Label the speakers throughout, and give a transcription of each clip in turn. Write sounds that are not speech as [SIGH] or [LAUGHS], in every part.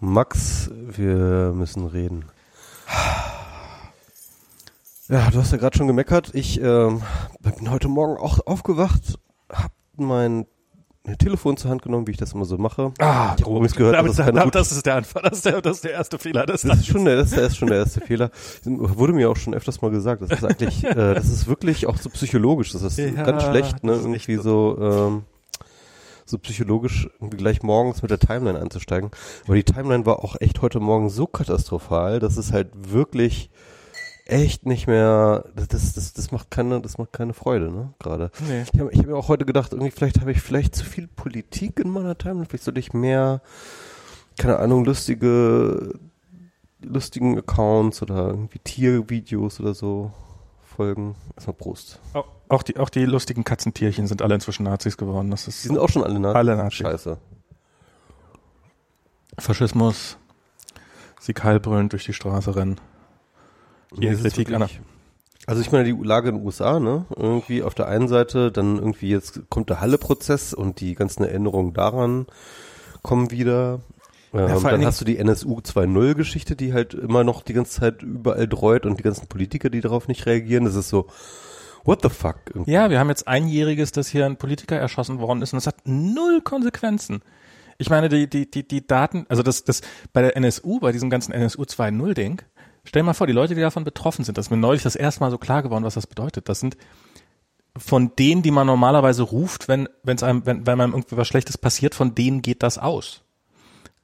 Speaker 1: Max, wir müssen reden. Ja, du hast ja gerade schon gemeckert. Ich ähm, bin heute Morgen auch aufgewacht, hab mein Telefon zur Hand genommen, wie ich das immer so mache.
Speaker 2: Ah,
Speaker 1: ich habe übrigens gehört,
Speaker 2: damit,
Speaker 1: dass es keine
Speaker 2: das ist der Anfang, das ist der, das ist der erste Fehler. Das,
Speaker 1: Das ist schon der, das ist schon der erste Fehler. Wurde mir auch schon öfters mal gesagt. Das ist eigentlich, [LAUGHS] äh, das ist wirklich auch so psychologisch. Das ist
Speaker 2: Ja,
Speaker 1: ganz schlecht, ne?
Speaker 2: das ist
Speaker 1: Irgendwie so, ähm, so psychologisch irgendwie gleich morgens mit der Timeline einzusteigen. Aber die Timeline war auch echt heute Morgen so katastrophal, dass es halt wirklich echt nicht mehr, das, das, das, das macht keine, das macht keine Freude, ne, gerade.
Speaker 2: Nee.
Speaker 1: Ich habe ich hab mir auch heute gedacht, irgendwie vielleicht habe ich vielleicht zu viel Politik in meiner Timeline, vielleicht sollte ich mehr, keine Ahnung, lustige, lustigen Accounts oder irgendwie Tiervideos oder so folgen. Erstmal Prost.
Speaker 2: Auch, auch die, auch die lustigen Katzentierchen sind alle inzwischen Nazis geworden. Das
Speaker 1: Die
Speaker 2: ist
Speaker 1: sind auch schon alle Nazis.
Speaker 2: Alle Nazis.
Speaker 1: Scheiße.
Speaker 2: Faschismus. Sie keilbrüllend durch die Straße rennen. Hier
Speaker 1: ist
Speaker 2: Kritik an
Speaker 1: Also ich meine, die Lage in den USA, ne? Irgendwie auf der einen Seite, dann irgendwie jetzt kommt der Halle-Prozess und die ganzen Erinnerungen daran kommen wieder.
Speaker 2: Vor allen
Speaker 1: dann hast du die NSU 2.0-Geschichte, die halt immer noch die ganze Zeit überall dreut und die ganzen Politiker, die darauf nicht reagieren. Das ist so, what the fuck? irgendwie.
Speaker 2: Ja, wir haben jetzt einjähriges, dass hier ein Politiker erschossen worden ist und es hat null Konsequenzen. Ich meine, die, die, die, die Daten, also das, das, bei der NSU, bei diesem ganzen NSU 2.0 Ding, stell dir mal vor, die Leute, die davon betroffen sind, das ist mir neulich das erste Mal so klar geworden, was das bedeutet. Das sind von denen, die man normalerweise ruft, wenn, wenn's einem, wenn, wenn einem irgendwie was Schlechtes passiert, von denen geht das aus.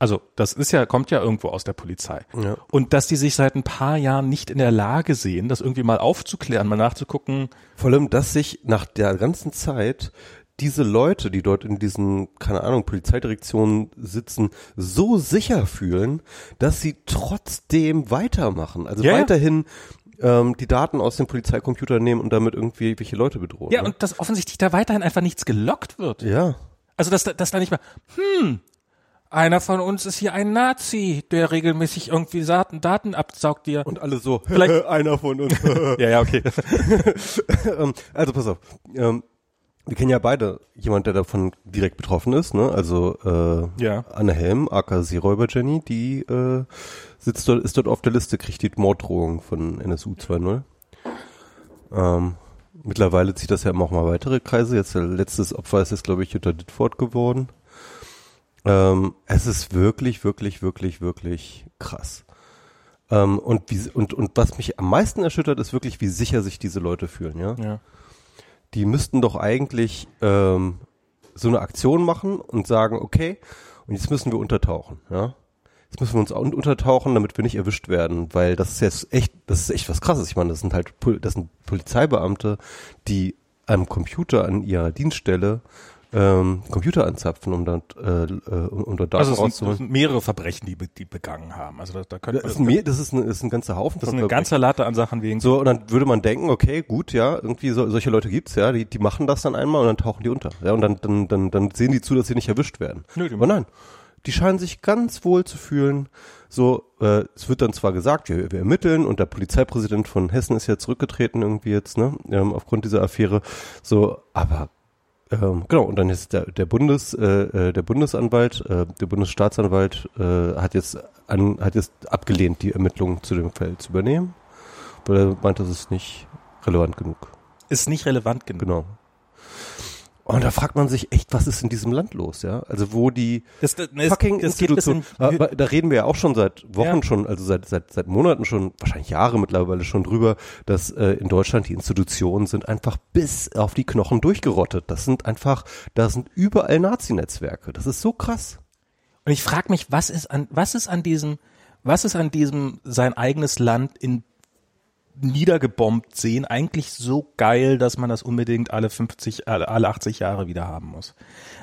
Speaker 2: Also, das ist ja, kommt ja irgendwo aus der Polizei.
Speaker 1: Ja.
Speaker 2: Und dass die sich seit ein paar Jahren nicht in der Lage sehen, das irgendwie mal aufzuklären, mal nachzugucken,
Speaker 1: Vor allem, dass sich nach der ganzen Zeit diese Leute, die dort in diesen, keine Ahnung, Polizeidirektionen sitzen, so sicher fühlen, dass sie trotzdem weitermachen. Also
Speaker 2: Ja,
Speaker 1: weiterhin ähm, die Daten aus dem Polizeicomputer nehmen und damit irgendwie welche Leute bedrohen.
Speaker 2: Ja,
Speaker 1: ne?
Speaker 2: und dass offensichtlich da weiterhin einfach nichts gelockt wird.
Speaker 1: ja.
Speaker 2: Also, dass, da- dass da nicht mal, hm, einer von uns ist hier ein Nazi, der regelmäßig irgendwie Daten, Daten absaugt dir.
Speaker 1: Und alle so, [LAUGHS]
Speaker 2: Vielleicht-
Speaker 1: einer von uns. [LAUGHS]
Speaker 2: ja, ja, okay. [LAUGHS]
Speaker 1: ähm, also pass auf. Ähm, wir kennen ja beide jemand, der davon direkt betroffen ist, ne? Also äh,
Speaker 2: Ja.
Speaker 1: Anne Helm, aka Seeräuber Jenny, die äh, sitzt dort, ist dort auf der Liste, kriegt die Morddrohung von NSU 2.0. Ähm, mittlerweile zieht das ja immer auch mal weitere Kreise. Jetzt der letztes Opfer ist jetzt, glaube ich, Jutta Dittfort geworden. Ähm, es ist wirklich, wirklich, wirklich, wirklich krass. Ähm, und, wie, und, und was mich am meisten erschüttert, ist wirklich, wie sicher sich diese Leute fühlen, ja
Speaker 2: Ja.
Speaker 1: die müssten doch eigentlich ähm, so eine Aktion machen und sagen, okay, und jetzt müssen wir untertauchen, ja. Jetzt müssen wir uns un- untertauchen, damit wir nicht erwischt werden, weil das ist jetzt echt, das ist echt was krasses. Ich meine, das sind halt, das sind Polizeibeamte, die am Computer an ihrer Dienststelle ähm, Computer anzapfen, um dort, äh, äh, um, dort Daten
Speaker 2: Also,
Speaker 1: rauszuholen.
Speaker 2: sind mehrere Verbrechen, die, die begangen haben. Also, da, da könnte
Speaker 1: Das ist, ein, das, ist ein, das ist ein ganzer Haufen
Speaker 2: das ist eine ganze Latte an Sachen wegen
Speaker 1: So, und dann würde man denken, okay, gut, ja, irgendwie so, solche Leute gibt's, ja, die, die machen das dann einmal und dann tauchen die unter. Ja, und dann, dann, dann, dann sehen die zu, dass sie nicht erwischt werden.
Speaker 2: Nö, die
Speaker 1: Aber nein, die scheinen sich ganz wohl zu fühlen. So, äh, es wird dann zwar gesagt, wir, wir ermitteln und der Polizeipräsident von Hessen ist ja zurückgetreten irgendwie jetzt, ne, ähm, aufgrund dieser Affäre. So, aber ähm, genau, und dann ist der, der Bundes, äh, äh, der Bundesanwalt, äh, der Bundesstaatsanwalt äh, hat jetzt an, hat jetzt abgelehnt, die Ermittlungen zu dem Fall zu übernehmen, weil er meint, das ist nicht relevant genug.
Speaker 2: ist nicht relevant genug.
Speaker 1: Genau. Und da fragt man sich echt, was ist in diesem Land los, ja? Also wo die
Speaker 2: Das, das,
Speaker 1: fucking
Speaker 2: das
Speaker 1: Institution,
Speaker 2: in,
Speaker 1: aber da reden wir ja auch schon seit Wochen
Speaker 2: Ja.
Speaker 1: schon, also seit, seit, seit Monaten schon, wahrscheinlich Jahre mittlerweile schon drüber, dass äh, in Deutschland die Institutionen sind einfach bis auf die Knochen durchgerottet. Das sind einfach, da sind überall Nazi-Netzwerke. Das ist so krass.
Speaker 2: Und ich frage mich, was ist an, was ist an diesem, was ist an diesem sein eigenes Land in niedergebombt sehen eigentlich so geil, dass man das unbedingt alle 50, alle, alle 80 Jahre wieder haben muss.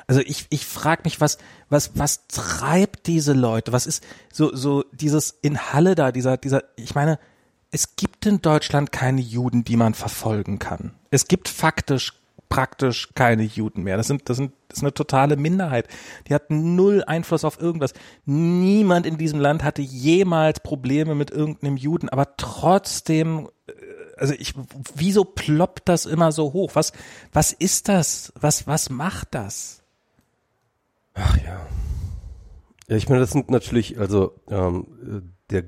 Speaker 2: Also ich, ich frage mich, was, was, was treibt diese Leute? Was ist so, so dieses in Halle da, dieser, dieser, ich meine, es gibt in Deutschland keine Juden, die man verfolgen kann. Es gibt faktisch praktisch keine Juden mehr. Das sind, das sind, das ist eine totale Minderheit. Die hat null Einfluss auf irgendwas. Niemand in diesem Land hatte jemals Probleme mit irgendeinem Juden, aber trotzdem, äh, also ich, wieso ploppt das immer so hoch? Was, was ist das? Was, was macht das?
Speaker 1: Ach ja. Ja, ich meine, das sind natürlich, also ähm, der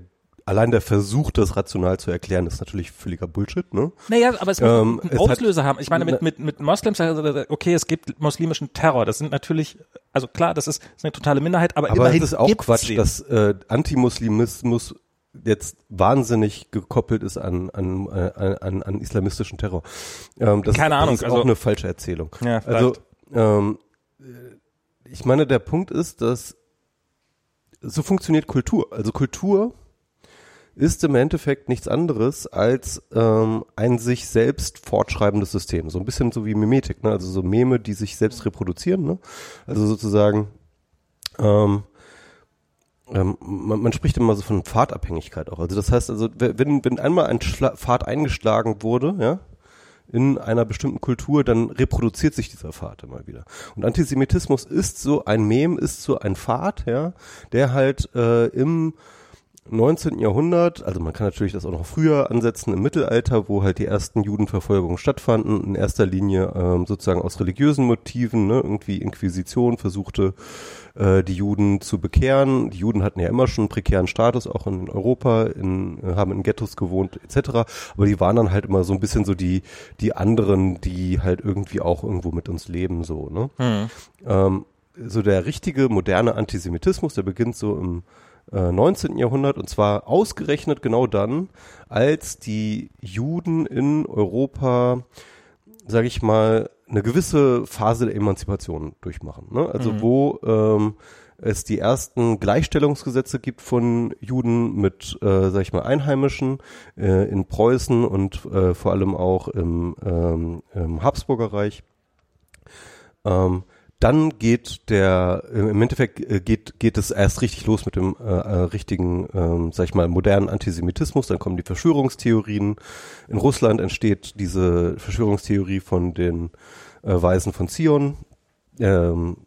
Speaker 1: allein der Versuch, das rational zu erklären, ist natürlich völliger Bullshit, ne?
Speaker 2: Naja, aber es muss ähm, einen Auslöser haben. Ich meine, mit, mit, mit Moslems, also, okay, es gibt muslimischen Terror. Das sind natürlich, also klar, das ist, das ist eine totale Minderheit, aber,
Speaker 1: aber
Speaker 2: immerhin
Speaker 1: es ist auch Quatsch,
Speaker 2: den.
Speaker 1: dass äh, Antimuslimismus jetzt wahnsinnig gekoppelt ist an, an, an, an islamistischen Terror.
Speaker 2: Ähm, das,
Speaker 1: Keine
Speaker 2: Ahnung,
Speaker 1: das ist
Speaker 2: also,
Speaker 1: auch eine falsche Erzählung.
Speaker 2: Ja,
Speaker 1: also ähm, ich meine, der Punkt ist, dass so funktioniert Kultur. Also Kultur ist im Endeffekt nichts anderes als ähm, ein sich selbst fortschreibendes System. So ein bisschen so wie Mimetik, ne? also so Meme, die sich selbst reproduzieren. Ne? Also sozusagen, ähm, ähm, man, man spricht immer so von Pfadabhängigkeit auch. Also das heißt also, wenn, wenn einmal ein Schla Pfad eingeschlagen wurde, ja, in einer bestimmten Kultur, dann reproduziert sich dieser Pfad immer wieder. Und Antisemitismus ist so ein Mem, ist so ein Pfad, ja, der halt äh, im 19. Jahrhundert, also man kann natürlich das auch noch früher ansetzen, im Mittelalter, wo halt die ersten Judenverfolgungen stattfanden, in erster Linie ähm, sozusagen aus religiösen Motiven, ne, irgendwie Inquisition versuchte, äh, die Juden zu bekehren. Die Juden hatten ja immer schon einen prekären Status, auch in Europa, in, äh, haben in Ghettos gewohnt, etc. Aber die waren dann halt immer so ein bisschen so die, die anderen, die halt irgendwie auch irgendwo mit uns leben, so, ne? Hm. Ähm, so der richtige moderne Antisemitismus, der beginnt so im 19. Äh, Jahrhundert und zwar ausgerechnet genau dann, als die Juden in Europa, sage ich mal, eine gewisse Phase der Emanzipation durchmachen. Ne? Also mhm. wo ähm, es die ersten Gleichstellungsgesetze gibt von Juden mit, äh, sag ich mal, Einheimischen äh, in Preußen und äh, vor allem auch im, ähm, im Habsburger Reich. Ähm, dann geht der, im Endeffekt äh, geht, geht es erst richtig los mit dem äh, äh, richtigen, ähm, sag ich mal, modernen Antisemitismus, dann kommen die Verschwörungstheorien. In Russland entsteht diese Verschwörungstheorie von den äh, Weisen von Zion. Ähm,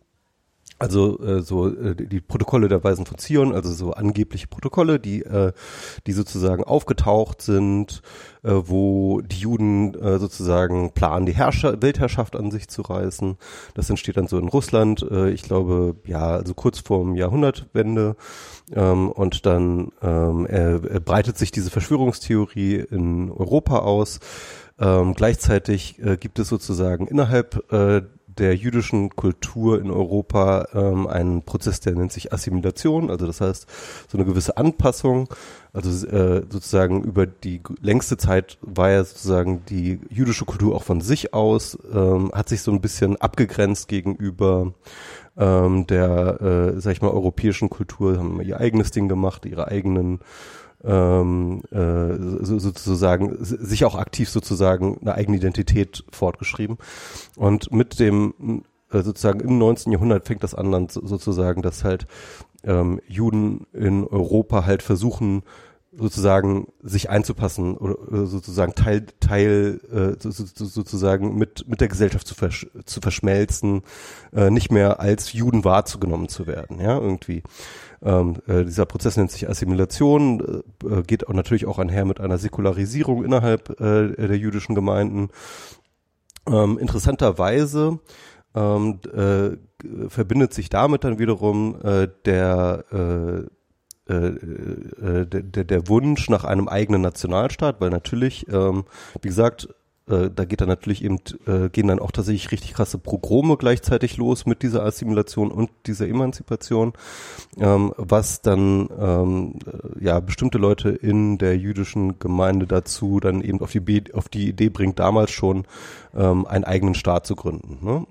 Speaker 1: also äh, so äh, die Protokolle der Weisen von Zion, also so angebliche Protokolle, die äh, die sozusagen aufgetaucht sind, äh, wo die Juden äh, sozusagen planen, die Herrscher Weltherrschaft an sich zu reißen. Das entsteht dann so in Russland, äh, ich glaube, ja, also kurz vorm Jahrhundertwende. Ähm, und dann ähm, äh, breitet sich diese Verschwörungstheorie in Europa aus. Ähm, gleichzeitig äh, gibt es sozusagen innerhalb äh, der jüdischen Kultur in Europa ähm, einen Prozess, der nennt sich Assimilation, also das heißt so eine gewisse Anpassung. Also äh, sozusagen über die längste Zeit war ja sozusagen die jüdische Kultur auch von sich aus, ähm, hat sich so ein bisschen abgegrenzt gegenüber ähm, der, äh, sag ich mal, europäischen Kultur, haben ihr eigenes Ding gemacht, ihre eigenen ähm, äh, so, sozusagen sich auch aktiv sozusagen eine eigene Identität fortgeschrieben. Und mit dem äh, sozusagen im 19. Jahrhundert fängt das an dann sozusagen, dass halt ähm, Juden in Europa halt versuchen, sozusagen sich einzupassen oder sozusagen Teil Teil äh, so, so, sozusagen mit mit der Gesellschaft zu, versch zu verschmelzen, äh, nicht mehr als Juden wahrzugenommen zu werden, ja irgendwie. Ähm, äh, dieser Prozess nennt sich Assimilation, äh, geht auch natürlich auch einher mit einer Säkularisierung innerhalb äh, der jüdischen Gemeinden. Ähm, interessanterweise ähm, äh, verbindet sich damit dann wiederum äh, der äh, äh, äh, der, der Wunsch nach einem eigenen Nationalstaat, weil natürlich, ähm, wie gesagt, äh, da geht dann natürlich eben, äh, gehen dann auch tatsächlich richtig krasse Progrome gleichzeitig los mit dieser Assimilation und dieser Emanzipation, ähm, was dann ähm, äh, ja bestimmte Leute in der jüdischen Gemeinde dazu dann eben auf die, auf die Idee bringt, damals schon ähm, einen eigenen Staat zu gründen. Ne?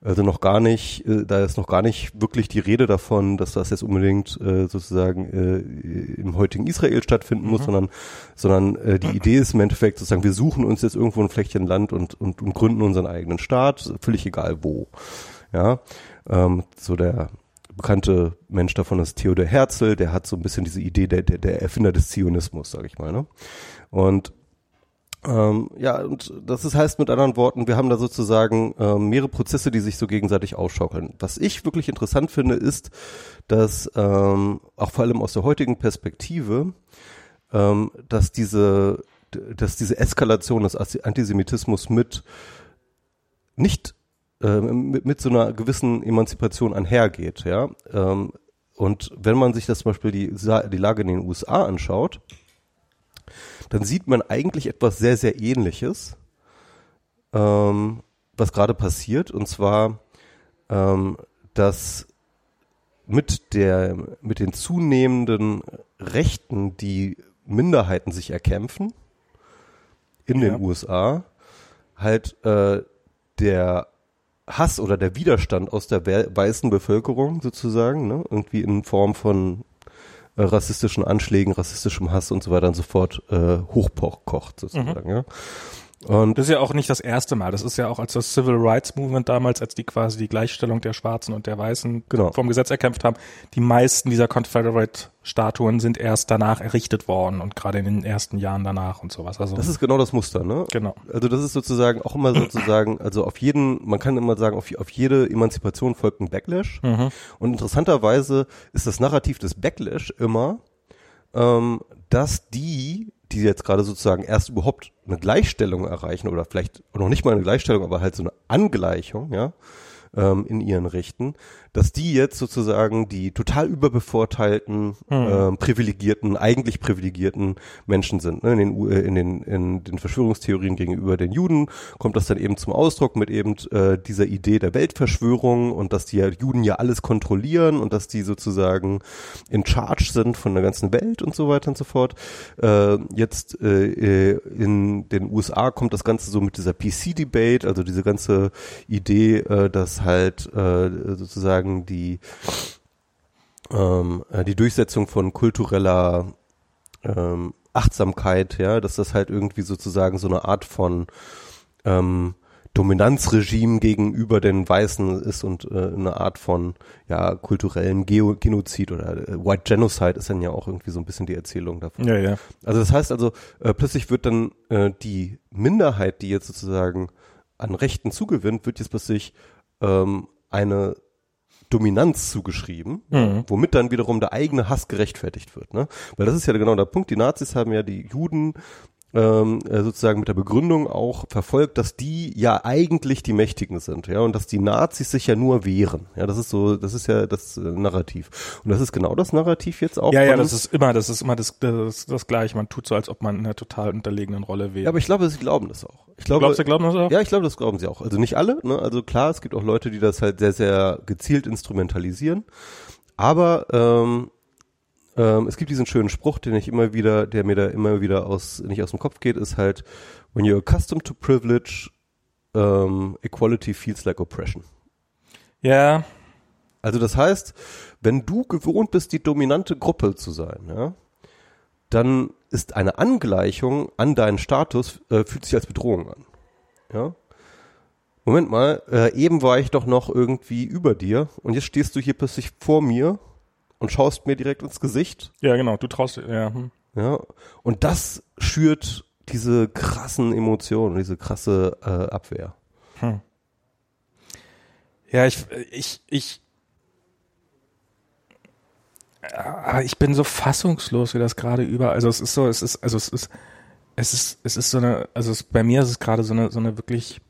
Speaker 1: Also noch gar nicht, äh, da ist noch gar nicht wirklich die Rede davon, dass das jetzt unbedingt äh, sozusagen äh, im heutigen Israel stattfinden muss, mhm. sondern, sondern äh, die Idee ist im Endeffekt sozusagen, wir suchen uns jetzt irgendwo ein Fleckchen Land und, und, und gründen unseren eigenen Staat, völlig egal wo. Ja, ähm, so der bekannte Mensch davon ist Theodor Herzl, der hat so ein bisschen diese Idee der, der, der Erfinder des Zionismus, sage ich mal. Ne? Und ähm, ja, und das ist, heißt mit anderen Worten, wir haben da sozusagen ähm, mehrere Prozesse, die sich so gegenseitig ausschaukeln. Was ich wirklich interessant finde, ist, dass ähm, auch vor allem aus der heutigen Perspektive, ähm, dass diese, dass diese Eskalation des Antisemitismus mit nicht äh, mit, mit so einer gewissen Emanzipation einhergeht, ja. Ähm, und wenn man sich das zum Beispiel die, die Lage in den USA anschaut, dann sieht man eigentlich etwas sehr, sehr ähnliches, ähm, was gerade passiert. Und zwar, ähm, dass mit der, mit den zunehmenden Rechten, die Minderheiten sich erkämpfen in ja. den USA, halt äh, der Hass oder der Widerstand aus der weißen Bevölkerung sozusagen, ne, irgendwie in Form von äh, rassistischen Anschlägen, rassistischem Hass und so weiter und so fort äh, hochkocht sozusagen. Mhm. Ja.
Speaker 2: Und das ist ja auch nicht das erste Mal. Das ist ja auch als das Civil Rights Movement damals, als die quasi die Gleichstellung der Schwarzen und der Weißen genau. vom Gesetz erkämpft haben. Die meisten dieser Confederate Statuen sind erst danach errichtet worden und gerade in den ersten Jahren danach und sowas. Also
Speaker 1: das ist genau das Muster, ne?
Speaker 2: Genau.
Speaker 1: Also das ist sozusagen auch immer sozusagen, also auf jeden, man kann immer sagen, auf, auf jede Emanzipation folgt ein Backlash. Mhm. Und interessanterweise ist das Narrativ des Backlash immer, ähm, dass die die jetzt gerade sozusagen erst überhaupt eine Gleichstellung erreichen oder vielleicht noch nicht mal eine Gleichstellung, aber halt so eine Angleichung, ja, ähm, in ihren Rechten, dass die jetzt sozusagen die total überbevorteilten, hm. ähm, privilegierten, eigentlich privilegierten Menschen sind. Ne? In, den, äh, in, den, in den Verschwörungstheorien gegenüber den Juden kommt das dann eben zum Ausdruck mit eben äh, dieser Idee der Weltverschwörung und dass die Juden ja alles kontrollieren und dass die sozusagen in Charge sind von der ganzen Welt und so weiter und so fort. Äh, jetzt äh, äh in den USA kommt das Ganze so mit dieser PC-Debate, also diese ganze Idee, äh, dass halt äh, sozusagen die, ähm, äh, die Durchsetzung von kultureller ähm, Achtsamkeit, ja, dass das halt irgendwie sozusagen so eine Art von ähm, Dominanzregime gegenüber den Weißen ist und äh, eine Art von ja kulturellen Geo Genozid oder äh, White Genocide ist dann ja auch irgendwie so ein bisschen die Erzählung davon.
Speaker 2: Ja, ja.
Speaker 1: Also das heißt also äh, plötzlich wird dann äh, die Minderheit, die jetzt sozusagen an Rechten zugewinnt, wird jetzt plötzlich ähm, eine Dominanz zugeschrieben, mhm. womit dann wiederum der eigene Hass gerechtfertigt wird. Ne? Weil das ist ja genau der Punkt. Die Nazis haben ja die Juden ähm, äh, sozusagen mit der Begründung auch verfolgt, dass die ja eigentlich die Mächtigen sind, ja, und dass die Nazis sich ja nur wehren. Ja, das ist so, das ist ja das äh, Narrativ. Und das ist genau das Narrativ jetzt auch.
Speaker 2: Ja, ja, das ist immer, das ist immer das, das, das gleiche. Man tut so, als ob man in einer total unterlegenen Rolle wäre. Ja,
Speaker 1: aber ich glaube, sie glauben das auch. Ich glaube,
Speaker 2: Glaubst du, glauben das auch?
Speaker 1: Ja, ich glaube, das glauben sie auch. Also nicht alle, ne? Also klar, es gibt auch Leute, die das halt sehr, sehr gezielt instrumentalisieren. Aber ähm, ähm, es gibt diesen schönen Spruch, den ich immer wieder, der mir da immer wieder aus, nicht aus dem Kopf geht, ist halt, when you're accustomed to privilege, um, equality feels like oppression.
Speaker 2: Ja.
Speaker 1: Also das heißt, wenn du gewohnt bist, die dominante Gruppe zu sein, ja, dann ist eine Angleichung an deinen Status, äh, fühlt sich als Bedrohung an. Ja. Moment mal, äh, eben war ich doch noch irgendwie über dir und jetzt stehst du hier plötzlich vor mir und schaust mir direkt ins Gesicht.
Speaker 2: Ja, genau, du traust dir, ja. Hm.
Speaker 1: Ja, und das schürt diese krassen Emotionen, diese krasse äh, Abwehr. Hm.
Speaker 2: Ja, ich, ich, ich, ich bin so fassungslos, wie das gerade über, also es ist so, es ist, also es ist, es ist, es ist so eine, also es, bei mir ist es gerade so eine, so eine wirklich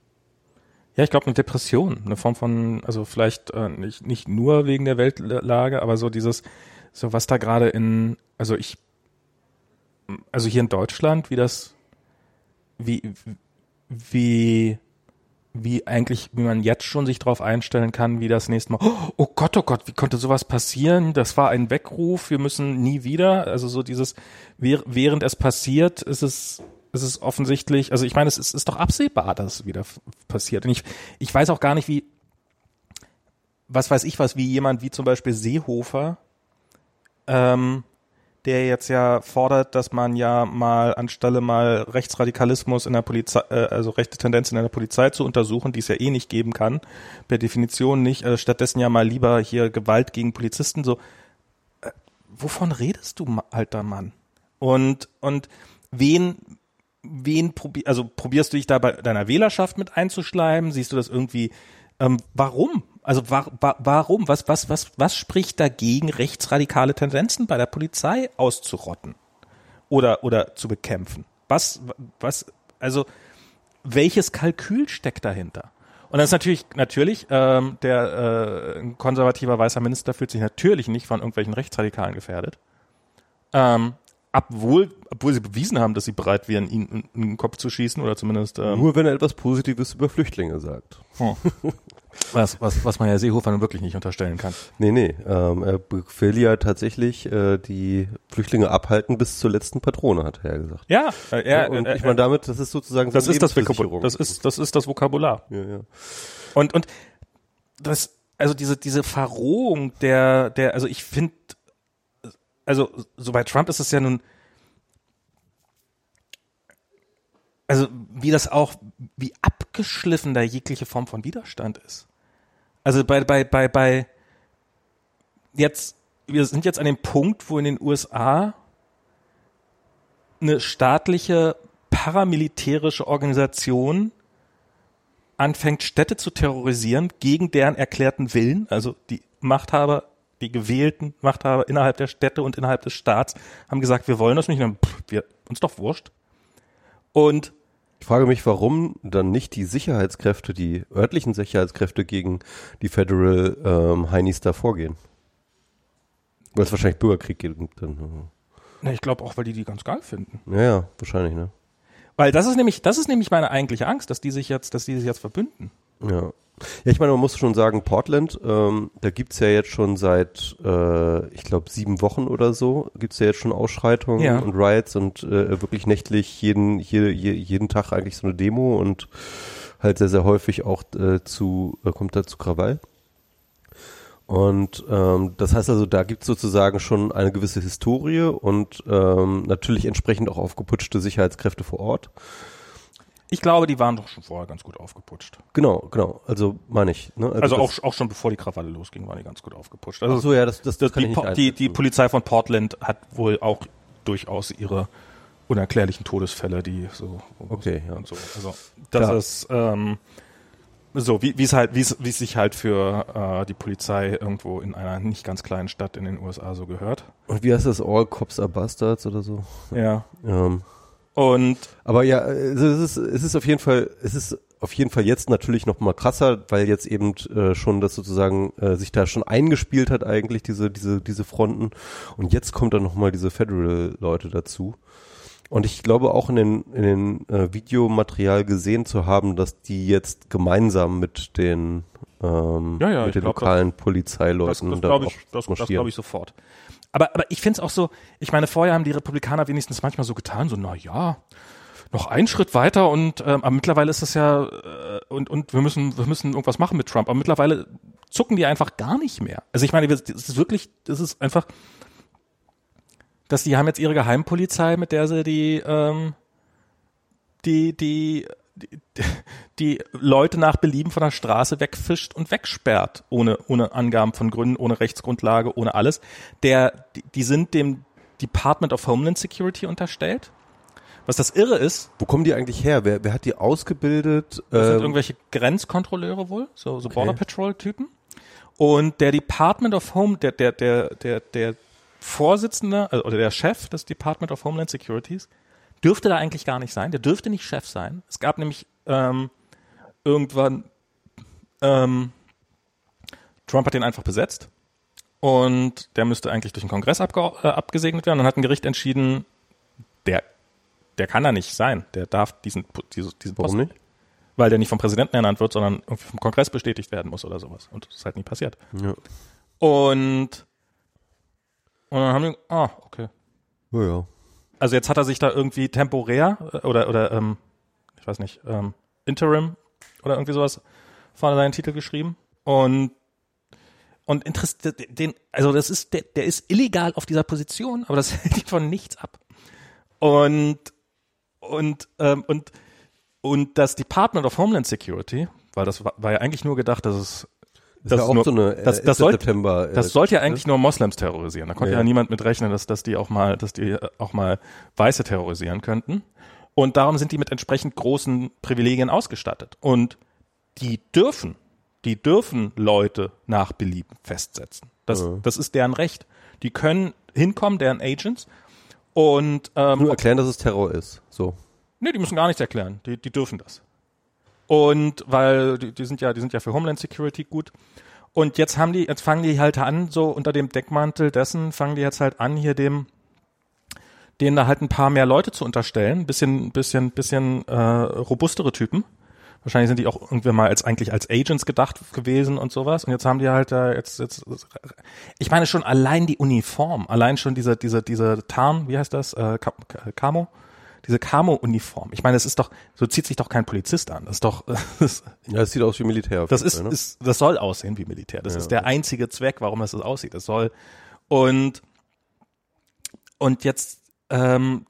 Speaker 2: ja, ich glaube eine Depression, eine Form von, also vielleicht äh, nicht, nicht nur wegen der Weltlage, aber so dieses, so was da gerade in, also ich, also hier in Deutschland, wie das, wie, wie, wie eigentlich, wie man jetzt schon sich darauf einstellen kann, wie das nächste Mal, oh Gott, oh Gott, wie konnte sowas passieren? Das war ein Weckruf, wir müssen nie wieder, also so dieses, während es passiert, ist es, es ist offensichtlich, also ich meine, es ist, ist doch absehbar, dass es wieder passiert. Und ich, ich weiß auch gar nicht, wie, was weiß ich was, wie jemand wie zum Beispiel Seehofer, ähm, der jetzt ja fordert, dass man ja mal anstelle mal Rechtsradikalismus in der Polizei, äh, also rechte Tendenzen in der Polizei zu untersuchen, die es ja eh nicht geben kann, per Definition nicht, äh, stattdessen ja mal lieber hier Gewalt gegen Polizisten, so, äh, wovon redest du, alter Mann? Und, und wen, wen probi also probierst du dich da bei deiner Wählerschaft mit einzuschleimen? Siehst du das irgendwie? Ähm, warum? Also wa wa warum? Was was was was spricht dagegen, rechtsradikale Tendenzen bei der Polizei auszurotten oder oder zu bekämpfen? Was was also welches Kalkül steckt dahinter? Und das ist natürlich, natürlich, ähm, der äh, konservativer weißer Minister fühlt sich natürlich nicht von irgendwelchen Rechtsradikalen gefährdet. Ähm, obwohl, obwohl sie bewiesen haben, dass sie bereit wären, ihn in, den Kopf zu schießen oder zumindest. Ähm,
Speaker 1: Nur wenn er etwas Positives über Flüchtlinge sagt.
Speaker 2: oh. [LAUGHS] was, was, was man ja Seehofer nun wirklich nicht unterstellen kann.
Speaker 1: Nee, nee, ähm, er will ja tatsächlich äh, die Flüchtlinge abhalten bis zur letzten Patrone, hat er ja gesagt.
Speaker 2: Ja, äh, er,
Speaker 1: und
Speaker 2: äh,
Speaker 1: ich meine damit, das ist sozusagen
Speaker 2: das ist das. Vokabular. das ist das ist das Vokabular.
Speaker 1: ja, ja.
Speaker 2: Und und das also diese diese Verrohung der der also ich finde also so bei Trump ist es ja nun also wie das auch wie abgeschliffen da jegliche Form von Widerstand ist. Also bei bei bei bei jetzt wir sind jetzt an dem Punkt, wo in den USA eine staatliche paramilitärische Organisation anfängt, Städte zu terrorisieren gegen deren erklärten Willen, also die Machthaber, die gewählten Machthaber innerhalb der Städte und innerhalb des Staats haben gesagt, wir wollen das nicht, dann, pff, wir, uns doch wurscht. Und
Speaker 1: Ich frage mich, warum dann nicht die Sicherheitskräfte, die örtlichen Sicherheitskräfte gegen die Federal ähm, Heinis da vorgehen. Weil es wahrscheinlich Bürgerkrieg gibt. Dann,
Speaker 2: na, ich glaube auch, weil die die ganz geil finden.
Speaker 1: äh, ja, ja, wahrscheinlich, ne?
Speaker 2: Weil das ist nämlich, das ist nämlich meine eigentliche Angst, dass die sich jetzt, dass die sich jetzt verbünden.
Speaker 1: Ja. Ja, ich meine, man muss schon sagen, Portland, ähm, da gibt's ja jetzt schon seit, äh, ich glaube, sieben Wochen oder so, gibt's ja jetzt schon Ausschreitungen
Speaker 2: Ja.
Speaker 1: und Riots und äh, wirklich nächtlich jeden, je, je, jeden Tag eigentlich so eine Demo und halt sehr, sehr häufig auch äh, zu, äh, kommt da zu Krawall. Und ähm, das heißt also, da gibt's sozusagen schon eine gewisse Historie und ähm, natürlich entsprechend auch aufgeputschte Sicherheitskräfte vor Ort.
Speaker 2: Ich glaube, die waren doch schon vorher ganz gut aufgeputscht.
Speaker 1: Genau, genau. Also meine ich. Ne?
Speaker 2: Also
Speaker 1: das-
Speaker 2: auch, auch schon bevor die Krawalle losging, waren die ganz gut aufgeputscht.
Speaker 1: Ach
Speaker 2: Also
Speaker 1: so, ja, das, das, das kann
Speaker 2: die,
Speaker 1: ich nicht
Speaker 2: die, die. Polizei von Portland hat wohl auch durchaus ihre unerklärlichen Todesfälle, die so
Speaker 1: Okay, ja.
Speaker 2: und so. Also das
Speaker 1: Ja.
Speaker 2: ist ähm, so, wie es halt, wie es sich halt für äh, die Polizei irgendwo in einer nicht ganz kleinen Stadt in den USA so gehört.
Speaker 1: Und wie heißt das? All Cops are Bastards oder so?
Speaker 2: Ja.
Speaker 1: Ähm,
Speaker 2: Und
Speaker 1: aber ja, also es ist, es ist auf jeden Fall, es ist auf jeden Fall jetzt natürlich noch mal krasser, weil jetzt eben äh, schon das sozusagen äh, sich da schon eingespielt hat eigentlich diese diese diese Fronten und jetzt kommt dann noch mal diese Federal Leute dazu. Und ich glaube auch in den in den äh, Videomaterial gesehen zu haben, dass die jetzt gemeinsam mit den ähm,
Speaker 2: Ja, ja,
Speaker 1: mit den
Speaker 2: glaub, das-
Speaker 1: lokalen
Speaker 2: das,
Speaker 1: Polizeileuten
Speaker 2: das
Speaker 1: da
Speaker 2: glaube
Speaker 1: auch
Speaker 2: ich, das, das glaube ich sofort. Aber, aber ich finde es auch so, ich meine, vorher haben die Republikaner wenigstens manchmal so getan, so, na ja, noch einen Schritt weiter und ähm, aber mittlerweile ist das ja äh, und und wir müssen wir müssen irgendwas machen mit Trump. Aber mittlerweile zucken die einfach gar nicht mehr. Also ich meine, das ist wirklich, das ist einfach, dass die haben jetzt ihre Geheimpolizei, mit der sie die ähm, die die die, Leute nach Belieben von der Straße wegfischt und wegsperrt, ohne, ohne Angaben von Gründen, ohne Rechtsgrundlage, ohne alles. Der, die, die sind dem Department of Homeland Security unterstellt. Was das Irre ist,
Speaker 1: Wo kommen die eigentlich her? Wer, wer hat die ausgebildet?
Speaker 2: das sind
Speaker 1: Ähm,
Speaker 2: irgendwelche Grenzkontrolleure wohl, so, so Border
Speaker 1: Okay.
Speaker 2: Patrol Typen. Und der Department of Home, der, der, der, der, der Vorsitzende, also, oder der Chef des Department of Homeland Securities, dürfte da eigentlich gar nicht sein. Der dürfte nicht Chef sein. Es gab nämlich ähm, irgendwann, ähm, Trump hat den einfach besetzt und der müsste eigentlich durch den Kongress abge äh, abgesegnet werden. Und dann hat ein Gericht entschieden, der, der kann da nicht sein. Der darf diesen, diesen, diesen
Speaker 1: warum
Speaker 2: Posten
Speaker 1: nicht?
Speaker 2: weil der nicht vom Präsidenten ernannt wird, sondern irgendwie vom Kongress bestätigt werden muss oder sowas. Und das ist halt nie passiert.
Speaker 1: Ja.
Speaker 2: Und, und dann haben die, ah, okay.
Speaker 1: Ja, ja.
Speaker 2: Also jetzt hat er sich da irgendwie temporär äh, oder, oder ähm, ich weiß nicht, ähm, Interim oder irgendwie sowas vorne seinen Titel geschrieben. Und und interessiert den, also das ist, der, der ist illegal auf dieser Position, aber das [LAUGHS] hält ihn von nichts ab. Und und ähm, und und das Department of Homeland Security, weil das war, war ja eigentlich nur gedacht, dass es
Speaker 1: Das auch
Speaker 2: nur,
Speaker 1: so eine
Speaker 2: das,
Speaker 1: äh,
Speaker 2: das, sollte,
Speaker 1: September. äh,
Speaker 2: das sollte ja eigentlich nur Moslems terrorisieren. Da konnte ja,
Speaker 1: Ja.
Speaker 2: niemand mit rechnen, dass, dass die auch mal, dass die äh, auch mal Weiße terrorisieren könnten. Und darum sind die mit entsprechend großen Privilegien ausgestattet. Und die dürfen, die dürfen Leute nach Belieben festsetzen. Das,
Speaker 1: Ja.
Speaker 2: das ist deren Recht. Die können hinkommen, deren Agents. Und ähm,
Speaker 1: nur erklären, dass es Terror ist. So.
Speaker 2: Nee, die müssen gar nichts erklären. Die, die dürfen das. Und weil die, die sind ja, die sind ja für Homeland Security gut. Und jetzt haben die, jetzt fangen die halt an, so unter dem Deckmantel dessen, fangen die jetzt halt an, hier dem, denen da halt ein paar mehr Leute zu unterstellen, bisschen, bisschen, bisschen äh, robustere Typen. Wahrscheinlich sind die auch irgendwann mal als eigentlich als Agents gedacht gewesen und sowas. Und jetzt haben die halt da jetzt, jetzt ich meine schon allein die Uniform, allein schon diese, diese, diese Tarn, wie heißt das? Äh, Camo? Diese Camo-Uniform. Ich meine, es ist doch, so zieht sich doch kein Polizist an. Das ist doch. [LAUGHS]
Speaker 1: Das, ja, es sieht aus wie Militär.
Speaker 2: Das ist, Fall, ne? ist, das soll aussehen wie Militär. Das ja, ist der einzige Zweck, warum es so aussieht. Das soll. Und und jetzt ähm,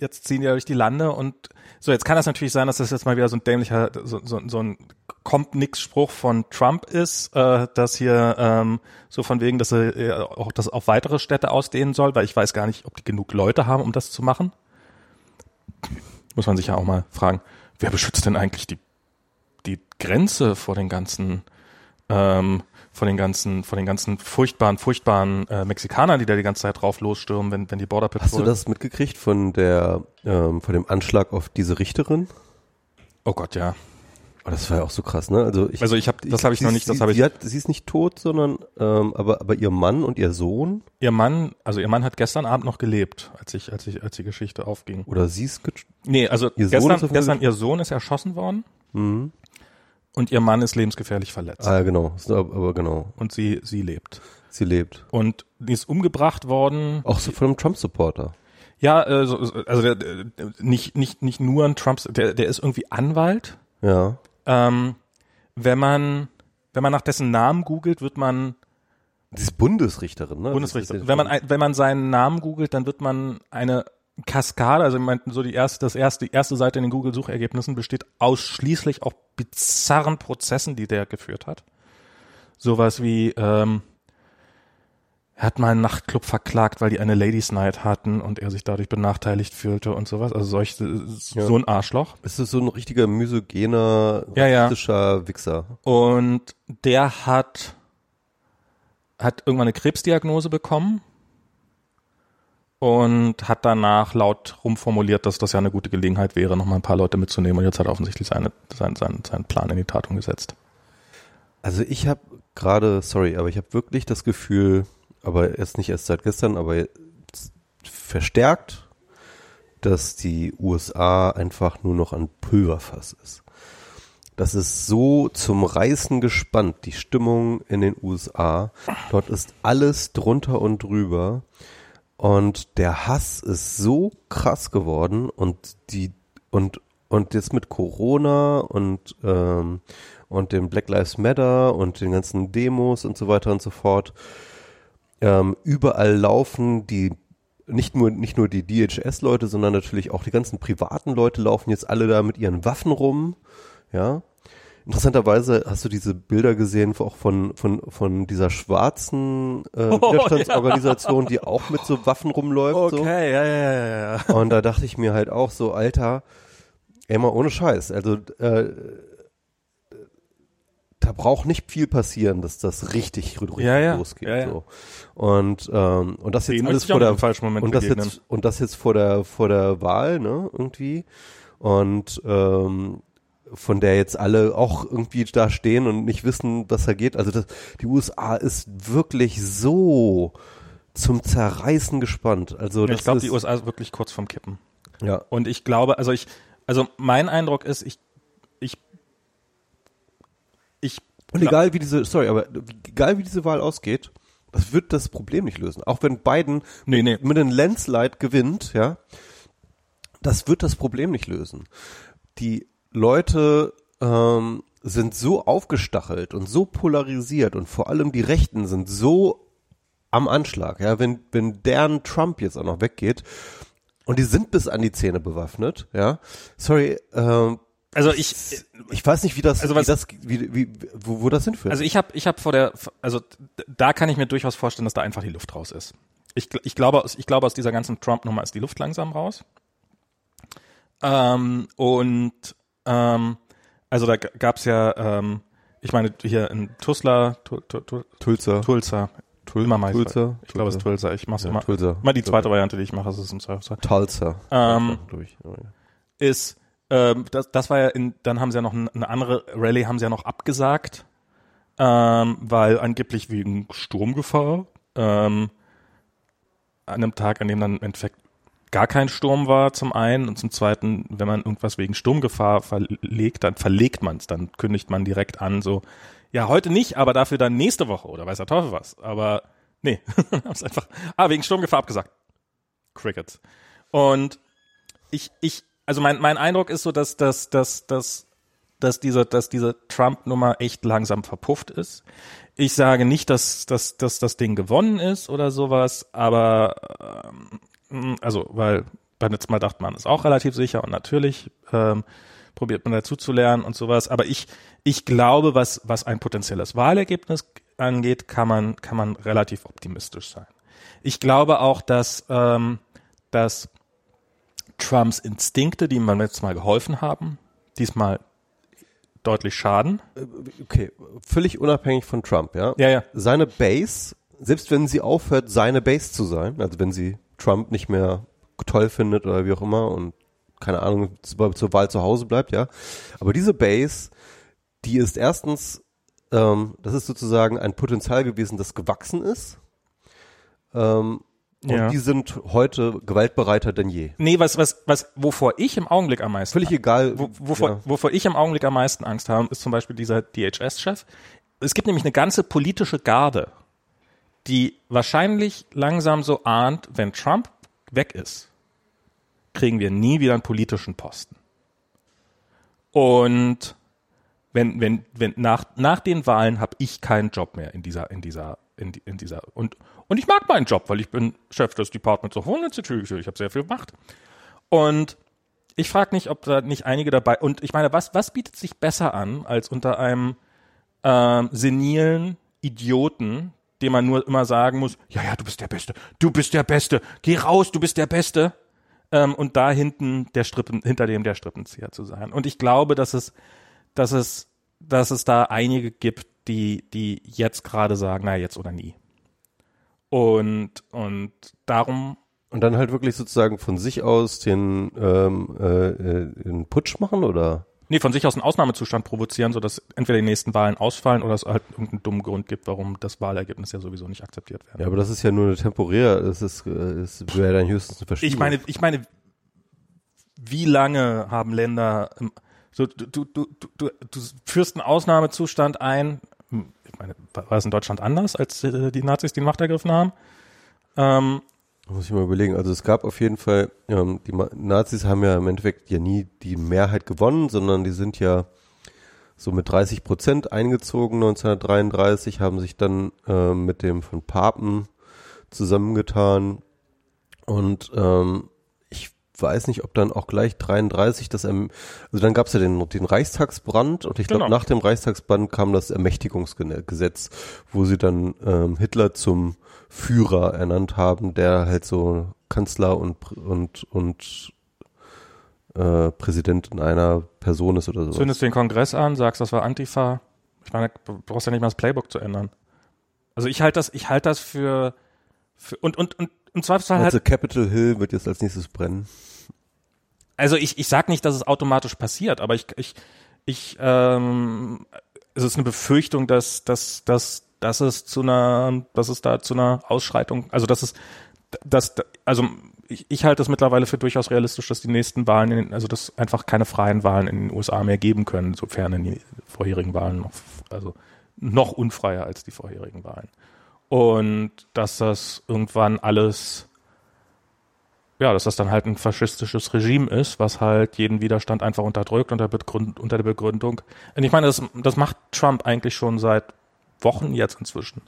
Speaker 2: jetzt ziehen die durch die Lande und so, jetzt kann das natürlich sein, dass das jetzt mal wieder so ein dämlicher, so, so, so ein kommt nix Spruch von Trump ist, äh, dass hier ähm, so von wegen, dass er äh, auch das auf weitere Städte ausdehnen soll, weil ich weiß gar nicht, ob die genug Leute haben, um das zu machen. Muss man sich ja auch mal fragen, wer beschützt denn eigentlich die, die Grenze vor den ganzen ähm, von den ganzen, von den ganzen furchtbaren, furchtbaren äh, Mexikanern, die da die ganze Zeit drauf losstürmen, wenn, wenn die Border Patrol.
Speaker 1: Hast du das mitgekriegt von der, ähm, von dem Anschlag auf diese Richterin?
Speaker 2: Oh Gott, ja.
Speaker 1: Oh, das war ja auch so krass, ne? Also ich,
Speaker 2: also ich habe, das habe ich noch nicht, das habe ich.
Speaker 1: Sie, hat, sie ist nicht tot, sondern ähm, aber aber ihr Mann und ihr Sohn.
Speaker 2: Ihr Mann, also ihr Mann hat gestern Abend noch gelebt, als ich, als ich, als die Geschichte aufging.
Speaker 1: Oder sie ist.
Speaker 2: Nee, also ihr gestern, Sohn gestern ihr Sohn ist erschossen worden. Mhm. Und ihr Mann ist lebensgefährlich verletzt.
Speaker 1: Ah, genau. Aber genau.
Speaker 2: Und sie, sie lebt.
Speaker 1: Sie lebt.
Speaker 2: Und die ist umgebracht worden.
Speaker 1: Auch so von einem Trump-Supporter.
Speaker 2: Ja, äh, also der, der, nicht, nicht, nicht nur ein Trump, der, der ist irgendwie Anwalt.
Speaker 1: Ja.
Speaker 2: Ähm, wenn man, wenn man nach dessen Namen googelt, wird man
Speaker 1: die ist Bundesrichterin, ne?
Speaker 2: Bundesrichterin. Wenn man, wenn man seinen Namen googelt, dann wird man eine Kaskade, also ich meine, so die erste, das erste, die erste Seite in den Google-Suchergebnissen besteht ausschließlich auf bizarren Prozessen, die der geführt hat. Sowas wie, ähm, er hat mal einen Nachtclub verklagt, weil die eine Ladies Night hatten und er sich dadurch benachteiligt fühlte und sowas. Also solch, ja. so ein Arschloch.
Speaker 1: Es ist so ein richtiger misogener,
Speaker 2: ja,
Speaker 1: rassistischer ja. Wichser.
Speaker 2: Und der hat, hat irgendwann eine Krebsdiagnose bekommen und hat danach laut rumformuliert, dass das ja eine gute Gelegenheit wäre, nochmal ein paar Leute mitzunehmen und jetzt hat er offensichtlich seine, seinen, seinen, seinen Plan in die Tat umgesetzt.
Speaker 1: Also ich habe gerade, sorry, aber ich habe wirklich das Gefühl, aber erst nicht erst seit gestern, aber verstärkt, dass die USA einfach nur noch ein Pulverfass ist. Das ist so zum Reißen gespannt, die Stimmung in den USA. Dort ist alles drunter und drüber. Und der Hass ist so krass geworden und die und und jetzt mit Corona und ähm, und dem Black Lives Matter und den ganzen Demos und so weiter und so fort. Ähm, überall laufen die nicht nur nicht nur die DHS-Leute, sondern natürlich auch die ganzen privaten Leute laufen jetzt alle da mit ihren Waffen rum, ja. Interessanterweise hast du diese Bilder gesehen, auch von, von, von dieser schwarzen äh, [LAUGHS] oh, Widerstandsorganisation, ja. die auch mit so Waffen rumläuft.
Speaker 2: Okay, so. ja, ja, ja,
Speaker 1: ja. Und da dachte ich mir halt auch so, Alter, ey mal ohne Scheiß. Also äh, da braucht nicht viel passieren, dass das richtig, richtig
Speaker 2: ja, ja.
Speaker 1: losgeht.
Speaker 2: Ja.
Speaker 1: So. Und ähm, und das jetzt alles vor der und das jetzt und das jetzt vor der vor der Wahl, ne irgendwie. Und ähm, von der jetzt alle auch irgendwie da stehen und nicht wissen, was da geht. Also das, die USA ist wirklich so zum Zerreißen gespannt. Also
Speaker 2: ich glaube, die USA ist wirklich kurz vorm Kippen.
Speaker 1: Ja.
Speaker 2: Und ich glaube, also ich, also mein Eindruck ist, ich, ich.
Speaker 1: Und egal wie diese, sorry, aber egal wie diese Wahl ausgeht, das wird das Problem nicht lösen. Auch wenn Biden
Speaker 2: nee, nee.
Speaker 1: mit einem Landslide gewinnt, ja, das wird das Problem nicht lösen. Die Leute ähm, sind so aufgestachelt und so polarisiert und vor allem die Rechten sind so am Anschlag. Ja, wenn, wenn deren Trump jetzt auch noch weggeht und die sind bis an die Zähne bewaffnet, ja, sorry, ähm,
Speaker 2: also ich
Speaker 1: ich weiß nicht wie das
Speaker 2: also was,
Speaker 1: wie das wie, wie wo, wo das hinführt.
Speaker 2: Also ich habe ich habe vor der also da kann ich mir durchaus vorstellen, dass da einfach die Luft raus ist. Ich, ich glaube ich glaube aus dieser ganzen Trump Nummer ist die Luft langsam raus. Ähm, und ähm, also da gab's ja, ähm, ich meine, hier in Tulsa,
Speaker 1: Tulsa,
Speaker 2: Tulsa,
Speaker 1: Tulsa,
Speaker 2: Tulsa, ich glaube es ist Tulsa, ich mach's ja, immer.
Speaker 1: Tulsa.
Speaker 2: Mal die zweite Variante, die ich mache, ist es im
Speaker 1: Zweifelsfall. Tulsa.
Speaker 2: Ähm, ist ähm, das, das war ja in, dann haben sie ja noch eine andere Rallye haben sie ja noch abgesagt, ähm, weil angeblich wegen Sturmgefahr ähm, an einem Tag, an dem dann im Endeffekt gar kein Sturm war zum einen und zum zweiten, wenn man irgendwas wegen Sturmgefahr verlegt, dann verlegt man es, dann kündigt man direkt an, so, ja, heute nicht, aber dafür dann nächste Woche oder weiß der Teufel was. Aber nee, [LAUGHS] hab's einfach, ah, wegen Sturmgefahr abgesagt. Crickets. Und ich, ich, also mein, mein Eindruck ist so, dass, dass, dass, dass, dass diese, dass diese Trump-Nummer echt langsam verpufft ist. Ich sage nicht, dass, dass, dass das Ding gewonnen ist oder sowas, aber ähm, also, weil beim letzten Mal dachte man, ist auch relativ sicher und natürlich ähm, probiert man dazu zu lernen und sowas. Aber ich, ich glaube, was, was ein potenzielles Wahlergebnis angeht, kann man, kann man relativ optimistisch sein. Ich glaube auch, dass, ähm, dass Trumps Instinkte, die ihm letztes Mal geholfen haben, diesmal deutlich schaden.
Speaker 1: Äh, okay, völlig unabhängig von Trump, ja?
Speaker 2: Ja, ja.
Speaker 1: Seine Base, selbst wenn sie aufhört, seine Base zu sein, also wenn sie Trump nicht mehr toll findet oder wie auch immer und keine Ahnung, zur Wahl zu Hause bleibt, ja. Aber diese Base, die ist erstens, ähm, das ist sozusagen ein Potenzial gewesen, das gewachsen ist. Ähm, und ja. die sind heute gewaltbereiter denn je.
Speaker 2: Nee, was, was, was, wovor ich im Augenblick am meisten.
Speaker 1: Völlig egal.
Speaker 2: Wo, wovor, ja. wovor ich im Augenblick am meisten Angst habe, ist zum Beispiel dieser DHS-Chef. Es gibt nämlich eine ganze politische Garde, die wahrscheinlich langsam so ahnt, wenn Trump weg ist, kriegen wir nie wieder einen politischen Posten. Und wenn, wenn, wenn nach, nach den Wahlen habe ich keinen Job mehr in dieser, in dieser, in, in dieser und, und ich mag meinen Job, weil ich bin Chef des Departments of Homeland Security. Ich habe sehr viel gemacht. Und ich frage nicht, ob da nicht einige dabei. Und ich meine, was, was bietet sich besser an, als unter einem ähm, senilen Idioten, dem man nur immer sagen muss, ja, ja, du bist der Beste, du bist der Beste, geh raus, du bist der Beste. Ähm, und da hinten der Strippen, hinter dem der Strippenzieher zu sein. Und ich glaube, dass es, dass es, dass es da einige gibt, die, die jetzt gerade sagen, na jetzt oder nie. Und, und darum.
Speaker 1: Und dann halt wirklich sozusagen von sich aus den, ähm, äh, den Putsch machen oder?
Speaker 2: Nee, von sich aus einen Ausnahmezustand provozieren, sodass entweder die nächsten Wahlen ausfallen oder es halt irgendeinen dummen Grund gibt, warum das Wahlergebnis ja sowieso nicht akzeptiert wird.
Speaker 1: Ja, aber das ist ja nur eine temporär, das ist, äh, wäre dann höchstens eine
Speaker 2: Verschiebung. Ich meine, ich meine, wie lange haben Länder, so, du, du, du, du, du führst einen Ausnahmezustand ein, meine, war es in Deutschland anders, als äh, die Nazis die Macht ergriffen haben? Ähm,
Speaker 1: muss ich mal überlegen. Also es gab auf jeden Fall, ähm, die Nazis haben ja im Endeffekt ja nie die Mehrheit gewonnen, sondern die sind ja so mit 30 Prozent eingezogen 1933, haben sich dann äh, mit dem von Papen zusammengetan und ähm, weiß nicht, ob dann auch gleich 33 das, ähm, also dann gab es ja den, den Reichstagsbrand und ich glaube genau. nach dem Reichstagsbrand kam das Ermächtigungsgesetz, wo sie dann ähm, Hitler zum Führer ernannt haben, der halt so Kanzler und und und äh, Präsident in einer Person ist oder so.
Speaker 2: Zündest den Kongress an, sagst, das war Antifa. Ich meine, du brauchst ja nicht mal das Playbook zu ändern. Also ich halte das, ich halte das für, für und und und im Zweifelsfall
Speaker 1: also halt. Capitol Hill wird jetzt als nächstes brennen.
Speaker 2: Also ich, ich sag nicht, dass es automatisch passiert, aber ich, ich, ich, ähm, es ist eine Befürchtung, dass, dass, dass, dass es zu einer, dass es da zu einer Ausschreitung, also dass es, dass, also ich, ich halte es mittlerweile für durchaus realistisch, dass die nächsten Wahlen, in, also dass einfach keine freien Wahlen in den USA mehr geben können, sofern in die vorherigen Wahlen noch, also noch unfreier als die vorherigen Wahlen. Und dass das irgendwann alles ja, dass das dann halt ein faschistisches Regime ist, was halt jeden Widerstand einfach unterdrückt unter, Begründ unter der Begründung. Und ich meine, das, das macht Trump eigentlich schon seit Wochen jetzt inzwischen.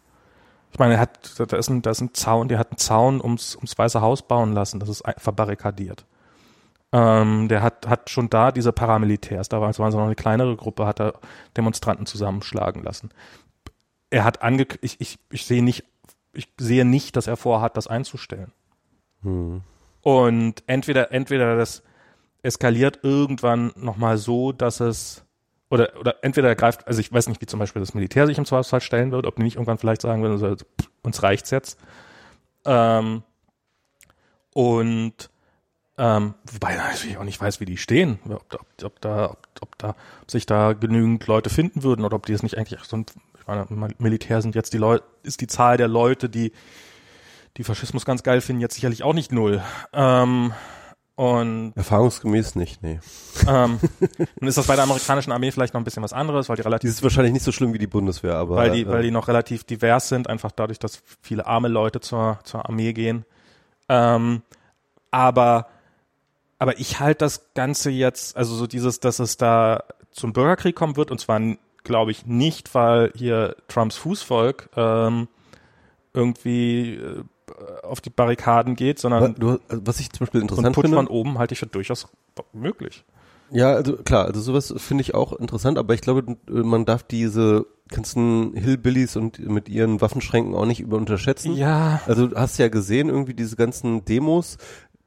Speaker 2: Ich meine, er hat, da ist ein, da ist ein Zaun, der hat einen Zaun ums, ums Weiße Haus bauen lassen, das ist verbarrikadiert. Ähm, der hat, hat schon da diese Paramilitärs, da war es noch eine kleinere Gruppe, hat er Demonstranten zusammenschlagen lassen. Er hat ange, ich, ich, ich sehe nicht, ich sehe nicht, dass er vorhat, das einzustellen. Hm. Und entweder, entweder das eskaliert irgendwann nochmal so, dass es oder, oder entweder er greift, also ich weiß nicht, wie zum Beispiel das Militär sich im Zweifelsfall stellen wird, ob die nicht irgendwann vielleicht sagen würden, also, uns reicht's jetzt. Ähm, und Ähm, wobei ich auch nicht weiß, wie die stehen, ob, ob, ob da, ob, ob da ob sich da genügend Leute finden würden oder ob die es nicht eigentlich so ein, ich meine, Militär sind jetzt die Leute, ist die Zahl der Leute, die die Faschismus ganz geil finden, jetzt sicherlich auch nicht null. Ähm, und
Speaker 1: Erfahrungsgemäß nicht, nee.
Speaker 2: ähm, [LAUGHS] dann ist das bei der amerikanischen Armee vielleicht noch ein bisschen was anderes, weil die
Speaker 1: Die
Speaker 2: relativ,
Speaker 1: ist wahrscheinlich nicht so schlimm wie die Bundeswehr, aber
Speaker 2: weil die,
Speaker 1: äh,
Speaker 2: weil die noch relativ divers sind, einfach dadurch, dass viele arme Leute zur, zur Armee gehen. Ähm, aber, aber ich halte das Ganze jetzt, also so dieses, dass es da zum Bürgerkrieg kommen wird, und zwar, glaube ich, nicht, weil hier Trumps Fußvolk ähm, irgendwie äh, auf die Barrikaden geht, sondern
Speaker 1: du, was ich zum Beispiel interessant
Speaker 2: Putsch
Speaker 1: finde,
Speaker 2: von oben halte ich für durchaus möglich.
Speaker 1: Ja, also klar, also sowas finde ich auch interessant, aber ich glaube, man darf diese ganzen Hillbillies und mit ihren Waffenschränken auch nicht über unterschätzen.
Speaker 2: Ja.
Speaker 1: Also du hast ja gesehen, irgendwie diese ganzen Demos,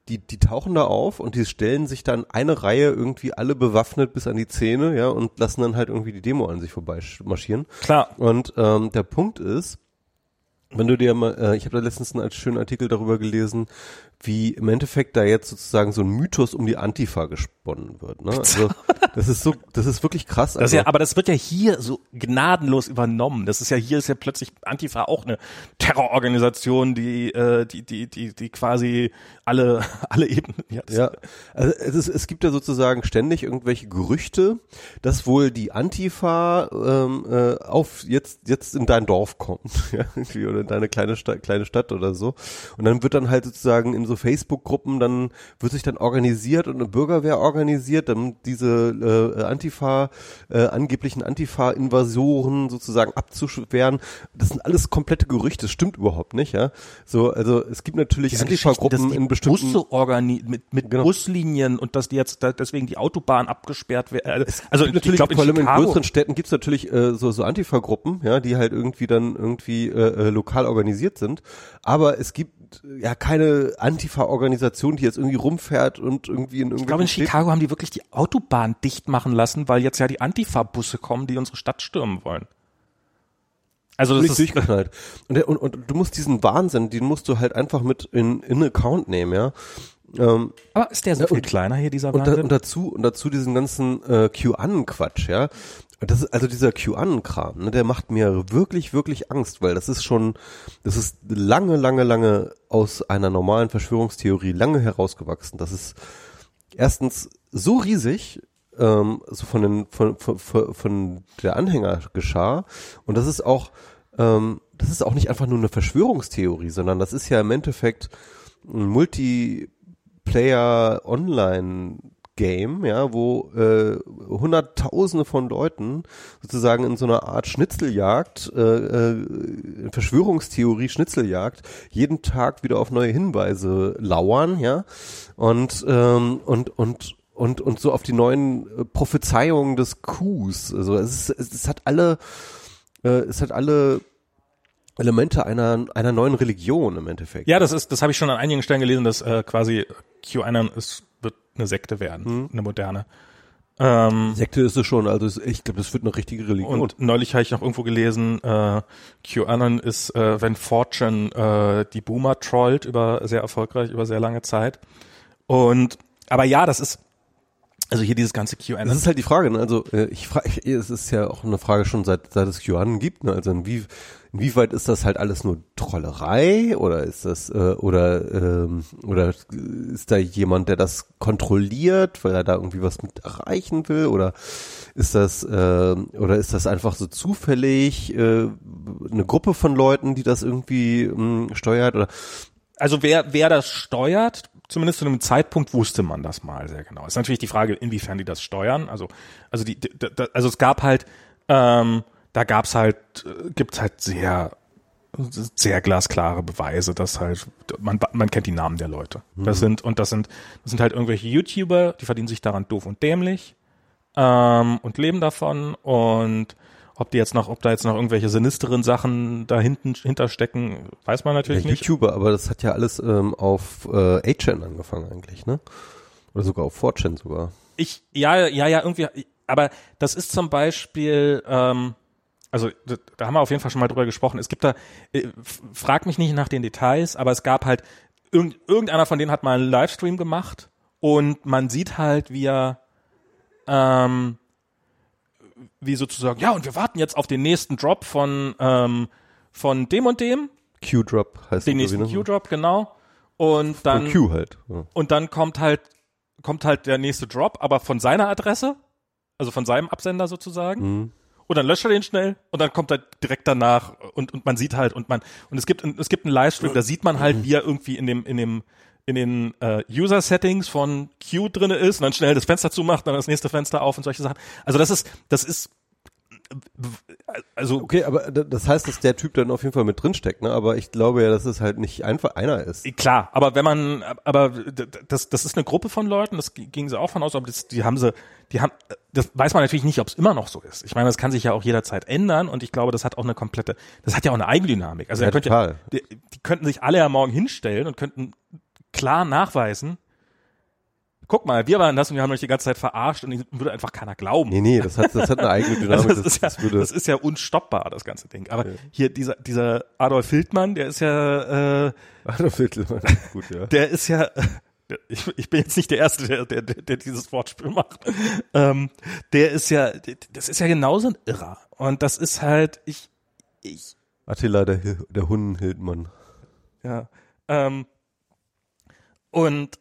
Speaker 1: die, die tauchen da auf und die stellen sich dann eine Reihe irgendwie alle bewaffnet bis an die Zähne, ja, und lassen dann halt irgendwie die Demo an sich vorbeimarschieren.
Speaker 2: Klar.
Speaker 1: Und ähm, der Punkt ist, wenn du dir mal, äh, ich habe da letztens einen schönen Artikel darüber gelesen, wie im Endeffekt da jetzt sozusagen so ein Mythos um die Antifa gesponnen wird. Ne? Also [LAUGHS] das ist so, das ist wirklich krass.
Speaker 2: Das
Speaker 1: Also,
Speaker 2: ja, aber das wird ja hier so gnadenlos übernommen. Das ist ja hier ist ja plötzlich Antifa auch eine Terrororganisation, die äh, die die die die quasi alle [LAUGHS] alle Ebenen. Ja,
Speaker 1: Ja, also es, ist, es gibt ja sozusagen ständig irgendwelche Gerüchte, dass wohl die Antifa ähm, äh, auf jetzt jetzt in dein Dorf kommt, [LAUGHS] ja, irgendwie, oder in deine kleine Stadt, kleine Stadt oder so. Und dann wird dann halt sozusagen in so Facebook-Gruppen dann wird sich dann organisiert und eine Bürgerwehr organisiert, dann diese äh, Antifa äh, angeblichen Antifa-Invasoren sozusagen abzuwehren. Das sind alles komplette Gerüchte, das stimmt überhaupt nicht, ja. So, also es gibt natürlich Antifa-Gruppen in bestimmten
Speaker 2: Busse organi mit, mit
Speaker 1: Genau.
Speaker 2: Buslinien und dass die jetzt da, deswegen die Autobahn abgesperrt werden. Also
Speaker 1: natürlich,
Speaker 2: ich glaube in
Speaker 1: vor allem in größeren Städten gibt's natürlich äh, so, so Antifa-Gruppen, ja, die halt irgendwie dann irgendwie äh, äh, lokal organisiert sind. Aber es gibt ja keine Antifa-Organisation, die jetzt irgendwie rumfährt und irgendwie in
Speaker 2: ich glaube in Chicago haben die wirklich die Autobahn dicht machen lassen, weil jetzt ja die Antifa-Busse kommen, die unsere Stadt stürmen wollen. Also das ist
Speaker 1: durchgeknallt. Und, und, und du musst diesen Wahnsinn, den musst du halt einfach mit in, in Account nehmen, ja. Ähm,
Speaker 2: aber ist der so
Speaker 1: Ja,
Speaker 2: viel
Speaker 1: und-
Speaker 2: kleiner hier dieser
Speaker 1: und, da,
Speaker 2: Wahnsinn?
Speaker 1: und dazu und dazu diesen ganzen äh, QAnon-Quatsch, ja. Das ist also dieser QAnon-Kram, ne, der macht mir wirklich, wirklich Angst, weil das ist schon, das ist lange, lange, lange aus einer normalen Verschwörungstheorie lange herausgewachsen. Das ist erstens so riesig, ähm, so von den von, von, von der Anhängergeschar und das ist auch ähm, das ist auch nicht einfach nur eine Verschwörungstheorie, sondern das ist ja im Endeffekt ein Multiplayer Online Game, ja, wo äh, hunderttausende von Leuten sozusagen in so einer Art Schnitzeljagd, äh, äh, Verschwörungstheorie Schnitzeljagd, jeden Tag wieder auf neue Hinweise lauern, ja, und ähm, und und und und so auf die neuen äh, Prophezeiungen des Coups. Also es, ist, es hat alle, äh, es hat alle Elemente einer einer neuen Religion im Endeffekt.
Speaker 2: Ja, das ist, das habe ich schon an einigen Stellen gelesen, dass äh, quasi QAnon ist, wird eine Sekte werden,
Speaker 1: Hm.
Speaker 2: eine moderne. Ähm,
Speaker 1: Sekte ist es schon, also es, ich glaube, das wird eine richtige Religion.
Speaker 2: und neulich habe ich noch irgendwo gelesen, äh, QAnon ist, äh, wenn Fortune äh, die Boomer trollt, über sehr erfolgreich, über sehr lange Zeit. Und aber ja, das ist also hier dieses ganze QAnon.
Speaker 1: Das ist halt die Frage, ne? also äh, ich frage, es ist ja auch eine Frage schon seit seit es QAnon gibt, ne? also inwie, inwieweit ist das halt alles nur Trollerei oder ist das äh, oder ähm, oder ist da jemand, der das kontrolliert, weil er da irgendwie was mit erreichen will oder ist das äh, oder ist das einfach so zufällig äh, eine Gruppe von Leuten, die das irgendwie mh, steuert oder
Speaker 2: also wer, wer das steuert, zumindest zu einem Zeitpunkt wusste man das mal sehr genau. Ist natürlich die Frage, inwiefern die das steuern. Also, also die, die, die also es gab halt, ähm, da gab's halt, äh, gibt's halt sehr, sehr glasklare Beweise, dass halt, man, man kennt die Namen der Leute. Das sind, und das sind, das sind halt irgendwelche YouTuber, die verdienen sich daran doof und dämlich, ähm, und leben davon und ob die jetzt noch, ob da jetzt noch irgendwelche sinisteren Sachen da hinten hinterstecken, weiß man
Speaker 1: Ja,
Speaker 2: natürlich nicht.
Speaker 1: YouTuber, aber das hat ja alles ähm, auf äh, 8chan angefangen eigentlich, ne? Oder sogar auf 4chan sogar.
Speaker 2: Ich, ja, ja, ja, irgendwie, aber das ist zum Beispiel, ähm, also da, haben wir auf jeden Fall schon mal drüber gesprochen. Es gibt da, äh, frag mich nicht nach den Details, aber es gab halt, irgend, irgendeiner von denen hat mal einen Livestream gemacht Und man sieht halt, wie er, ähm, wie sozusagen, ja, und wir warten jetzt auf den nächsten Drop von, ähm, von dem und dem,
Speaker 1: Q-Drop heißt
Speaker 2: den nächsten? Q-Drop, genau. Und dann,
Speaker 1: Von Q halt. Ja.
Speaker 2: und dann kommt halt, kommt halt der nächste Drop, aber von seiner Adresse, also von seinem Absender sozusagen.
Speaker 1: Mhm.
Speaker 2: Und dann löscht er den schnell und dann kommt er direkt danach und, und man sieht halt und man und es gibt es gibt einen Livestream, da sieht man halt, wie er irgendwie in dem in dem in den äh, User Settings von Q drinne ist und dann schnell das Fenster zumacht, dann das nächste Fenster auf und solche Sachen. Also das ist das ist also
Speaker 1: Okay, aber das heißt, dass der Typ dann auf jeden Fall mit drinsteckt, ne? Aber ich glaube ja, dass es halt nicht einfach einer ist.
Speaker 2: Klar, aber wenn man, aber das, das ist eine Gruppe von Leuten, das ging sie auch von aus, aber das, die haben sie, die haben, das weiß man natürlich nicht, ob es immer noch so ist. Ich meine, das kann sich ja auch jederzeit ändern und ich glaube, das hat auch eine komplette, das hat ja auch eine Eigendynamik. Also
Speaker 1: Ja,
Speaker 2: da könnt
Speaker 1: total.
Speaker 2: Ihr, die, die könnten sich alle ja morgen hinstellen und könnten klar nachweisen, guck mal, wir waren das und wir haben euch die ganze Zeit verarscht und ihnen würde einfach keiner glauben.
Speaker 1: Nee, nee, das hat, das hat eine eigene [LAUGHS] Dynamik.
Speaker 2: Also das, ist ja,
Speaker 1: das
Speaker 2: das ist ja unstoppbar, das ganze Ding. Aber hier dieser, dieser Adolf Hildmann, der ist ja, äh,
Speaker 1: Adolf Hitler. [LAUGHS] Gut, ja.
Speaker 2: der ist ja, [LAUGHS] ich, ich bin jetzt nicht der Erste, der, der, der, dieses Wortspiel macht. Ähm, der ist ja, das ist ja genauso ein Irrer. Und das ist halt, ich, ich,
Speaker 1: Attila, der, der Hunden-Hildmann.
Speaker 2: ja, ähm, und,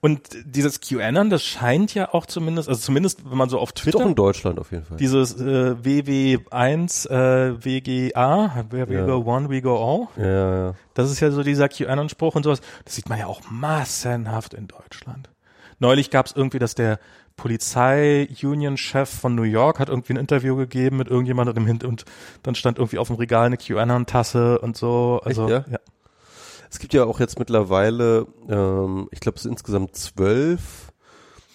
Speaker 2: und dieses QAnon, das scheint ja auch zumindest, also zumindest, wenn man so auf
Speaker 1: Doch
Speaker 2: Twitter,
Speaker 1: in Deutschland auf jeden Fall.
Speaker 2: dieses äh, WW1, äh, WGA, where we
Speaker 1: Ja.
Speaker 2: go one, we go all,
Speaker 1: ja, ja, ja.
Speaker 2: Das ist ja so dieser QAnon-Spruch und sowas. Das sieht man ja auch massenhaft in Deutschland. Neulich gab es irgendwie, dass der Polizei-Union-Chef von New York hat irgendwie ein Interview gegeben mit irgendjemandem im Hint und dann stand irgendwie auf dem Regal eine QAnon-Tasse und so. Also,
Speaker 1: Echt, ja? Es gibt ja auch jetzt mittlerweile, ähm, ich glaube, es sind insgesamt zwölf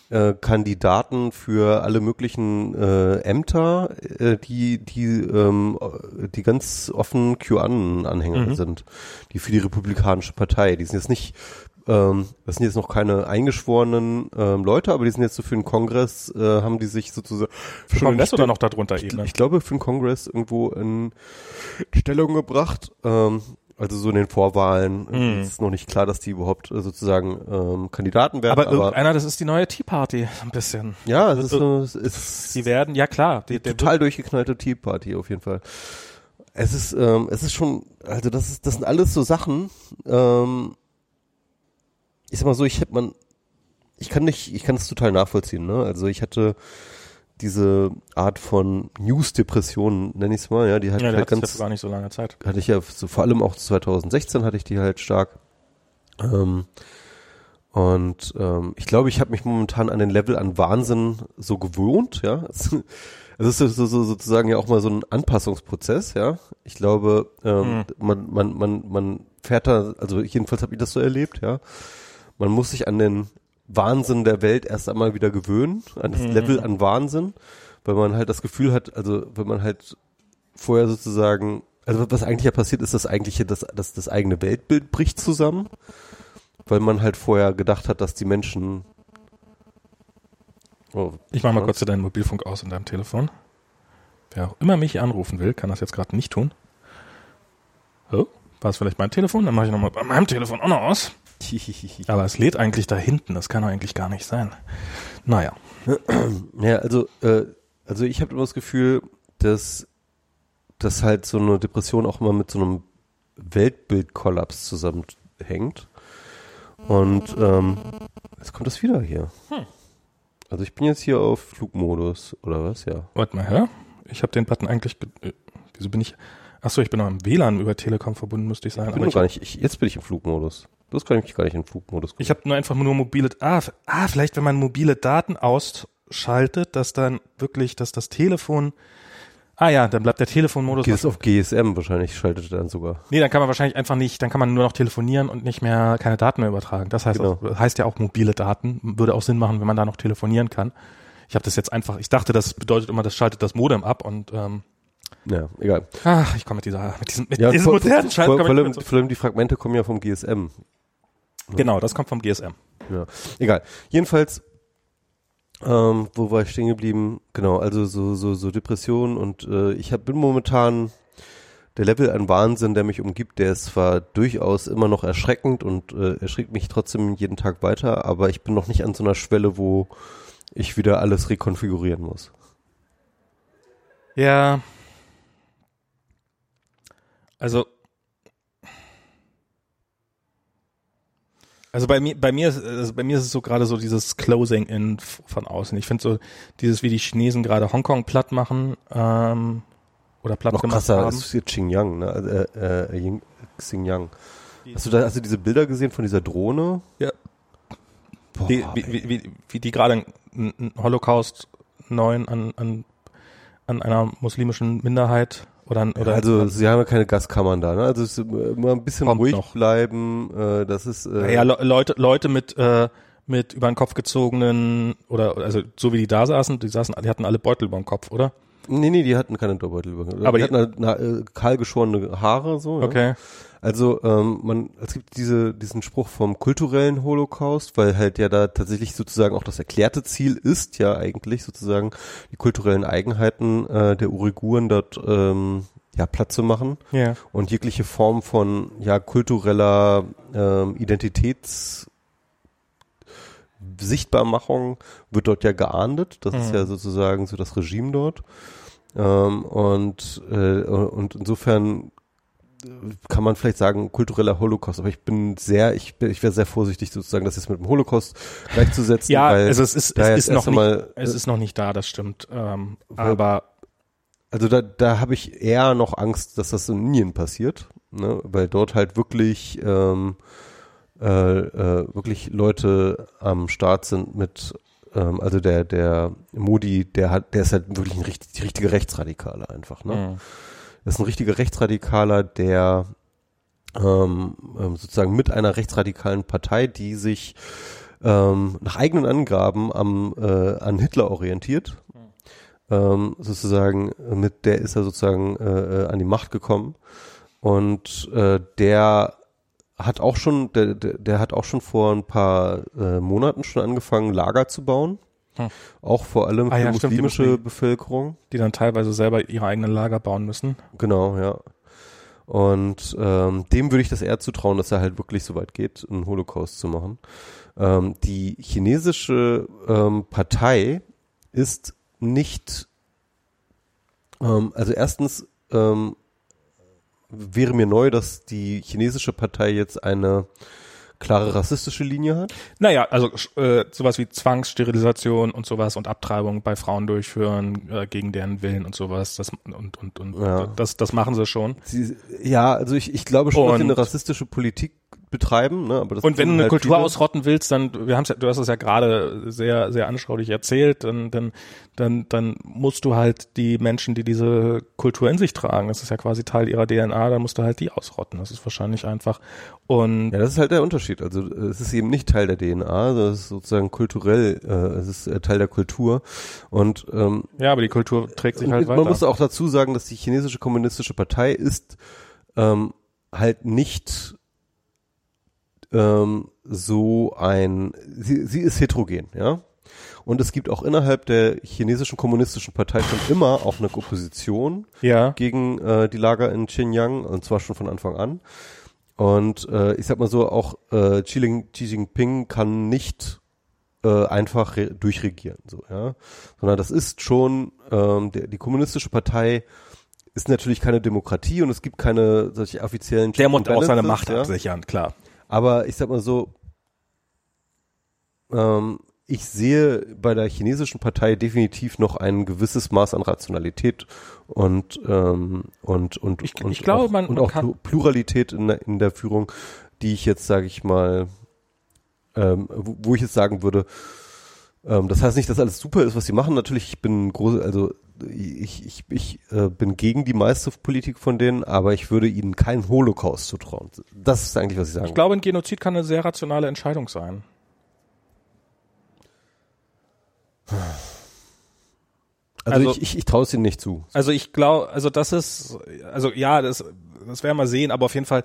Speaker 1: äh, Kandidaten für alle möglichen äh, Ämter, äh, die die ähm, die ganz offen QAnon-Anhänger
Speaker 2: Mhm.
Speaker 1: sind, die für die Republikanische Partei. Die sind jetzt nicht ähm, das sind jetzt noch keine eingeschworenen ähm, Leute, aber die sind jetzt so für den Kongress, äh, haben die sich sozusagen
Speaker 2: Für
Speaker 1: schon in
Speaker 2: Kongress oder noch darunter
Speaker 1: ich,
Speaker 2: eben?
Speaker 1: ich glaube für den Kongress irgendwo in Stellung gebracht. Ähm, also so in den Vorwahlen
Speaker 2: Mhm.
Speaker 1: ist noch nicht klar, dass die überhaupt äh, sozusagen ähm, Kandidaten werden.
Speaker 2: aber
Speaker 1: Aber,
Speaker 2: irgendeiner, das ist die neue Tea Party, [LAUGHS] ein bisschen.
Speaker 1: ja, es ist, so, es ist
Speaker 2: Die werden, ja klar, die,
Speaker 1: total durchgeknallte Tea Party auf jeden Fall. Es ist, ähm, es ist schon, also das ist, das sind alles so Sachen. Ähm, ich sag mal so, ich hätte man, ich kann nicht, ich kann es total nachvollziehen. Ne? Also ich hatte diese Art von News-Depression, nenne ich es mal, ja, die halt,
Speaker 2: ja, der
Speaker 1: halt ganz,
Speaker 2: gar nicht so lange Zeit.
Speaker 1: hatte ich ja so, vor allem auch 2016 hatte ich die halt stark. Ähm, und ähm, ich glaube, ich habe mich momentan an den Level an Wahnsinn so gewohnt, ja. [LAUGHS] Es ist so, so, so sozusagen ja auch mal so ein Anpassungsprozess, ja. Ich glaube, ähm, man, man, man, man fährt da, also jedenfalls habe ich das so erlebt, ja. Man muss sich an den Wahnsinn der Welt erst einmal wieder gewöhnen, an das Level an Wahnsinn, weil man halt das Gefühl hat, also wenn man halt vorher sozusagen, also was eigentlich ja passiert ist, das eigentliche, das, das, das eigene Weltbild bricht zusammen, weil man halt vorher gedacht hat, dass die Menschen oh,
Speaker 2: Ich mach mal
Speaker 1: was?
Speaker 2: kurz deinen Mobilfunk aus in deinem Telefon. Wer auch immer mich anrufen will, kann das jetzt gerade nicht tun. Oh, war es vielleicht mein Telefon? Dann mache ich nochmal bei meinem Telefon auch noch aus. [LAUGHS] Aber es lädt eigentlich da hinten, das kann doch eigentlich gar nicht sein. Naja. [CLEARS THROAT]
Speaker 1: Ja, also, äh, also ich habe immer das Gefühl, dass, dass halt so eine Depression auch immer mit so einem Weltbildkollaps zusammenhängt. Und ähm, jetzt kommt das wieder hier. Also ich bin jetzt hier auf Flugmodus, oder was? Ja.
Speaker 2: Warte mal, hör. Ich habe den Button eigentlich. ge- Äh, wieso bin ich. Achso, ich bin noch im WLAN über Telekom verbunden, müsste ich sagen.
Speaker 1: Ich bin
Speaker 2: Aber ich,
Speaker 1: gar nicht, ich, jetzt bin ich im Flugmodus. Das kann ich mich gar nicht in den Flugmodus
Speaker 2: ich habe nur einfach nur mobile. Ah, ah, vielleicht, wenn man mobile Daten ausschaltet, dass dann wirklich, dass das Telefon. Ah ja, dann bleibt der Telefonmodus.
Speaker 1: Geht auf GSM wahrscheinlich, schaltet er dann sogar.
Speaker 2: Nee, dann kann man wahrscheinlich einfach nicht, dann kann man nur noch telefonieren und nicht mehr keine Daten mehr übertragen. Das heißt,
Speaker 1: Genau.
Speaker 2: auch, heißt ja auch mobile Daten. Würde auch Sinn machen, wenn man da noch telefonieren kann. Ich habe das jetzt einfach, ich dachte, das bedeutet immer, das schaltet das Modem ab und ähm,
Speaker 1: Ja, egal.
Speaker 2: ach, ich komme mit dieser, mit diesem, mit
Speaker 1: Ja,
Speaker 2: diesem
Speaker 1: vor,
Speaker 2: modernen Schalt
Speaker 1: vor, vor, allem, vor allem die Fragmente kommen ja vom GSM.
Speaker 2: Genau, das kommt vom GSM.
Speaker 1: Ja, egal. Jedenfalls, ähm, wo war ich stehen geblieben? Genau, also so so so Depressionen und äh, ich hab, bin momentan der Level an Wahnsinn, der mich umgibt, der ist zwar durchaus immer noch erschreckend und äh, erschreckt mich trotzdem jeden Tag weiter, aber ich bin noch nicht an so einer Schwelle, wo ich wieder alles rekonfigurieren muss.
Speaker 2: Ja. Also Also bei mir, bei mir, ist, also bei mir ist es so gerade so dieses Closing in von außen. Ich finde so dieses, wie die Chinesen gerade Hongkong platt machen ähm, oder platt
Speaker 1: Noch
Speaker 2: gemacht
Speaker 1: krasser
Speaker 2: haben.
Speaker 1: ist hier Xinjiang, ne? Äh, äh, Ying- Xinjiang. Hast du da, hast du diese Bilder gesehen von dieser Drohne?
Speaker 2: Ja.
Speaker 1: Boah,
Speaker 2: Wie, wie, wie, wie, wie die gerade einen Holocaust neuen an, an, an einer muslimischen Minderheit oder, oder
Speaker 1: also sie haben ja keine Gaskammern da, ne? Also es immer ein bisschen ruhig
Speaker 2: noch.
Speaker 1: bleiben. Äh, das ist äh,
Speaker 2: ja, Le Leute, Leute mit, äh, mit über den Kopf gezogenen oder also so wie die da saßen, die saßen, die hatten alle Beutel über dem Kopf, oder?
Speaker 1: nee, nee, die hatten keine Doppelbeutel.
Speaker 2: Aber
Speaker 1: die
Speaker 2: die-
Speaker 1: hatten halt na, äh, kahl geschorene Haare so. Ja? Also ähm, man, es gibt diese, diesen Spruch vom kulturellen Holocaust, weil halt ja da tatsächlich sozusagen auch das erklärte Ziel ist ja eigentlich sozusagen die kulturellen Eigenheiten äh, der Uiguren dort ähm, ja platt zu machen
Speaker 2: Ja.
Speaker 1: und jegliche Form von ja kultureller ähm, Identitäts Sichtbarmachung wird dort ja geahndet. Das ist
Speaker 2: Mhm.
Speaker 1: ja sozusagen so das Regime dort. Ähm, und, äh, und insofern kann man vielleicht sagen, kultureller Holocaust, aber ich bin sehr, ich bin, ich wäre sehr vorsichtig sozusagen, das jetzt mit dem Holocaust gleichzusetzen.
Speaker 2: Ja,
Speaker 1: weil
Speaker 2: also es ist, es ist noch nicht, es ist noch nicht da, das stimmt. Ähm, aber
Speaker 1: Also da, da habe ich eher noch Angst, dass das in Indien passiert, ne? weil dort halt wirklich, ähm, äh, äh, wirklich Leute am Start sind mit, ähm, also der, der Modi, der hat, der ist halt wirklich ein richtig, die richtige Rechtsradikale einfach, ne?
Speaker 2: mh.
Speaker 1: Das ist ein richtiger Rechtsradikaler, der ähm, ähm, sozusagen mit einer rechtsradikalen Partei, die sich ähm, nach eigenen Angaben am, äh, an Hitler orientiert. Ähm, sozusagen, mit der ist er sozusagen äh, äh, an die Macht gekommen. Und äh, der hat auch schon, der, der, der hat auch schon vor ein paar äh, Monaten schon angefangen, Lager zu bauen.
Speaker 2: Hm.
Speaker 1: Auch vor allem
Speaker 2: Ah
Speaker 1: für
Speaker 2: ja, stimmt, die
Speaker 1: muslimische. Bevölkerung.
Speaker 2: die dann teilweise selber ihre eigenen Lager bauen müssen.
Speaker 1: Genau, ja. Und ähm, dem würde ich das eher zutrauen, dass er halt wirklich so weit geht, einen Holocaust zu machen. Ähm, die chinesische ähm, Partei ist nicht, ähm, also erstens ähm, wäre mir neu, dass die chinesische Partei jetzt eine klare rassistische Linie hat.
Speaker 2: Naja, also äh, sowas wie Zwangssterilisation und sowas und Abtreibung bei Frauen durchführen äh, gegen deren Willen und sowas. Das und und und
Speaker 1: Ja.
Speaker 2: das das machen sie schon.
Speaker 1: Sie, ja, also ich, ich glaube schon, dass sie
Speaker 2: Und-
Speaker 1: eine rassistische Politik betreiben. Ne? Aber das
Speaker 2: Und wenn du eine
Speaker 1: halt
Speaker 2: Kultur
Speaker 1: viele.
Speaker 2: ausrotten willst, dann wir haben's ja, du hast es ja gerade sehr sehr anschaulich erzählt, dann dann dann dann musst du halt die Menschen, die diese Kultur in sich tragen, das ist ja quasi Teil ihrer DNA, dann musst du halt die ausrotten. Das ist wahrscheinlich einfach und
Speaker 1: Ja, das ist halt der Unterschied. Also es ist eben nicht Teil der DNA, das ist sozusagen kulturell, äh, es ist äh, Teil der Kultur. Und ähm,
Speaker 2: ja, aber die Kultur trägt sich halt
Speaker 1: man
Speaker 2: weiter.
Speaker 1: muss auch dazu sagen, dass die chinesische kommunistische Partei ist ähm, halt nicht ähm, so ein, sie, sie ist heterogen, ja. Und es gibt auch innerhalb der chinesischen kommunistischen Partei schon immer auch eine Opposition
Speaker 2: ja.
Speaker 1: gegen äh, die Lager in Xinjiang und zwar schon von Anfang an. Und äh, ich sag mal so, auch äh, Xi, Jinping kann nicht äh, einfach re durchregieren, so ja, sondern das ist schon ähm, der, die kommunistische Partei ist natürlich keine Demokratie und es gibt keine solche offiziellen
Speaker 2: Der muss auch seine Macht
Speaker 1: ja.
Speaker 2: absichern, klar.
Speaker 1: Aber ich sag mal so, ähm, ich sehe bei der chinesischen Partei definitiv noch ein gewisses Maß an Rationalität und ähm, und und
Speaker 2: Ich-
Speaker 1: und
Speaker 2: ich glaube,
Speaker 1: auch,
Speaker 2: man-
Speaker 1: und auch Pluralität in der, in der Führung, die ich jetzt sage ich mal, ähm, wo, wo ich jetzt sagen würde, ähm, das heißt nicht, dass alles super ist, was sie machen. Natürlich, ich bin groß, also ich, ich, ich äh, bin gegen die meiste Politik von denen, aber ich würde ihnen keinen Holocaust zutrauen. Das ist eigentlich, was ich sagen
Speaker 2: Ich glaube, ein Genozid kann eine sehr rationale Entscheidung sein.
Speaker 1: Also,
Speaker 2: Also-
Speaker 1: ich, ich, ich traue es ihnen nicht zu.
Speaker 2: Also ich glaube, also das ist, also ja, das, das werden wir sehen, aber auf jeden Fall,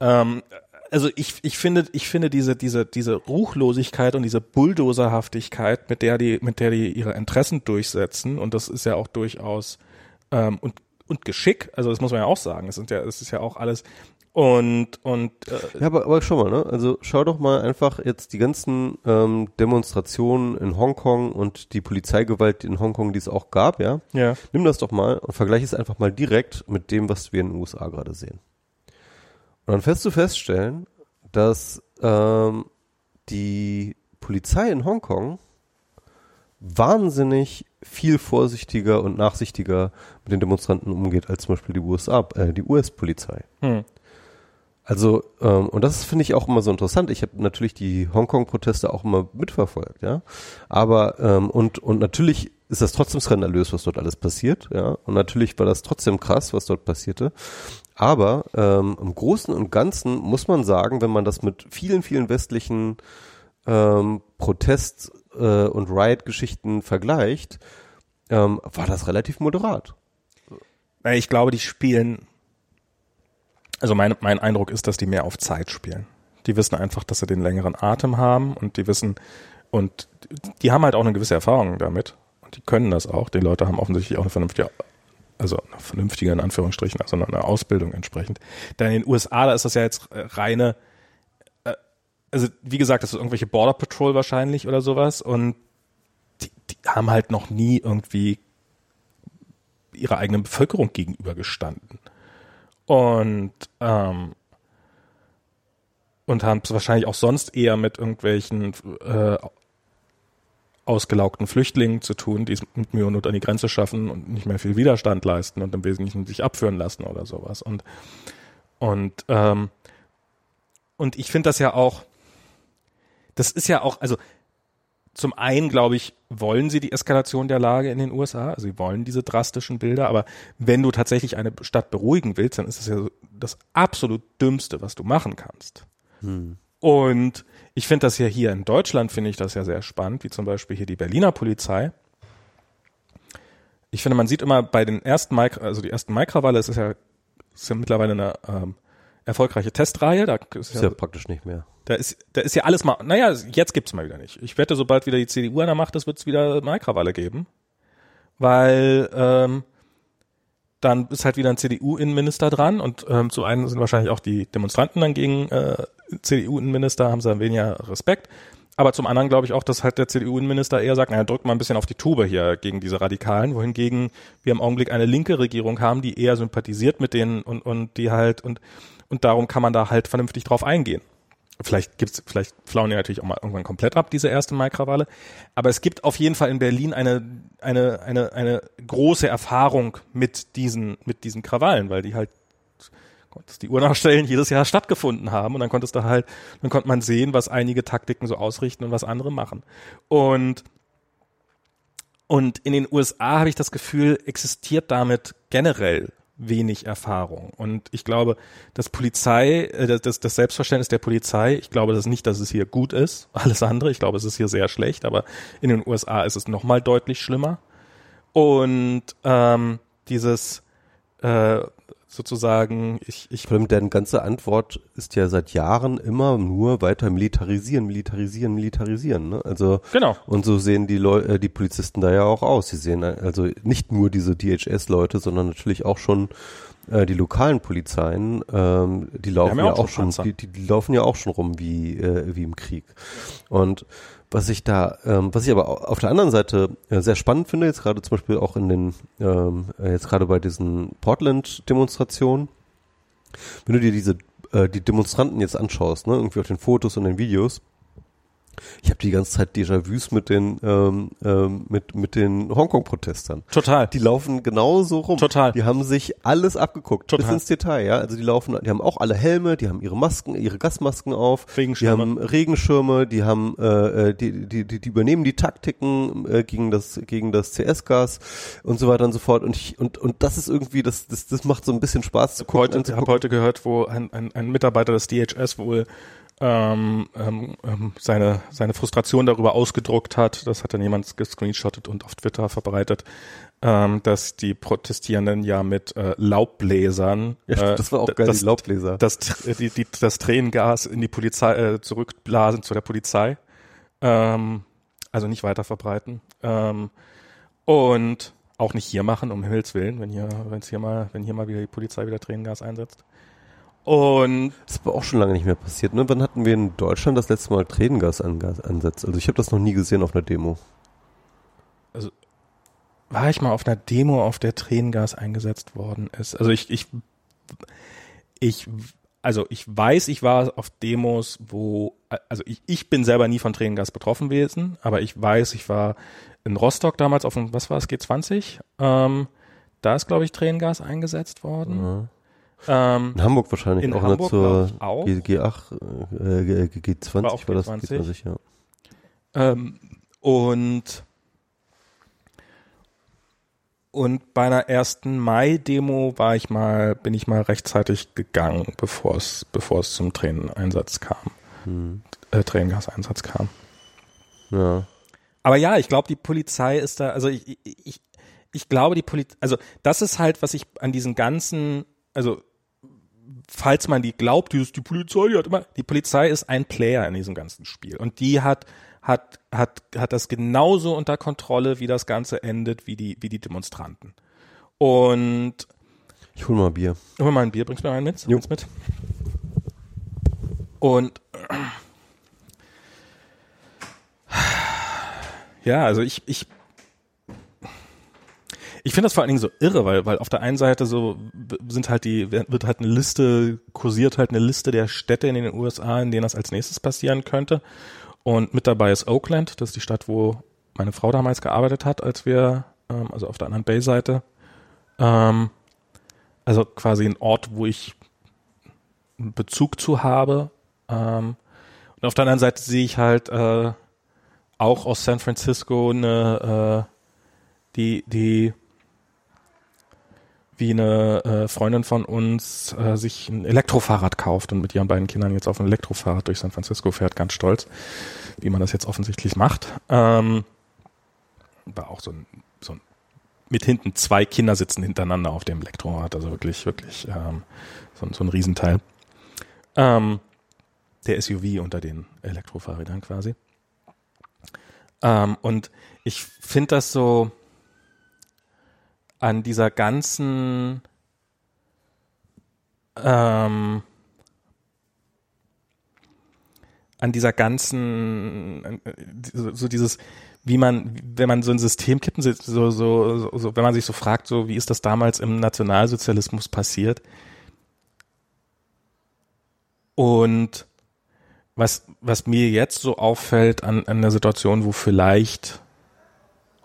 Speaker 2: ähm, also ich, ich finde, ich finde diese, diese, diese Ruchlosigkeit und diese Bulldozerhaftigkeit, mit der die, mit der die ihre Interessen durchsetzen, und das ist ja auch durchaus, ähm, und und Geschick. Also das muss man ja auch sagen. Es sind ja, es ist ja auch alles und und
Speaker 1: äh, ja, aber, aber schau mal, ne? Also schau doch mal einfach jetzt die ganzen ähm, Demonstrationen in Hongkong und die Polizeigewalt in Hongkong, die es auch gab, ja?
Speaker 2: Ja.
Speaker 1: Nimm das doch mal und vergleiche es einfach mal direkt mit dem, was wir in den USA gerade sehen. Und dann wirst du feststellen, dass ähm, die Polizei in Hongkong wahnsinnig viel vorsichtiger und nachsichtiger mit den Demonstranten umgeht als zum Beispiel die USA, äh, die US-Polizei. Hm. Also, ähm, und das finde ich auch immer so interessant. Ich habe natürlich die Hongkong-Proteste auch immer mitverfolgt, ja. Aber, ähm, und, und natürlich ist das trotzdem skandalös, was dort alles passiert, ja. Und natürlich war das trotzdem krass, was dort passierte. Aber ähm, im Großen und Ganzen muss man sagen, wenn man das mit vielen, vielen westlichen ähm, Protest- äh, und Riot-Geschichten vergleicht, ähm, war das relativ moderat.
Speaker 2: Ich glaube, die spielen also mein, mein Eindruck ist, dass die mehr auf Zeit spielen. Die wissen einfach, dass sie den längeren Atem haben und die wissen, und die haben halt auch eine gewisse Erfahrung damit. Und die können das auch. Die Leute haben offensichtlich auch eine vernünftige, also eine vernünftige in Anführungsstrichen, also eine Ausbildung entsprechend. Denn in den USA, da ist das ja jetzt reine, äh, also wie gesagt, das ist irgendwelche Border Patrol wahrscheinlich oder sowas und die, die haben halt noch nie irgendwie ihrer eigenen Bevölkerung gegenübergestanden und ähm, und haben es wahrscheinlich auch sonst eher mit irgendwelchen äh, ausgelaugten Flüchtlingen zu tun, die es mit Mühe und Not an die Grenze schaffen und nicht mehr viel Widerstand leisten und im Wesentlichen sich abführen lassen oder sowas. Und und ähm, und ich finde das ja auch, das ist ja auch, also zum einen, glaube ich, wollen sie die Eskalation der Lage in den USA, also sie wollen diese drastischen Bilder, aber wenn du tatsächlich eine Stadt beruhigen willst, dann ist das ja das absolut Dümmste, was du machen kannst. Hm. Und ich finde das ja hier in Deutschland, finde ich das ja sehr spannend, wie zum Beispiel hier die Berliner Polizei. Ich finde, man sieht immer bei den ersten Mai, also die ersten Mai-Krawalle, es ist ja, ist ja mittlerweile eine ähm, erfolgreiche Testreihe. Da
Speaker 1: ist, ist ja, ja praktisch nicht mehr.
Speaker 2: Da ist, da ist ja alles mal, naja, jetzt gibt's mal wieder nicht. Ich wette, sobald wieder die CDU an der Macht ist, wird's wieder Maikrawalle geben. Weil ähm, dann ist halt wieder ein CDU-Innenminister dran und ähm, zu einem sind wahrscheinlich auch die Demonstranten dann gegen äh, CDU-Innenminister, haben sie dann weniger Respekt. Aber zum anderen glaube ich auch, dass halt der CDU-Innenminister eher sagt, naja, drückt mal ein bisschen auf die Tube hier gegen diese Radikalen, wohingegen wir im Augenblick eine linke Regierung haben, die eher sympathisiert mit denen und, und die halt und, und darum kann man da halt vernünftig drauf eingehen. Vielleicht gibt's, vielleicht flauen die natürlich auch mal irgendwann komplett ab, diese erste Mai-Krawalle. Aber es gibt auf jeden Fall in Berlin eine, eine, eine, eine große Erfahrung mit diesen, mit diesen Krawallen, weil die halt, konntest die Uhr nachstellen, jedes Jahr stattgefunden haben und dann konntest du halt, dann konnte man sehen, was einige Taktiken so ausrichten und was andere machen. Und, und in den USA habe ich das Gefühl, existiert damit generell wenig Erfahrung. Und ich glaube, das Polizei, äh, das, das Selbstverständnis der Polizei, ich glaube das nicht, dass es hier gut ist. [LAUGHS] Alles andere, ich glaube, es ist hier sehr schlecht, aber in den USA ist es nochmal deutlich schlimmer. Und ähm, dieses äh, sozusagen, ich, ich.
Speaker 1: Vor allem deren ganze Antwort ist ja seit Jahren immer nur weiter militarisieren, militarisieren, militarisieren. Ne? Also
Speaker 2: genau.
Speaker 1: Und so sehen die Leute, äh, die Polizisten da ja auch aus. Sie sehen also nicht nur diese DHS-Leute, sondern natürlich auch schon äh, die lokalen Polizeien. Ähm, die laufen ja, ja, auch schon, die, die, die, laufen ja auch schon rum wie äh, wie im Krieg. Und was ich da, ähm, was ich aber auf der anderen Seite äh, sehr spannend finde, jetzt gerade zum Beispiel auch in den, ähm, äh, jetzt gerade bei diesen Portland-Demonstrationen, wenn du dir diese, äh, die Demonstranten jetzt anschaust, ne, irgendwie auf den Fotos und den Videos, ich habe die ganze Zeit Déjà-vus mit den ähm, ähm, mit mit den Hongkong-Protestern.
Speaker 2: Total.
Speaker 1: Die laufen genauso rum.
Speaker 2: Total.
Speaker 1: Die haben sich alles abgeguckt
Speaker 2: Total.
Speaker 1: bis ins Detail. Ja, also die laufen, die haben auch alle Helme, die haben ihre Masken, ihre Gasmasken auf,
Speaker 2: Regenschirme.
Speaker 1: die haben Regenschirme, die haben äh, äh die, die die die übernehmen die Taktiken äh, gegen das gegen das CS-Gas und so weiter und so fort. Und ich, und und das ist irgendwie das das das macht so ein bisschen Spaß zu gucken.
Speaker 2: Heute, ich habe heute gehört, wo ein, ein, ein Mitarbeiter des DHS wohl ähm, ähm, ähm, seine, seine Frustration darüber ausgedruckt hat. Das hat dann jemand gescreenshottet und auf Twitter verbreitet, ähm, dass die Protestierenden ja mit äh, Laubbläsern,
Speaker 1: ja, äh, das war auch geil,
Speaker 2: das,
Speaker 1: die Laubbläser,
Speaker 2: das, die, die, das Tränengas in die Polizei äh, zurückblasen zu der Polizei, ähm, also nicht weiter verbreiten. Ähm, und auch nicht hier machen, um Himmels Willen, wenn hier, wenn es hier mal, wenn hier mal wieder die Polizei wieder Tränengas einsetzt. Und
Speaker 1: Das ist aber auch schon lange nicht mehr passiert. Ne? Wann hatten wir in Deutschland das letzte Mal Tränengasansätze? Also ich habe das noch nie gesehen auf einer Demo.
Speaker 2: war ich mal auf einer Demo, auf der Tränengas eingesetzt worden ist. Also ich, ich, ich, also ich weiß, ich war auf Demos, wo, also ich, ich bin selber nie von Tränengas betroffen gewesen, aber ich weiß, ich war in Rostock damals auf dem, was war es, G20, ähm, da ist, glaube ich, Tränengas eingesetzt worden.
Speaker 1: Ja.
Speaker 2: Ähm,
Speaker 1: In Hamburg wahrscheinlich
Speaker 2: In
Speaker 1: auch
Speaker 2: Hamburg,
Speaker 1: ne, zur
Speaker 2: glaub ich, auch.
Speaker 1: G, G8, äh, G, G20
Speaker 2: War
Speaker 1: war das
Speaker 2: G20.
Speaker 1: G20, ja.
Speaker 2: Ähm, und und bei einer ersten Mai-Demo war ich mal, bin ich mal rechtzeitig gegangen, bevor es, bevor es zum Träneneinsatz kam,
Speaker 1: Hm.
Speaker 2: äh, Tränengaseinsatz kam.
Speaker 1: Ja.
Speaker 2: Aber ja, ich glaube, die Polizei ist da, also ich, ich, ich glaube, die Polizei, also das ist halt, was ich an diesen ganzen, also falls man die glaubt, die, ist die Polizei, die hat immer, die Polizei ist ein Player in diesem ganzen Spiel und die hat hat hat hat das genauso unter Kontrolle, wie das Ganze endet, wie die wie die Demonstranten. Und
Speaker 1: Ich hol mal Bier.
Speaker 2: hol mal ein Bier, bringst du mir einen mit?
Speaker 1: Jo.
Speaker 2: Eins mit. Und ja, also ich, ich, ich finde das vor allen Dingen so irre, weil, weil auf der einen Seite so sind halt die, wird halt eine Liste, kursiert halt eine Liste der Städte in den USA, in denen das als nächstes passieren könnte. Und mit dabei ist Oakland, das ist die Stadt, wo meine Frau damals gearbeitet hat, als wir, ähm, also auf der anderen Bay-Seite. Ähm, also quasi ein Ort, wo ich einen Bezug zu habe. Ähm, und auf der anderen Seite sehe ich halt äh, auch aus San Francisco eine, äh, die, die, wie eine äh, Freundin von uns äh, sich ein Elektrofahrrad kauft und mit ihren beiden Kindern jetzt auf ein Elektrofahrrad durch San Francisco fährt, ganz stolz, wie man das jetzt offensichtlich macht. Ähm, war auch so ein, so ein mit hinten zwei Kinder sitzen hintereinander auf dem Elektrorad, also wirklich, wirklich ähm, so, so ein Riesenteil. Ähm, der SUV unter den Elektrofahrrädern quasi. Ähm, und ich finde das so an dieser ganzen ähm, an dieser ganzen äh, so, dieses wie man, wenn man so ein System kippen, so, so, so, so, wenn man sich so fragt, so wie ist das damals im Nationalsozialismus passiert? Und was, was mir jetzt so auffällt an, an der Situation, wo vielleicht,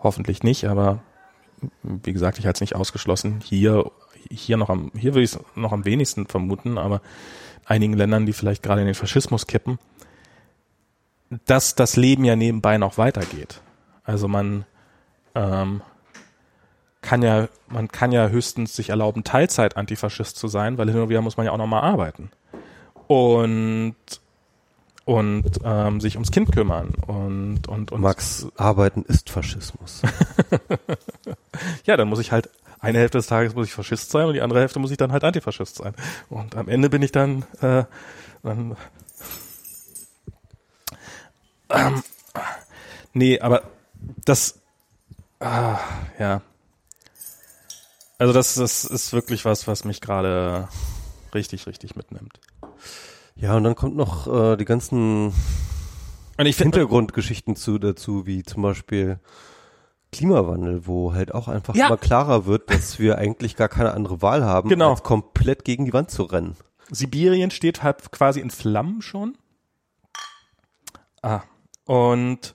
Speaker 2: hoffentlich nicht, aber wie gesagt, ich halte es nicht ausgeschlossen, hier, hier noch am, hier würde ich es noch am wenigsten vermuten, aber einigen Ländern, die vielleicht gerade in den Faschismus kippen, dass das Leben ja nebenbei noch weitergeht. Also man ähm, kann ja, man kann ja höchstens sich erlauben, Teilzeit Antifaschist zu sein, weil hin und wieder muss man ja auch noch mal arbeiten und und ähm, sich ums Kind kümmern und und und
Speaker 1: Max, Arbeiten ist Faschismus. [LAUGHS]
Speaker 2: ja, dann muss ich halt eine Hälfte des Tages muss ich Faschist sein und die andere Hälfte muss ich dann halt Antifaschist sein. Und am Ende bin ich dann, äh, dann ähm, nee, aber das, ah, ja. Also das, das ist wirklich was, was mich gerade richtig, richtig mitnimmt.
Speaker 1: Ja, und dann kommt noch äh, die ganzen
Speaker 2: Und ich finde,
Speaker 1: Hintergrundgeschichten zu dazu, wie zum Beispiel Klimawandel, wo halt auch einfach
Speaker 2: Ja.
Speaker 1: immer klarer wird, dass wir eigentlich gar keine andere Wahl haben,
Speaker 2: Genau.
Speaker 1: als komplett gegen die Wand zu rennen.
Speaker 2: Sibirien steht halt quasi in Flammen schon. Ah, und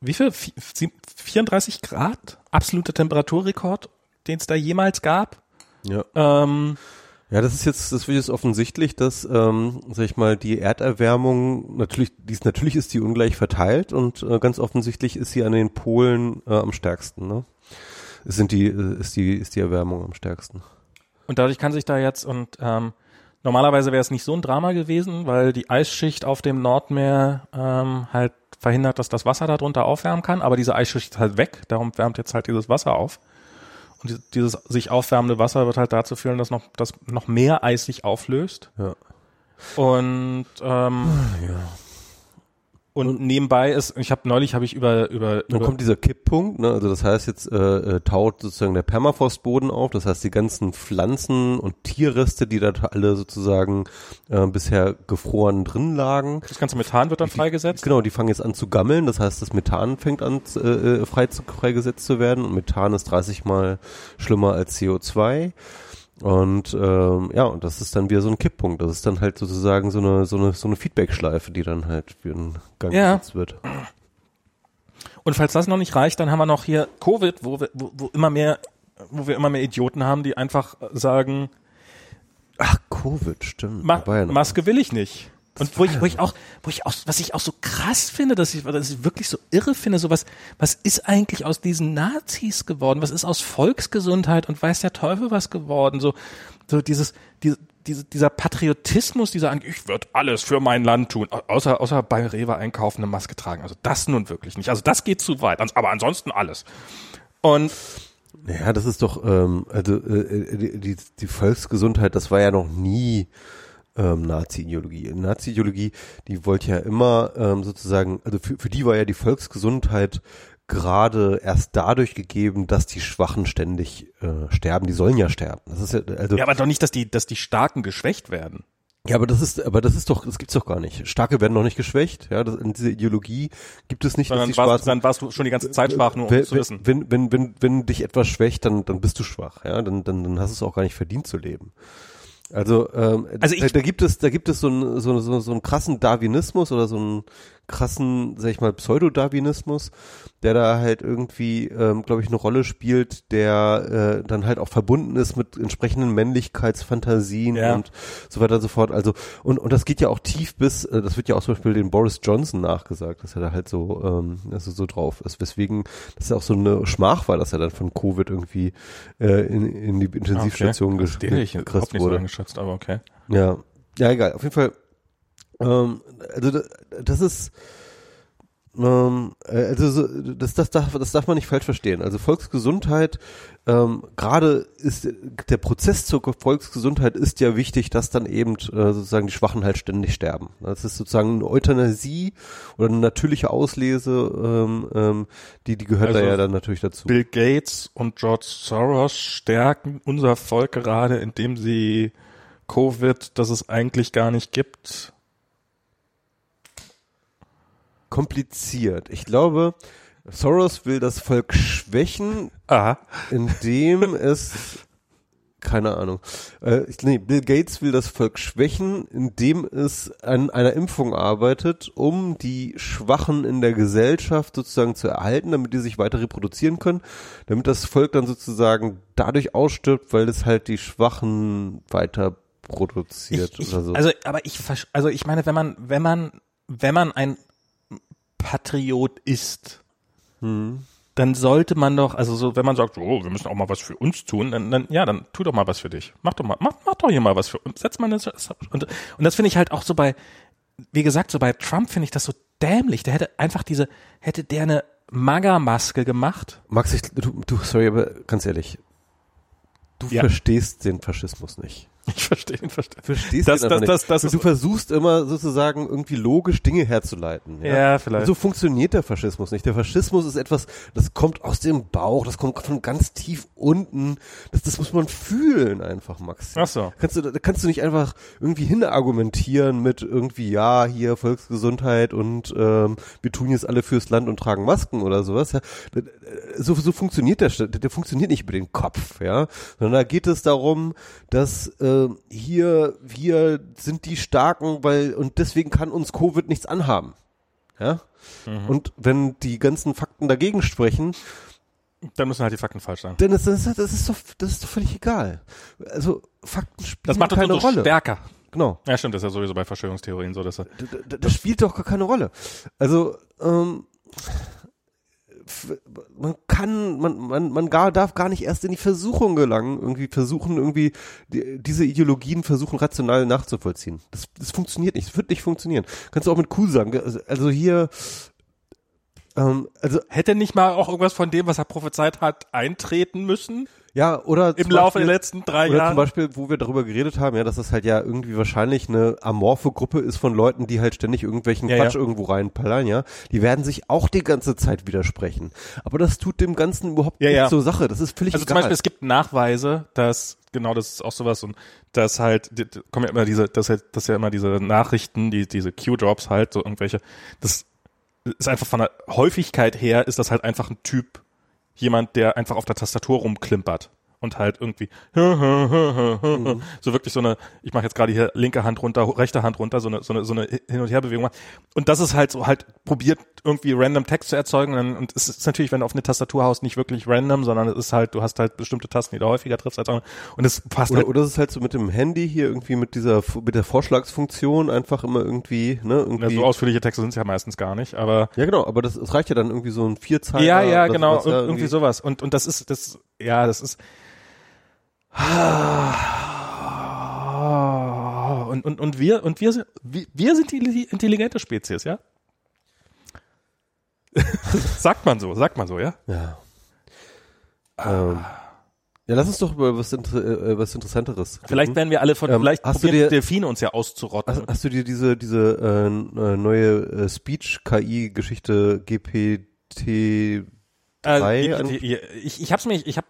Speaker 2: wie viel? Vi- sie- 34 Grad? Absoluter Temperaturrekord, den es da jemals gab.
Speaker 1: Ja.
Speaker 2: Ähm,
Speaker 1: Ja, das ist jetzt, das wird jetzt offensichtlich, dass, ähm, sag ich mal, die Erderwärmung natürlich, dies natürlich ist die ungleich verteilt und äh, ganz offensichtlich ist sie an den Polen äh, am stärksten. Ne? Es sind die, äh, ist die, ist die Erwärmung am stärksten.
Speaker 2: und dadurch kann sich da jetzt und ähm, normalerweise wäre es nicht so ein Drama gewesen, weil die Eisschicht auf dem Nordmeer ähm, halt verhindert, dass das Wasser darunter aufwärmen kann, aber diese Eisschicht ist halt weg, darum wärmt jetzt halt dieses Wasser auf. Und die- dieses sich aufwärmende Wasser wird halt dazu führen, dass noch, dass noch mehr Eis sich auflöst.
Speaker 1: Ja.
Speaker 2: Und, ähm,
Speaker 1: Ja.
Speaker 2: Und, nebenbei ist, ich habe neulich habe ich über über,
Speaker 1: Dann
Speaker 2: über
Speaker 1: kommt dieser Kipppunkt, ne? also das heißt jetzt äh, äh, taut sozusagen der Permafrostboden auf, das heißt die ganzen Pflanzen und Tierreste, die da alle sozusagen äh, bisher gefroren drin lagen,
Speaker 2: das ganze Methan wird dann freigesetzt.
Speaker 1: Genau, die fangen jetzt an zu gammeln. Das heißt, das Methan fängt an äh, äh, frei zu, freigesetzt zu werden. Und Methan ist 30 mal schlimmer als CO2. Und ähm, ja, und das ist dann wieder so ein Kipppunkt. Das ist dann halt sozusagen so eine so eine so eine Feedbackschleife, die dann halt für einen Gang
Speaker 2: Ja.
Speaker 1: wird.
Speaker 2: Und falls das noch nicht reicht, dann haben wir noch hier Covid, wo wir, wo, wo immer mehr, wo wir immer mehr Idioten haben, die einfach sagen,
Speaker 1: Ach, Covid, stimmt.
Speaker 2: Ma
Speaker 1: ja
Speaker 2: Maske will ich nicht. Und wo ich, wo ich auch, wo ich auch, was ich auch so krass finde, dass ich, dass ich wirklich so irre finde, so was, was ist eigentlich aus diesen Nazis geworden? Was ist aus Volksgesundheit und weiß der Teufel was geworden? So, so dieses, die, diese, dieser Patriotismus, dieser, ich würde alles für mein Land tun, au- außer, außer bei Rewe einkaufen, eine Maske tragen. Also das nun wirklich nicht. Also das geht zu weit. Aber ansonsten alles. Und
Speaker 1: Ja, das ist doch, ähm, also äh, die, die, die Volksgesundheit, das war ja noch nie ähm, Nazi-Ideologie. Nazi-Ideologie, die wollte ja immer ähm, sozusagen, also für, für die war ja die Volksgesundheit gerade erst dadurch gegeben, dass die Schwachen ständig äh, sterben. Die sollen ja sterben. Das ist ja, also
Speaker 2: ja, aber doch nicht, dass die, dass die Starken geschwächt werden.
Speaker 1: ja, aber das ist, aber das ist doch, das gibt's doch gar nicht. Starke werden noch nicht geschwächt. Ja, das, in dieser Ideologie gibt es nicht, dass die
Speaker 2: warst,
Speaker 1: Schwarzen
Speaker 2: dann warst du schon die ganze Zeit schwach, nur um
Speaker 1: wenn,
Speaker 2: es zu wissen.
Speaker 1: Wenn, wenn, wenn, wenn dich etwas schwächt, dann, dann bist du schwach, ja, dann, dann, dann hast du es auch gar nicht verdient zu leben. Also, ähm,
Speaker 2: Also ich-
Speaker 1: da, da gibt es, da gibt es so einen, so, so, so einen krassen Darwinismus oder so einen krassen, sag ich mal, Pseudo-Darwinismus, der da halt irgendwie, ähm, glaube ich, eine Rolle spielt, der äh, dann halt auch verbunden ist mit entsprechenden Männlichkeitsfantasien
Speaker 2: Ja.
Speaker 1: und so weiter und so fort. Also, und, und das geht ja auch tief bis, äh, das wird ja auch zum Beispiel den Boris Johnson nachgesagt, dass er da halt so, ähm, also so drauf ist. Weswegen das ja auch so eine Schmach war, dass er dann von Covid irgendwie äh, in, in die Intensivstation
Speaker 2: okay. hätte ich
Speaker 1: gekriegt
Speaker 2: nicht so
Speaker 1: wurde.
Speaker 2: eingeschätzt, aber okay.
Speaker 1: Ja, ja, egal. Auf jeden Fall. Ähm, also da- das ist ähm, äh, also so, das, das, darf, das darf man nicht falsch verstehen. Also Volksgesundheit, ähm, gerade ist der Prozess zur Volksgesundheit ist ja wichtig, dass dann eben äh, sozusagen die Schwachen halt ständig sterben. Das ist sozusagen eine Euthanasie oder eine natürliche Auslese, ähm, ähm, die, die gehört
Speaker 2: Also
Speaker 1: da ja dann natürlich dazu.
Speaker 2: Bill Gates und George Soros stärken unser Volk gerade, indem sie Covid, das es eigentlich gar nicht gibt.
Speaker 1: Kompliziert. Ich glaube, Soros will das Volk schwächen,
Speaker 2: Aha.
Speaker 1: indem [LAUGHS] es keine Ahnung. Äh, ich, nee, Bill Gates will das Volk schwächen, indem es an einer Impfung arbeitet, um die Schwachen in der Gesellschaft sozusagen zu erhalten, damit die sich weiter reproduzieren können, damit das Volk dann sozusagen dadurch ausstirbt, weil es halt die Schwachen weiter produziert
Speaker 2: Ich, ich,
Speaker 1: oder so.
Speaker 2: Also, aber ich, also ich meine, wenn man, wenn man, wenn man ein Patriot ist,
Speaker 1: hm.
Speaker 2: dann sollte man doch, also so, wenn man sagt, oh, wir müssen auch mal was für uns tun, dann, dann ja, dann tu doch mal was für dich. Mach doch mal, mach, mach doch hier mal was für uns. Setz mal eine, und, und das finde ich halt auch so bei, wie gesagt, so bei Trump finde ich das so dämlich. Der hätte einfach diese, hätte der eine Maga-Maske gemacht.
Speaker 1: Max, ich, du, du, sorry, aber ganz ehrlich, du
Speaker 2: Ja.
Speaker 1: verstehst den Faschismus nicht. [LAUGHS]
Speaker 2: Ich verstehe, ich verstehe.
Speaker 1: verstehst
Speaker 2: Das-
Speaker 1: einfach
Speaker 2: das-
Speaker 1: nicht.
Speaker 2: das- das
Speaker 1: du, du versuchst immer sozusagen irgendwie logisch Dinge herzuleiten. Ja,
Speaker 2: Ja, vielleicht.
Speaker 1: Und so funktioniert der Faschismus nicht. Der Faschismus ist etwas, das kommt aus dem Bauch, das kommt von ganz tief unten. Das, das muss man fühlen einfach, Max.
Speaker 2: Ach so.
Speaker 1: Kannst du, da kannst du nicht einfach irgendwie hinargumentieren mit irgendwie, ja, hier Volksgesundheit und ähm, wir tun jetzt alle fürs Land und tragen Masken oder sowas. Ja. So, so funktioniert der, der, der funktioniert nicht über den Kopf, ja. Sondern da geht es darum, dass äh, hier, wir sind die Starken, weil, und deswegen kann uns Covid nichts anhaben. Ja. Und wenn die ganzen Fakten dagegen sprechen,
Speaker 2: Dann müssen halt die Fakten falsch sein.
Speaker 1: dann ist das, das ist doch, das ist doch völlig egal. Also Fakten spielen
Speaker 2: Das macht
Speaker 1: keine Rolle.
Speaker 2: stärker.
Speaker 1: Genau.
Speaker 2: Ja, stimmt, das ist ja sowieso bei Verschwörungstheorien so, dass er,
Speaker 1: D- d- Das spielt doch gar keine Rolle. Also, ähm, man kann, man, man, man gar, darf gar nicht erst in die Versuchung gelangen, irgendwie versuchen, irgendwie die, diese Ideologien versuchen rational nachzuvollziehen. Das, das funktioniert nicht, das wird nicht funktionieren. Kannst du auch mit cool sagen. Also- Also hier, Ähm, also
Speaker 2: Hätte nicht mal auch irgendwas von dem, was er prophezeit hat, eintreten müssen
Speaker 1: ja, oder
Speaker 2: im
Speaker 1: zum
Speaker 2: Laufe
Speaker 1: Beispiel-
Speaker 2: der letzten drei Jahre?
Speaker 1: zum Beispiel, wo wir darüber geredet haben, ja, dass das halt ja irgendwie wahrscheinlich eine amorphe Gruppe ist von Leuten, die halt ständig irgendwelchen
Speaker 2: Ja,
Speaker 1: Quatsch
Speaker 2: ja.
Speaker 1: irgendwo reinpallern, ja. Die werden sich auch die ganze Zeit widersprechen. Aber das tut dem Ganzen überhaupt
Speaker 2: Ja,
Speaker 1: nicht
Speaker 2: ja.
Speaker 1: zur Sache. Das ist völlig
Speaker 2: Also zum
Speaker 1: egal.
Speaker 2: Beispiel, es gibt Nachweise, dass, genau, das ist auch sowas und dass halt, kommen ja immer diese, das halt, das ja immer diese Nachrichten, die, diese Q-Drops halt, so irgendwelche, das ist einfach von der Häufigkeit her, ist das halt einfach ein Typ, jemand, der einfach auf der Tastatur rumklimpert und halt irgendwie [LAUGHS] so wirklich so eine, ich mache jetzt gerade hier linke Hand runter, rechte Hand runter, so eine, so eine, so eine Hin- und Herbewegung macht. Und das ist halt so halt probiert irgendwie random Text zu erzeugen und, es ist natürlich, wenn du auf eine Tastatur haust, nicht wirklich random, sondern es ist halt, du hast halt bestimmte Tasten, die du häufiger triffst als andere und es passt
Speaker 1: oder,
Speaker 2: halt.
Speaker 1: oder es ist halt so mit dem Handy hier irgendwie mit dieser, mit der Vorschlagsfunktion einfach immer irgendwie, ne,
Speaker 2: Ja,
Speaker 1: irgendwie.
Speaker 2: so ausführliche Texte sind es ja meistens gar nicht, aber
Speaker 1: ja, genau, aber das, es reicht ja dann irgendwie so ein Vierzeiler.
Speaker 2: ja, ja, genau,
Speaker 1: ja,
Speaker 2: und irgendwie sowas. Und, und das ist, das, ja, das ist, und, und, und wir, und wir sind, wir, sind die intelligente Spezies, ja? [LAUGHS] sagt man so, sagt man so, ja?
Speaker 1: Ja. Ähm, ja, lass uns doch über was, Inter äh, was Interessanteres.
Speaker 2: Vielleicht
Speaker 1: reden.
Speaker 2: werden wir alle von,
Speaker 1: Ähm,
Speaker 2: vielleicht
Speaker 1: hast du dir-
Speaker 2: Delfine uns ja auszurotten.
Speaker 1: Hast, hast du dir diese diese äh, äh, neue äh, Speech-KI-Geschichte GPT
Speaker 2: Äh, die-
Speaker 1: an-
Speaker 2: die- ich ich habe mich, ich habe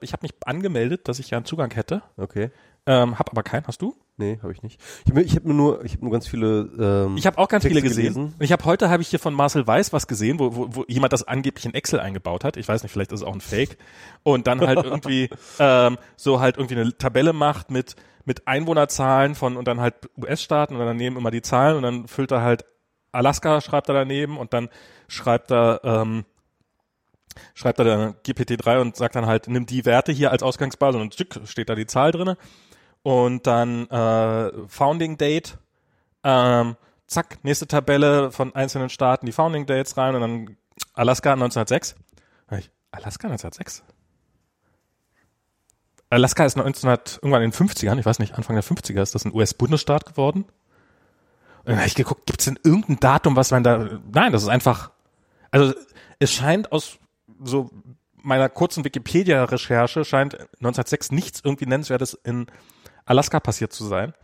Speaker 2: äh, ich hab mich angemeldet, dass ich ja einen Zugang hätte,
Speaker 1: Okay.
Speaker 2: ähm, hab aber keinen. Hast du?
Speaker 1: Nee, habe ich nicht. Ich habe ich hab nur ich habe nur ganz viele ähm,
Speaker 2: Ich habe auch ganz
Speaker 1: Texte
Speaker 2: viele gesehen.
Speaker 1: gelesen.
Speaker 2: Ich habe heute habe ich hier von Marcel Weiß was gesehen, wo, wo, wo jemand das angeblich in Excel eingebaut hat. Ich weiß nicht, vielleicht ist es auch ein Fake. Und dann halt irgendwie [LAUGHS] ähm, so halt irgendwie eine Tabelle macht mit mit Einwohnerzahlen von und dann halt US-Staaten und dann daneben immer die Zahlen und dann füllt er halt Alaska schreibt er daneben und dann schreibt er ähm, schreibt er dann GPT-3 und sagt dann halt, nimm die Werte hier als Ausgangsbasis und tschick, steht da die Zahl drinne und dann äh, Founding Date, ähm, zack, nächste Tabelle von einzelnen Staaten, die Founding Dates rein und dann Alaska 1906. Hab ich, Alaska 1906? Alaska ist 1900, irgendwann in den 50ern, ich weiß nicht, Anfang der 50er ist das ein US-Bundesstaat geworden. Und dann habe ich geguckt, gibt es denn irgendein Datum, was man da, nein, das ist einfach, also es scheint aus so meiner kurzen Wikipedia-Recherche scheint 1906 nichts irgendwie Nennenswertes in Alaska passiert zu sein.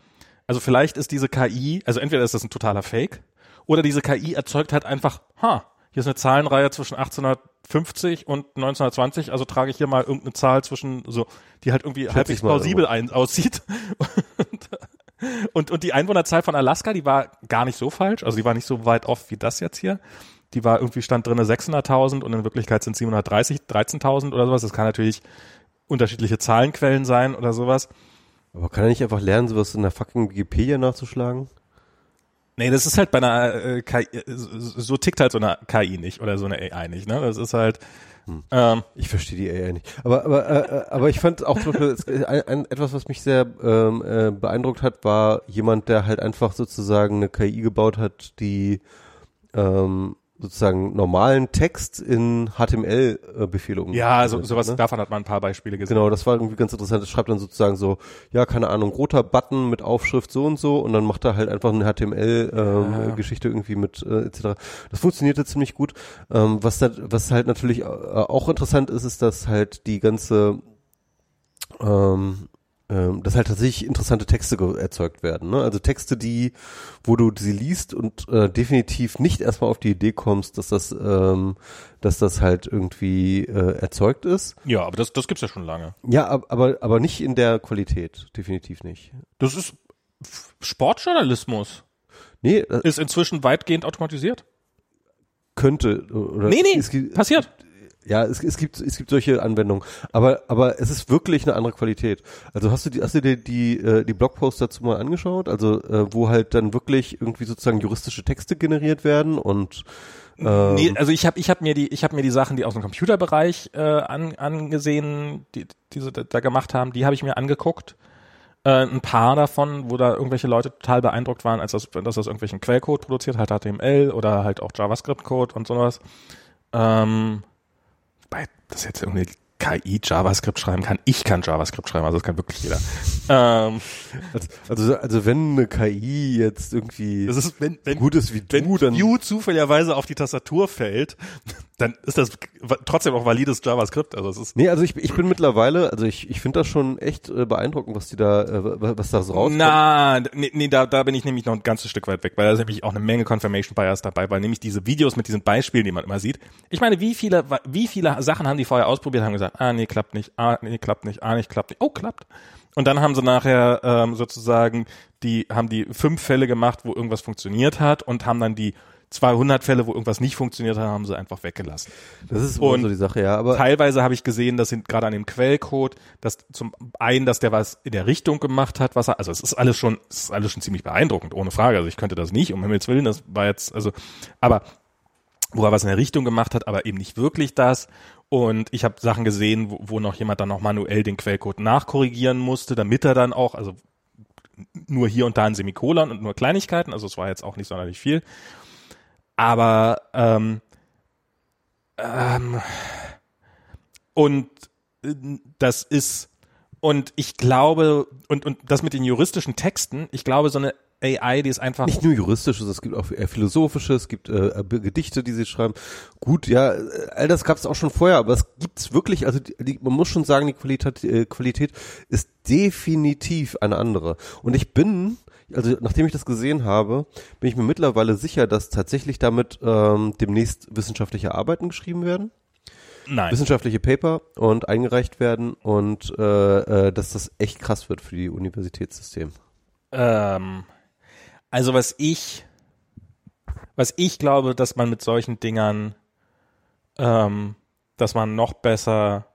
Speaker 2: Also vielleicht ist diese KI, also entweder ist das ein totaler Fake, oder diese KI erzeugt halt einfach, ha, hier ist eine Zahlenreihe zwischen 1850 und 1920, also trage ich hier mal irgendeine Zahl zwischen, so, die halt irgendwie halbwegs
Speaker 1: mal
Speaker 2: plausibel ein, aussieht. Und, [LAUGHS] und, und die Einwohnerzahl von Alaska, die war gar nicht so falsch, also die war nicht so weit off wie das jetzt hier. Die war irgendwie stand drinne 600.000 und in Wirklichkeit sind 730, 13.000 oder sowas. Das kann natürlich unterschiedliche Zahlenquellen sein oder sowas.
Speaker 1: Aber kann er nicht einfach lernen, sowas in der fucking Wikipedia nachzuschlagen?
Speaker 2: Nee, das ist halt bei einer äh, KI, äh, so tickt halt so eine KI nicht oder so eine AI nicht, ne? Das ist halt, ähm,
Speaker 1: Ich verstehe die AI nicht. Aber aber äh, äh, aber ich fand auch zum Beispiel äh, ein, ein, etwas, was mich sehr ähm, äh, beeindruckt hat, war jemand, der halt einfach sozusagen eine KI gebaut hat, die ähm, sozusagen normalen Text in HTML-Befehle umsetzt.
Speaker 2: ja, so, sowas,
Speaker 1: ne?
Speaker 2: davon hat man ein paar Beispiele gesehen.
Speaker 1: Genau, das war irgendwie ganz interessant. Es schreibt dann sozusagen so, ja, keine Ahnung, roter Button mit Aufschrift so und so und dann macht er halt einfach eine
Speaker 2: Ja.
Speaker 1: HTML-Geschichte irgendwie mit äh, etc. Das funktionierte ziemlich gut. Ähm, was, da, was halt natürlich äh, auch interessant ist, ist, dass halt die ganze ähm, ähm, dass halt tatsächlich interessante Texte erzeugt werden. Ne? Also Texte, die, wo du sie liest und äh, definitiv nicht erstmal auf die Idee kommst, dass das, ähm, dass das halt irgendwie äh, erzeugt ist.
Speaker 2: Ja, aber das, das gibt's ja schon lange.
Speaker 1: Ja, ab- aber, aber nicht in der Qualität, definitiv nicht.
Speaker 2: Das ist Sportjournalismus.
Speaker 1: Nee, das
Speaker 2: Ist inzwischen weitgehend automatisiert.
Speaker 1: könnte oder
Speaker 2: Nee, nee,
Speaker 1: es
Speaker 2: passiert.
Speaker 1: Ja, es, es gibt es gibt solche Anwendungen, aber aber es ist wirklich eine andere Qualität. Also hast du die hast du dir die äh, die Blogposts dazu mal angeschaut, also äh, wo halt dann wirklich irgendwie sozusagen juristische Texte generiert werden und ähm,
Speaker 2: Nee, also ich habe ich hab mir die ich habe mir die Sachen, die aus dem Computerbereich äh, an, angesehen, die die sie da, da gemacht haben, die habe ich mir angeguckt. Äh, ein paar davon, wo da irgendwelche Leute total beeindruckt waren, als das, dass das irgendwelchen Quellcode produziert, halt HTML oder halt auch JavaScript-Code und sowas. Ähm, wobei das jetzt irgendwie KI JavaScript schreiben kann. Ich kann JavaScript schreiben, also das kann wirklich jeder. ähm,
Speaker 1: also, also, also wenn eine KI jetzt irgendwie
Speaker 2: das ist, wenn, wenn,
Speaker 1: gut ist wie
Speaker 2: wenn
Speaker 1: du, dann
Speaker 2: Vue zufälligerweise auf die Tastatur fällt, dann ist das trotzdem auch valides JavaScript. Also es ist
Speaker 1: nee, also ich, ich bin mittlerweile, also ich, ich finde das schon echt äh, beeindruckend, was die da, äh, was da so rauskommt.
Speaker 2: Na, nee, nee da, da bin ich nämlich noch ein ganzes Stück weit weg, weil da ist nämlich auch eine Menge Confirmation Bias dabei, weil nämlich diese Videos mit diesen Beispielen, die man immer sieht. Ich meine, wie viele, wie viele Sachen haben die vorher ausprobiert, haben gesagt, ah, nee, klappt nicht, ah, nee, klappt nicht, ah, nicht, klappt nicht, oh, klappt. Und dann haben sie nachher ähm, sozusagen die, haben die fünf Fälle gemacht, wo irgendwas funktioniert hat und haben dann die 200 Fälle, wo irgendwas nicht funktioniert hat, haben sie einfach weggelassen.
Speaker 1: Das ist und so die Sache, ja. Aber
Speaker 2: teilweise habe ich gesehen, dass sind gerade an dem Quellcode, dass zum einen, dass der was in der Richtung gemacht hat, was er, also es ist alles schon, es ist alles schon ziemlich beeindruckend, ohne Frage. Also ich könnte das nicht, um Himmels Willen, das war jetzt, also, aber wo er was in der Richtung gemacht hat, aber eben nicht wirklich das. Und ich habe Sachen gesehen, wo, wo noch jemand dann noch manuell den Quellcode nachkorrigieren musste, damit er dann auch, also nur hier und da ein Semikolon und nur Kleinigkeiten, also es war jetzt auch nicht sonderlich viel. Aber ähm, ähm, und äh, das ist und ich glaube und und das mit den juristischen Texten, ich glaube so eine AI, die ist einfach
Speaker 1: nicht nur juristisches, es gibt auch philosophische, es gibt äh, Gedichte, die sie schreiben. Gut, ja, äh, all das gab es auch schon vorher, aber es gibt's wirklich, also die, man muss schon sagen, die Qualität, äh, Qualität ist definitiv eine andere. Und ich bin also nachdem ich das gesehen habe, bin ich mir mittlerweile sicher, dass tatsächlich damit ähm, demnächst wissenschaftliche Arbeiten geschrieben werden.
Speaker 2: Nein.
Speaker 1: Wissenschaftliche Paper und eingereicht werden und äh, äh, dass das echt krass wird für die Universitätssystem.
Speaker 2: Ähm, also was ich, was ich glaube, dass man mit solchen Dingern, ähm, dass man noch besser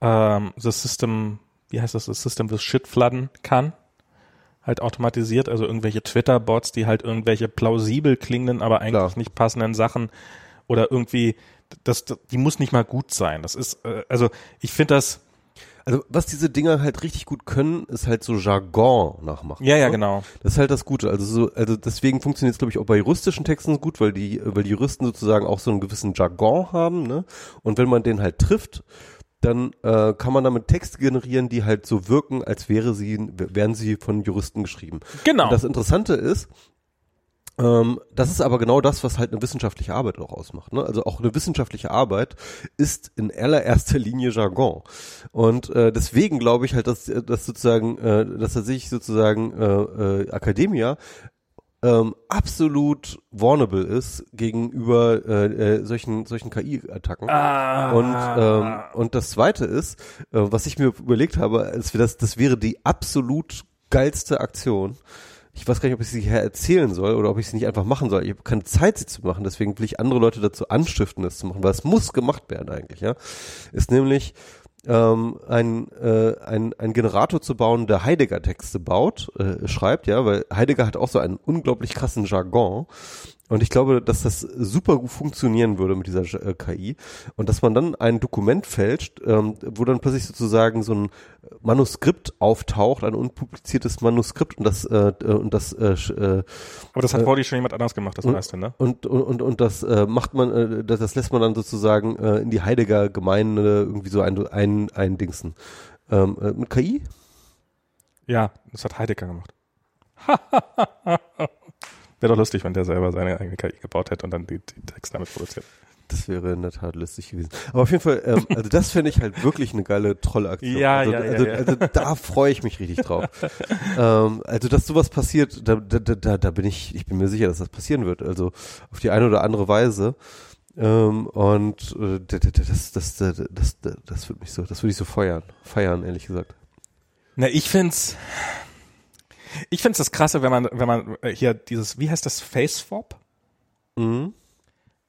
Speaker 2: ähm, das System, wie heißt das, das System with Shit floodden kann halt automatisiert, also irgendwelche Twitter-Bots, die halt irgendwelche plausibel klingenden, aber eigentlich Klar. nicht passenden Sachen oder irgendwie, das, das, die muss nicht mal gut sein. Das ist, äh, also ich finde das.
Speaker 1: Also was diese Dinger halt richtig gut können, ist halt so Jargon nachmachen.
Speaker 2: Ja, ja, ne? genau.
Speaker 1: Das ist halt das Gute. Also so, also deswegen funktioniert es, glaube ich, auch bei juristischen Texten gut, weil die, weil die Juristen sozusagen auch so einen gewissen Jargon haben, ne? Und wenn man den halt trifft, dann äh, kann man damit Texte generieren, die halt so wirken, als wäre sie, wären sie von Juristen geschrieben.
Speaker 2: Genau.
Speaker 1: Und das Interessante ist, ähm, das ist aber genau das, was halt eine wissenschaftliche Arbeit auch ausmacht. Ne? Also auch eine wissenschaftliche Arbeit ist in allererster Linie Jargon. Und äh, deswegen glaube ich halt, dass, dass sozusagen, äh, dass tatsächlich sozusagen äh, äh, Academia ähm, absolut vulnerable ist gegenüber äh, äh, solchen solchen KI-Attacken.
Speaker 2: Ah.
Speaker 1: Und ähm, und das Zweite ist, äh, was ich mir überlegt habe, ist, das das wäre die absolut geilste Aktion. Ich weiß gar nicht, ob ich sie hier erzählen soll oder ob ich sie nicht einfach machen soll. Ich habe keine Zeit, sie zu machen, deswegen will ich andere Leute dazu anstiften, das zu machen, weil es muss gemacht werden eigentlich, ja. Ist nämlich ähm, ein, äh, ein, ein Generator zu bauen, der Heidegger-Texte baut, äh, schreibt, ja, weil Heidegger hat auch so einen unglaublich krassen Jargon und ich glaube, dass das super gut funktionieren würde mit dieser äh, KI und dass man dann ein Dokument fälscht, ähm, wo dann plötzlich sozusagen so ein Manuskript auftaucht, ein unpubliziertes Manuskript und das äh, und das äh, äh,
Speaker 2: Aber das hat äh, schon jemand anders gemacht, das
Speaker 1: und,
Speaker 2: meiste, ne?
Speaker 1: Und und und, und das macht man das, das lässt man dann sozusagen in die Heidegger Gemeinde irgendwie so ein ein ein Dingsen. Ähm, äh, mit KI?
Speaker 2: Ja, das hat Heidegger gemacht. [LAUGHS] Wäre doch lustig, wenn der selber seine eigene KI gebaut hätte und dann die, die Texte damit produziert.
Speaker 1: Das wäre in der Tat lustig gewesen. Aber auf jeden Fall, ähm, also das fände ich halt wirklich eine geile Trollaktion.
Speaker 2: Ja,
Speaker 1: also,
Speaker 2: ja,
Speaker 1: also,
Speaker 2: ja,
Speaker 1: also, da freue ich mich richtig drauf. [LAUGHS] ähm, also dass sowas passiert, da, da, da, da bin ich, ich bin mir sicher, dass das passieren wird. Also auf die eine oder andere Weise. Ähm, und äh, das, das, das, das, das, das wird mich so, das würde ich so feiern, feiern, ehrlich gesagt.
Speaker 2: Na, ich find's, ich finde es das krasse, wenn man, wenn man äh, hier dieses, wie heißt das, Face Swap?
Speaker 1: Mhm.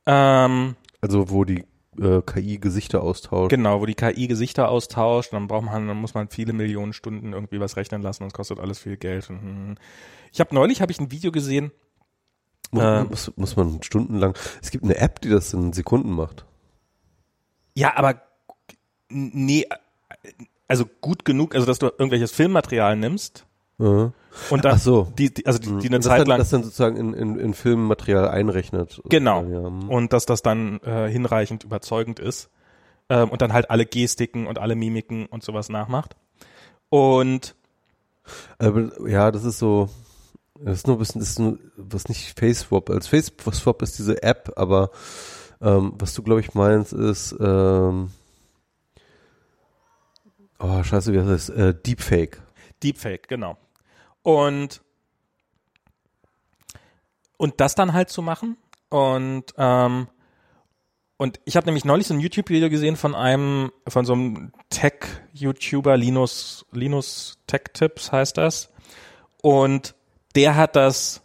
Speaker 2: Ähm,
Speaker 1: also wo die äh, KI Gesichter austauscht.
Speaker 2: Genau, wo die KI Gesichter austauscht, dann braucht man, dann muss man viele Millionen Stunden irgendwie was rechnen lassen und es kostet alles viel Geld. Mhm. Ich habe neulich habe ich ein Video gesehen.
Speaker 1: Muss, äh, muss, muss man stundenlang. Es gibt eine App, die das in Sekunden macht.
Speaker 2: Ja, aber nee, also gut genug, also dass du irgendwelches Filmmaterial nimmst.
Speaker 1: Mhm
Speaker 2: und dann,
Speaker 1: Ach so.
Speaker 2: die, die, also die, die eine
Speaker 1: das
Speaker 2: Zeit
Speaker 1: dann,
Speaker 2: lang
Speaker 1: das dann sozusagen in, in, in Filmmaterial einrechnet.
Speaker 2: Genau.
Speaker 1: Ja.
Speaker 2: Und dass das dann äh, hinreichend überzeugend ist. ähm, und dann halt alle Gestiken und alle Mimiken und sowas nachmacht. Und
Speaker 1: Aber, ja, das ist so, das ist nur ein bisschen, das ist nur, was nicht FaceSwap, als FaceSwap ist diese App, aber ähm, was du glaube ich meinst ist, ähm, oh scheiße, wie heißt das, äh, Deepfake.
Speaker 2: Deepfake, genau. Und und das dann halt zu machen und ähm, und ich habe nämlich neulich so ein YouTube-Video gesehen von einem, von so einem Tech-YouTuber, Linus, Linus Tech Tips heißt das. Und der hat das,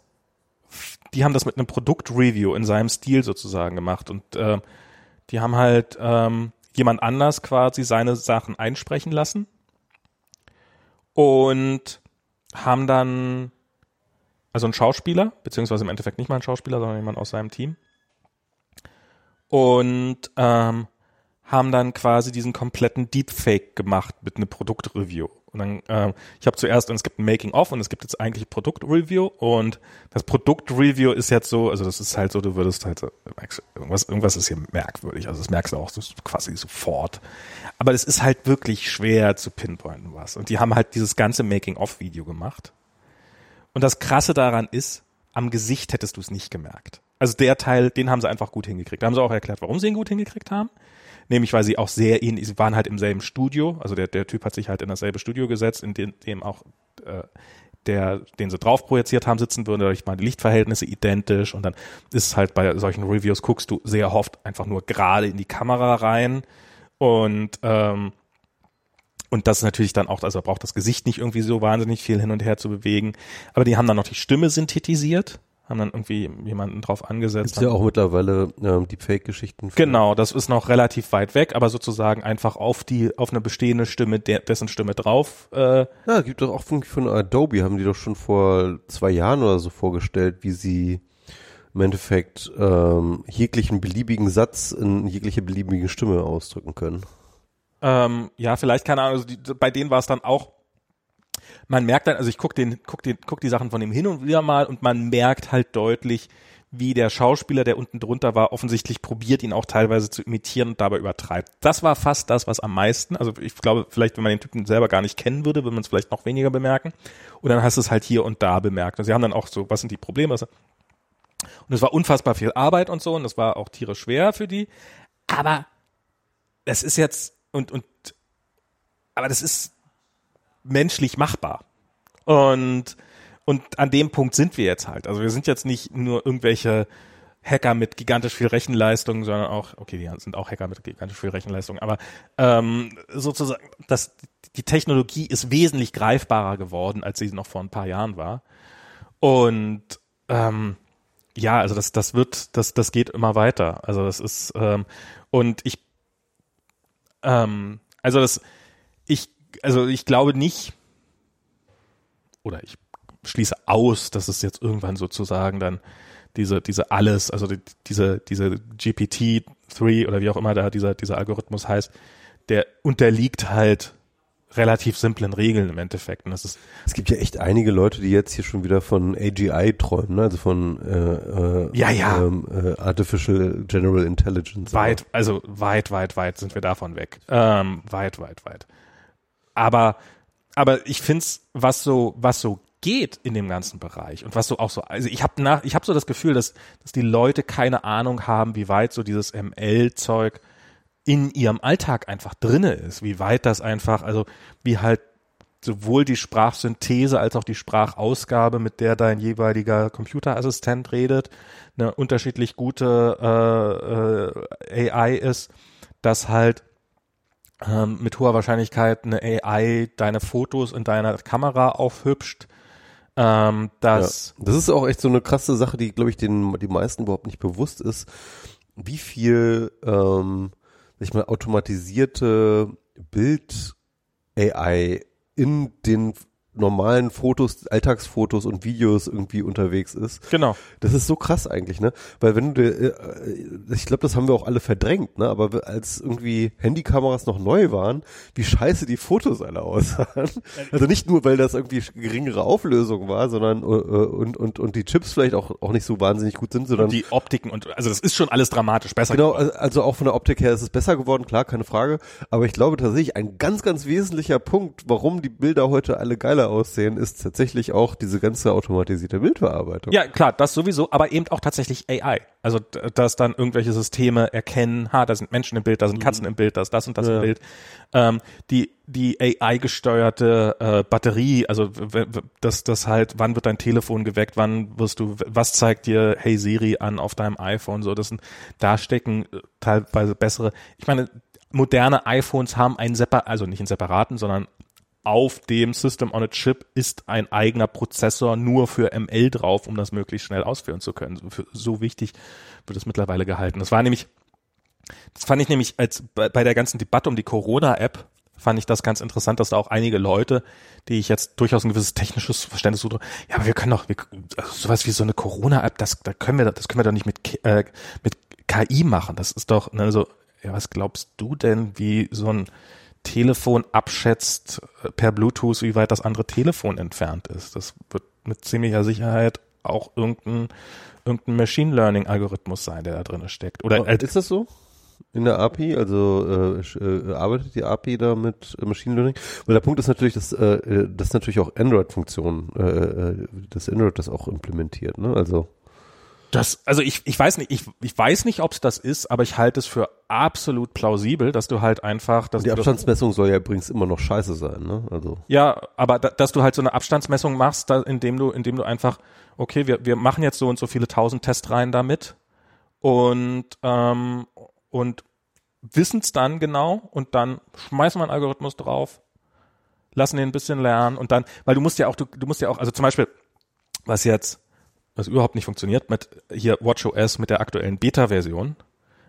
Speaker 2: die haben das mit einem Produkt-Review in seinem Stil sozusagen gemacht. Und äh, die haben halt ähm, jemand anders quasi seine Sachen einsprechen lassen. Und haben dann, also ein Schauspieler, beziehungsweise im Endeffekt nicht mal ein Schauspieler, sondern jemand aus seinem Team und ähm, haben dann quasi diesen kompletten Deepfake gemacht mit einem Produktreview. Und dann, ähm, ich habe zuerst, und es gibt ein Making-of und es gibt jetzt eigentlich Produktreview und das Produktreview ist jetzt so, also das ist halt so, du würdest halt so, irgendwas, irgendwas ist hier merkwürdig, also das merkst du auch so, quasi sofort. Aber es ist halt wirklich schwer zu pinpointen was. Und die haben halt dieses ganze Making-of-Video gemacht. Und das Krasse daran ist, am Gesicht hättest du es nicht gemerkt. Also der Teil, den haben sie einfach gut hingekriegt. Da haben sie auch erklärt, warum sie ihn gut hingekriegt haben. Nämlich, weil sie auch sehr ähnlich, sie waren halt im selben Studio. Also der, der Typ hat sich halt in dasselbe Studio gesetzt, in dem, dem auch äh, der, den sie drauf projiziert haben, sitzen würde. Ich meine, die Lichtverhältnisse identisch und dann ist es halt bei solchen Reviews, guckst du sehr oft einfach nur gerade in die Kamera rein und ähm, und das ist natürlich dann auch, also braucht das Gesicht nicht irgendwie so wahnsinnig viel hin und her zu bewegen. Aber die haben dann noch die Stimme synthetisiert haben dann irgendwie jemanden drauf angesetzt.
Speaker 1: Gibt ja auch mittlerweile ähm, die Fake-Geschichten.
Speaker 2: Genau, das ist noch relativ weit weg, aber sozusagen einfach auf die, auf eine bestehende Stimme, der, dessen Stimme drauf. Äh,
Speaker 1: ja, gibt doch auch von, von Adobe, haben die doch schon vor zwei Jahren oder so vorgestellt, wie sie im Endeffekt ähm, jeglichen beliebigen Satz in jegliche beliebige Stimme ausdrücken können.
Speaker 2: Ähm, ja, vielleicht keine Ahnung, also die, bei denen war es dann auch man merkt dann, also ich guck den, guck den, guck die Sachen von ihm hin und wieder mal und man merkt halt deutlich, wie der Schauspieler, der unten drunter war, offensichtlich probiert, ihn auch teilweise zu imitieren und dabei übertreibt. Das war fast das, was am meisten, also ich glaube, vielleicht, wenn man den Typen selber gar nicht kennen würde, würde man es vielleicht noch weniger bemerken. Und dann hast du es halt hier und da bemerkt. Und sie haben dann auch so, was sind die Probleme? Und es war unfassbar viel Arbeit und so und das war auch tierisch schwer für die. Aber es ist jetzt, und, und, aber das ist menschlich machbar. Und, und an dem Punkt sind wir jetzt halt. Also wir sind jetzt nicht nur irgendwelche Hacker mit gigantisch viel Rechenleistung, sondern auch, okay, die sind auch Hacker mit gigantisch viel Rechenleistung, aber ähm, sozusagen, das, die Technologie ist wesentlich greifbarer geworden, als sie noch vor ein paar Jahren war. Und ähm, ja, also das, das wird, das, das geht immer weiter. Also das ist, ähm, und ich, ähm, also das, ich also ich glaube nicht, oder ich schließe aus, dass es jetzt irgendwann sozusagen dann diese, diese alles, also die, diese, diese GPT-3 oder wie auch immer da dieser, dieser Algorithmus heißt, der unterliegt halt relativ simplen Regeln im Endeffekt. Und das ist
Speaker 1: es gibt ja echt einige Leute, die jetzt hier schon wieder von AGI träumen, ne? also von äh, äh,
Speaker 2: ja, ja.
Speaker 1: Ähm, äh, Artificial General Intelligence.
Speaker 2: Weit, also weit, weit, weit sind wir davon weg. Ähm, weit, weit, weit. Aber, aber ich find's, was so, was so geht in dem ganzen Bereich und was so auch so, also ich habe nach, ich habe so das Gefühl, dass, dass die Leute keine Ahnung haben, wie weit so dieses ML-Zeug in ihrem Alltag einfach drinne ist, wie weit das einfach, also wie halt sowohl die Sprachsynthese als auch die Sprachausgabe, mit der dein jeweiliger Computerassistent redet, eine unterschiedlich gute äh, äh, AI ist, dass halt ähm, mit hoher Wahrscheinlichkeit eine AI deine Fotos in deiner Kamera aufhübscht. Ähm, das,
Speaker 1: ja, das ist auch echt so eine krasse Sache, die, glaube ich, den die meisten überhaupt nicht bewusst ist, wie viel, ähm, sag ich mal, automatisierte Bild-AI in den normalen Fotos, Alltagsfotos und Videos irgendwie unterwegs ist.
Speaker 2: Genau.
Speaker 1: Das ist so krass eigentlich, ne? Weil wenn du, äh, ich glaube, das haben wir auch alle verdrängt, ne? Aber als irgendwie Handykameras noch neu waren, wie scheiße die Fotos alle aussahen. Also nicht nur, weil das irgendwie geringere Auflösung war, sondern äh, und und und die Chips vielleicht auch auch nicht so wahnsinnig gut sind, sondern
Speaker 2: Und die Optiken und also das ist schon alles dramatisch besser.
Speaker 1: Genau,
Speaker 2: geworden.
Speaker 1: also also auch von der Optik her ist es besser geworden, klar, keine Frage. Aber ich glaube tatsächlich, ein ganz, ganz wesentlicher Punkt, warum die Bilder heute alle geiler aussehen, ist tatsächlich auch diese ganze automatisierte Bildverarbeitung.
Speaker 2: Ja, klar, das sowieso, aber eben auch tatsächlich AI. Also, dass dann irgendwelche Systeme erkennen, ha, da sind Menschen im Bild, da sind Katzen im Bild, da ist das und das
Speaker 1: Ja.
Speaker 2: im Bild. Ähm, die, die AI-gesteuerte äh, Batterie, also w- das, das halt, wann wird dein Telefon geweckt, wann wirst du, was zeigt dir Hey Siri an auf deinem iPhone, so, das sind, da stecken äh, teilweise bessere, ich meine, moderne iPhones haben einen separ also nicht einen separaten, sondern auf dem System on a Chip ist ein eigener Prozessor nur für ML drauf, um das möglichst schnell ausführen zu können. So, so wichtig wird es mittlerweile gehalten. Das war nämlich, das fand ich nämlich als bei, bei der ganzen Debatte um die Corona-App fand ich das ganz interessant, dass da auch einige Leute, die ich jetzt durchaus ein gewisses technisches Verständnis suche, ja, aber wir können doch, wir, also sowas wie so eine Corona-App, das, da können wir, das können wir doch nicht mit, äh, mit KI machen. Das ist doch, ne, so, ja, was glaubst du denn, wie so ein Telefon abschätzt äh, per Bluetooth, wie weit das andere Telefon entfernt ist. Das wird mit ziemlicher Sicherheit auch irgendein, irgendein Machine Learning Algorithmus sein, der da drin steckt. Oder äh,
Speaker 1: ist das so? In der API, also äh, äh, arbeitet die API da mit äh, Machine Learning? Weil der Punkt ist natürlich, dass äh, äh, das natürlich auch Android-Funktionen, äh, äh, dass Android das auch implementiert, ne? Also
Speaker 2: Das, also ich, ich weiß nicht, ich, ich weiß nicht, ob es das ist, aber ich halte es für absolut plausibel, dass du halt einfach, dass
Speaker 1: die
Speaker 2: du das,
Speaker 1: Abstandsmessung soll ja übrigens immer noch scheiße sein, ne? Also
Speaker 2: ja, aber da, dass du halt so eine Abstandsmessung machst, da, indem du, indem du einfach, okay, wir, wir machen jetzt so und so viele tausend Testreihen damit und ähm, und wissen es dann genau und dann schmeißen wir einen Algorithmus drauf, lassen den ein bisschen lernen und dann, weil du musst ja auch, du, du musst ja auch, also zum Beispiel, was jetzt, was überhaupt nicht funktioniert, mit hier WatchOS mit der aktuellen Beta-Version,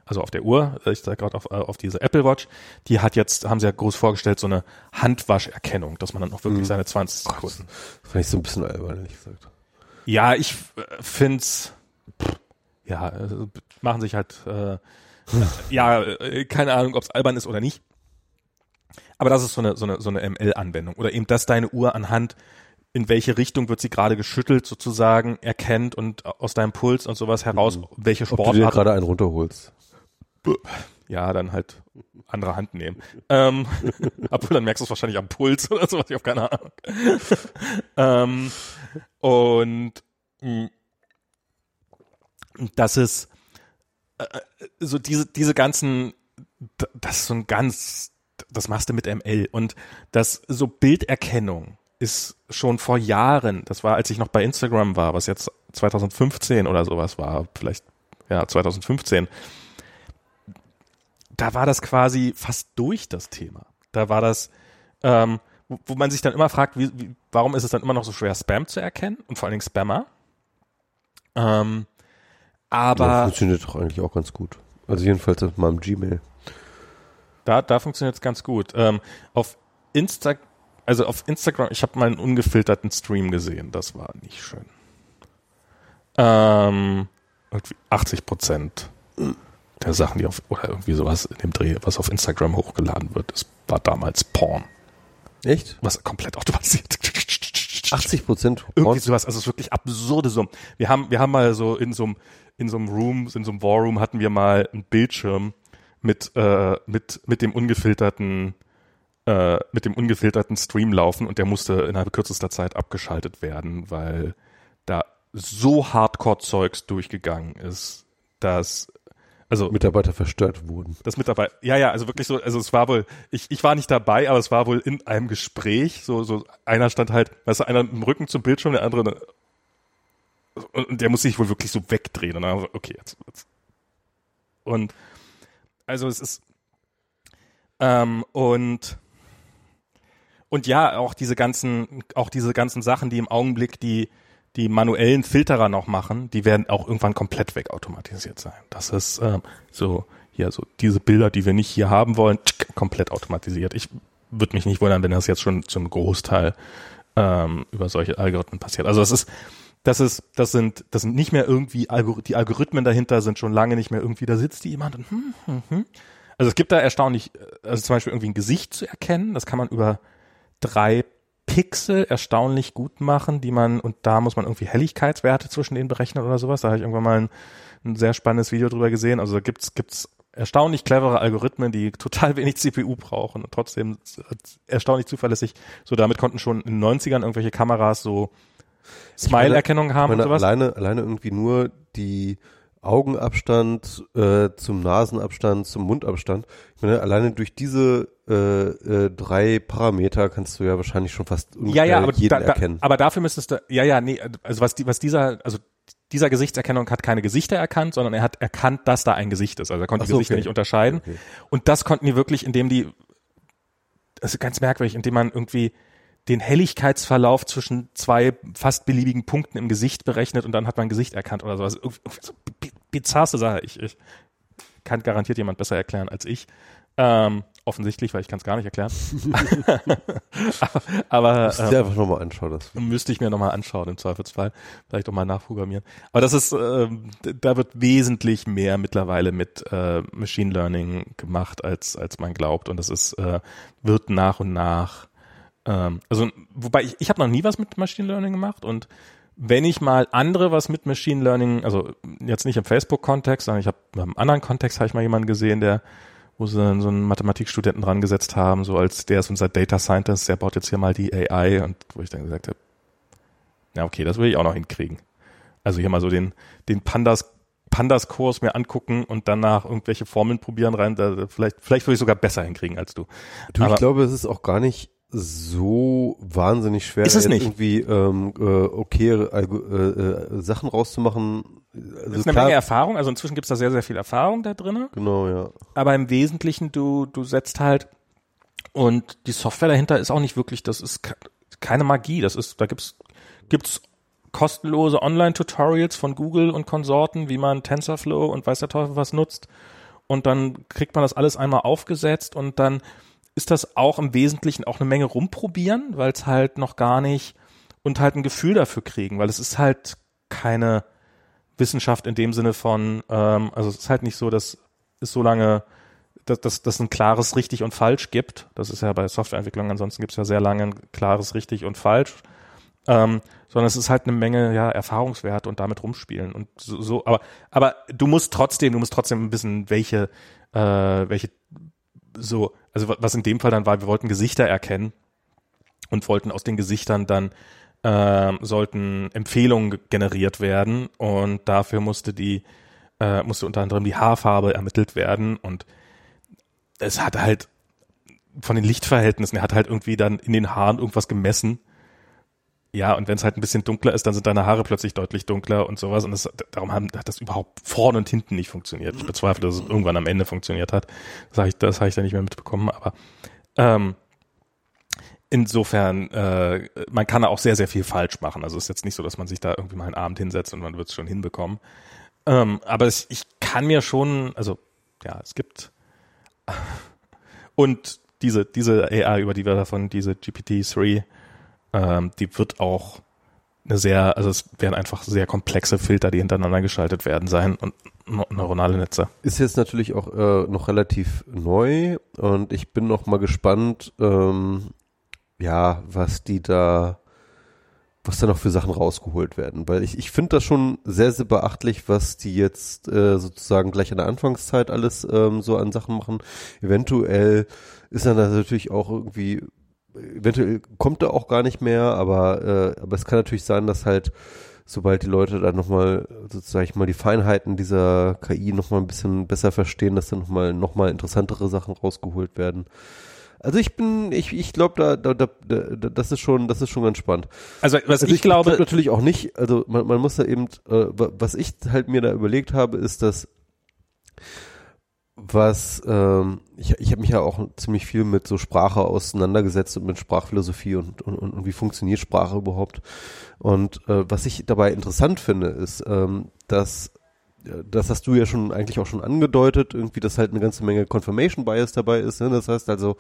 Speaker 2: also auf der Uhr, ich sage gerade auf, äh, auf diese Apple Watch, die hat jetzt, haben sie ja groß vorgestellt, so eine Handwascherkennung, dass man dann auch wirklich seine 20 Sekunden.
Speaker 1: fand ich so ein bisschen albern, ehrlich gesagt.
Speaker 2: Ja, ich äh, find's, pff, ja, also machen sich halt, äh, [LAUGHS] ja, äh, keine Ahnung, ob's albern ist oder nicht. Aber das ist so eine, so eine, so eine ML-Anwendung. Oder eben, dass deine Uhr anhand, in welche Richtung wird sie gerade geschüttelt sozusagen, erkennt und aus deinem Puls und sowas heraus, welche
Speaker 1: Ob du dir
Speaker 2: Sportart.
Speaker 1: gerade einen runterholst.
Speaker 2: Ja, dann halt andere Hand nehmen. ähm, [LAUGHS] obwohl, dann merkst du es wahrscheinlich am Puls [LAUGHS] oder sowas, ich habe keine Ahnung. ähm, und mh, das ist äh, so diese, diese ganzen, das ist so ein ganz, das machst du mit ML und das so Bilderkennung ist schon vor Jahren, das war, als ich noch bei Instagram war, was jetzt 2015 oder sowas war, vielleicht, ja, 2015, da war das quasi fast durch das Thema. Da war das, ähm, wo, wo man sich dann immer fragt, wie, wie, warum ist es dann immer noch so schwer, Spam zu erkennen und vor allen Dingen Spammer. Ähm, aber
Speaker 1: Ja, funktioniert doch eigentlich auch ganz gut. Also jedenfalls auf meinem Gmail.
Speaker 2: Da, da funktioniert es ganz gut. Ähm, auf Insta, also auf Instagram, ich habe mal einen ungefilterten Stream gesehen, das war nicht schön. Ähm, irgendwie 80 Prozent der Sachen, die auf, oder irgendwie sowas in dem Dreh, was auf Instagram hochgeladen wird, das war damals Porn.
Speaker 1: Echt?
Speaker 2: Was komplett automatisiert.
Speaker 1: 80 Prozent
Speaker 2: Irgendwie sowas, also es ist wirklich absurde Summen. Wir haben, wir haben mal so in so einem, in so einem Room, in so einem War Room hatten wir mal einen Bildschirm mit, äh, mit, mit dem ungefilterten, äh, mit dem ungefilterten Stream laufen und der musste innerhalb kürzester Zeit abgeschaltet werden, weil da so Hardcore-Zeugs durchgegangen ist, dass, also,
Speaker 1: Mitarbeiter verstört wurden.
Speaker 2: das mit dabei. Ja, ja, also wirklich so, also es war wohl, ich, ich war nicht dabei, aber es war wohl in einem Gespräch, so, so einer stand halt, weißt du, einer mit dem Rücken zum Bildschirm, der andere, und, der muss sich wohl wirklich so wegdrehen und dann, so, okay, jetzt, jetzt. Und, also es ist, ähm, und, und ja, auch diese ganzen, auch diese ganzen Sachen, die im Augenblick die, die manuellen Filterer noch machen, die werden auch irgendwann komplett wegautomatisiert sein. Das ist ähm, so, hier, so diese Bilder, die wir nicht hier haben wollen, tsk, komplett automatisiert. Ich würde mich nicht wundern, wenn das jetzt schon zum Großteil ähm, über solche Algorithmen passiert. Also das ist, das ist, das sind, das sind nicht mehr irgendwie Algor die Algorithmen dahinter sind schon lange nicht mehr irgendwie, da sitzt jemand und hm, hm, hm. Also es gibt da erstaunlich, also zum Beispiel irgendwie ein Gesicht zu erkennen, das kann man über drei Pixel erstaunlich gut machen, die man, und da muss man irgendwie Helligkeitswerte zwischen denen berechnen oder sowas. Da habe ich irgendwann mal ein, ein sehr spannendes Video drüber gesehen. Also da gibt's, gibt's erstaunlich clevere Algorithmen, die [LAUGHS] total wenig CPU brauchen und trotzdem erstaunlich zuverlässig. So damit konnten schon in den 90ern irgendwelche Kameras so Smile-Erkennung haben
Speaker 1: meine,
Speaker 2: und sowas.
Speaker 1: Alleine, alleine irgendwie nur die Augenabstand äh, zum Nasenabstand, zum Mundabstand. Ich meine, alleine durch diese äh, äh, drei Parameter kannst du ja wahrscheinlich schon fast
Speaker 2: ja, ja, aber
Speaker 1: jeden
Speaker 2: da, da,
Speaker 1: erkennen.
Speaker 2: Aber dafür müsstest du, ja, ja, nee, also was die, was dieser, also dieser Gesichtserkennung hat keine Gesichter erkannt, sondern er hat erkannt, dass da ein Gesicht ist. Also er konnte
Speaker 1: Ach
Speaker 2: die
Speaker 1: so,
Speaker 2: Gesichter
Speaker 1: okay.
Speaker 2: nicht unterscheiden.
Speaker 1: Okay.
Speaker 2: Und das konnten die wirklich, indem die, das ist ganz merkwürdig, indem man irgendwie den Helligkeitsverlauf zwischen zwei fast beliebigen Punkten im Gesicht berechnet und dann hat man ein Gesicht erkannt oder sowas. Irgendwie so bi- bizarrste Sache. Ich, ich kann garantiert jemand besser erklären als ich. Ähm, offensichtlich, weil ich kann es gar nicht erklären. [LAUGHS] aber
Speaker 1: du
Speaker 2: ähm,
Speaker 1: dir einfach nochmal anschauen. Das
Speaker 2: müsste ich mir nochmal anschauen im Zweifelsfall. Vielleicht auch mal nachprogrammieren. Aber das ist, d- da wird wesentlich mehr mittlerweile mit äh, Machine Learning gemacht, als, als man glaubt. Und das ist, äh, wird nach und nach, ähm, also wobei ich, ich habe noch nie was mit Machine Learning gemacht und wenn ich mal andere was mit Machine Learning, also jetzt nicht im Facebook-Kontext, sondern ich habe im anderen Kontext habe ich mal jemanden gesehen, der wo sie dann so einen Mathematikstudenten dran gesetzt haben, so als der ist unser Data Scientist, der baut jetzt hier mal die AI und wo ich dann gesagt habe, ja okay, das will ich auch noch hinkriegen. Also hier mal so den, den Pandas Pandas-Kurs mir angucken und danach irgendwelche Formeln probieren rein, da, vielleicht, vielleicht würde ich sogar besser hinkriegen als du.
Speaker 1: Du, ich glaube, es ist auch gar nicht so wahnsinnig schwer,
Speaker 2: Ist es nicht.
Speaker 1: irgendwie ähm, äh, okay äh, äh, Sachen rauszumachen. Also
Speaker 2: Das ist eine Menge Erfahrung, also inzwischen gibt es da sehr, sehr viel Erfahrung da drinne.
Speaker 1: Genau, ja.
Speaker 2: aber im Wesentlichen du du setzt halt und die Software dahinter ist auch nicht wirklich, das ist ke- keine Magie, das ist da gibt's gibt's kostenlose Online-Tutorials von Google und Konsorten, wie man TensorFlow und weiß der Teufel was nutzt und dann kriegt man das alles einmal aufgesetzt und dann ist das auch im Wesentlichen auch eine Menge rumprobieren, weil es halt noch gar nicht und halt ein Gefühl dafür kriegen, weil es ist halt keine Wissenschaft in dem Sinne von, ähm, also es ist halt nicht so, dass es so lange, dass, dass, dass ein klares richtig und falsch gibt. Das ist ja bei Softwareentwicklung, ansonsten gibt es ja sehr lange ein klares richtig und falsch. Ähm, sondern es ist halt eine Menge ja, Erfahrungswert und damit rumspielen und so, so aber aber du musst trotzdem du musst trotzdem wissen welche äh, welche so also wa- was in dem Fall dann war wir wollten Gesichter erkennen und wollten aus den Gesichtern dann ähm, sollten Empfehlungen ge- generiert werden und dafür musste die äh, musste unter anderem die Haarfarbe ermittelt werden und es hat halt von den Lichtverhältnissen, er hat halt irgendwie dann in den Haaren irgendwas gemessen. Ja, und wenn es halt ein bisschen dunkler ist, dann sind deine Haare plötzlich deutlich dunkler und sowas. Und das, darum haben, hat das überhaupt vorne und hinten nicht funktioniert. Ich bezweifle, dass es irgendwann am Ende funktioniert hat. Das habe ich, das habe ich dann nicht mehr mitbekommen. Aber ähm, insofern, äh, man kann da auch sehr, sehr viel falsch machen. Also es ist jetzt nicht so, dass man sich da irgendwie mal einen Abend hinsetzt und man wird es schon hinbekommen. Ähm, aber es, ich kann mir schon, also ja, es gibt [LAUGHS] und diese, diese AI, über die wir davon, diese GPT-3, ähm, die wird auch eine sehr, also es werden einfach sehr komplexe Filter, die hintereinander geschaltet werden sein und neu- neuronale Netze.
Speaker 1: Ist jetzt natürlich auch äh, noch relativ neu und ich bin noch mal gespannt, ähm, ja, was die da, was da noch für Sachen rausgeholt werden. Weil ich, ich finde das schon sehr, sehr beachtlich, was die jetzt äh, sozusagen gleich in der Anfangszeit alles ähm, so an Sachen machen. Eventuell ist dann natürlich auch irgendwie, eventuell kommt er auch gar nicht mehr, aber, äh, aber es kann natürlich sein, dass halt sobald die Leute dann nochmal, sozusagen ich mal, die Feinheiten dieser KI nochmal ein bisschen besser verstehen, dass dann nochmal noch mal interessantere Sachen rausgeholt werden. Also ich bin, ich, ich glaube, da, da, da, da, das ist schon, das ist schon ganz spannend.
Speaker 2: Also was
Speaker 1: Also
Speaker 2: ich, glaube,
Speaker 1: glaub natürlich auch nicht, also man, man muss da eben, äh, wa- was ich halt mir da überlegt habe, ist, dass was, ähm, ich, ich habe mich ja auch ziemlich viel mit so Sprache auseinandergesetzt und mit Sprachphilosophie und, und, und, wie funktioniert Sprache überhaupt. Und äh, was ich dabei interessant finde, ist, ähm, dass ja, das hast du ja schon eigentlich auch schon angedeutet, irgendwie, dass halt eine ganze Menge Confirmation Bias dabei ist. Ne? Das heißt also,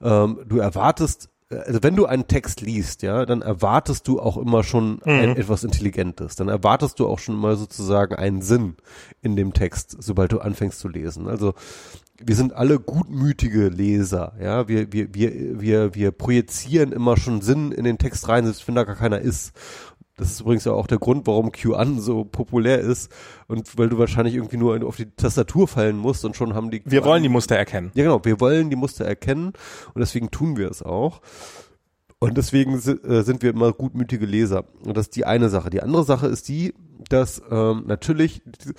Speaker 1: ähm, du erwartest also wenn du einen Text liest, ja, dann erwartest du auch immer schon ein, etwas Intelligentes. Dann erwartest du auch schon mal sozusagen einen Sinn in dem Text, sobald du anfängst zu lesen. Also wir sind alle gutmütige Leser, ja. Wir, wir, wir, wir, wir projizieren immer schon Sinn in den Text rein, selbst wenn da gar keiner ist. Das ist übrigens ja auch der Grund, warum QAnon so populär ist und weil du wahrscheinlich irgendwie nur auf die Tastatur fallen musst und schon haben die.
Speaker 2: Wir wollen die Muster erkennen.
Speaker 1: Ja, genau. Wir wollen die Muster erkennen und deswegen tun wir es auch. Und deswegen äh, sind wir immer gutmütige Leser. Und das ist die eine Sache. Die andere Sache ist die, dass ähm, natürlich diese,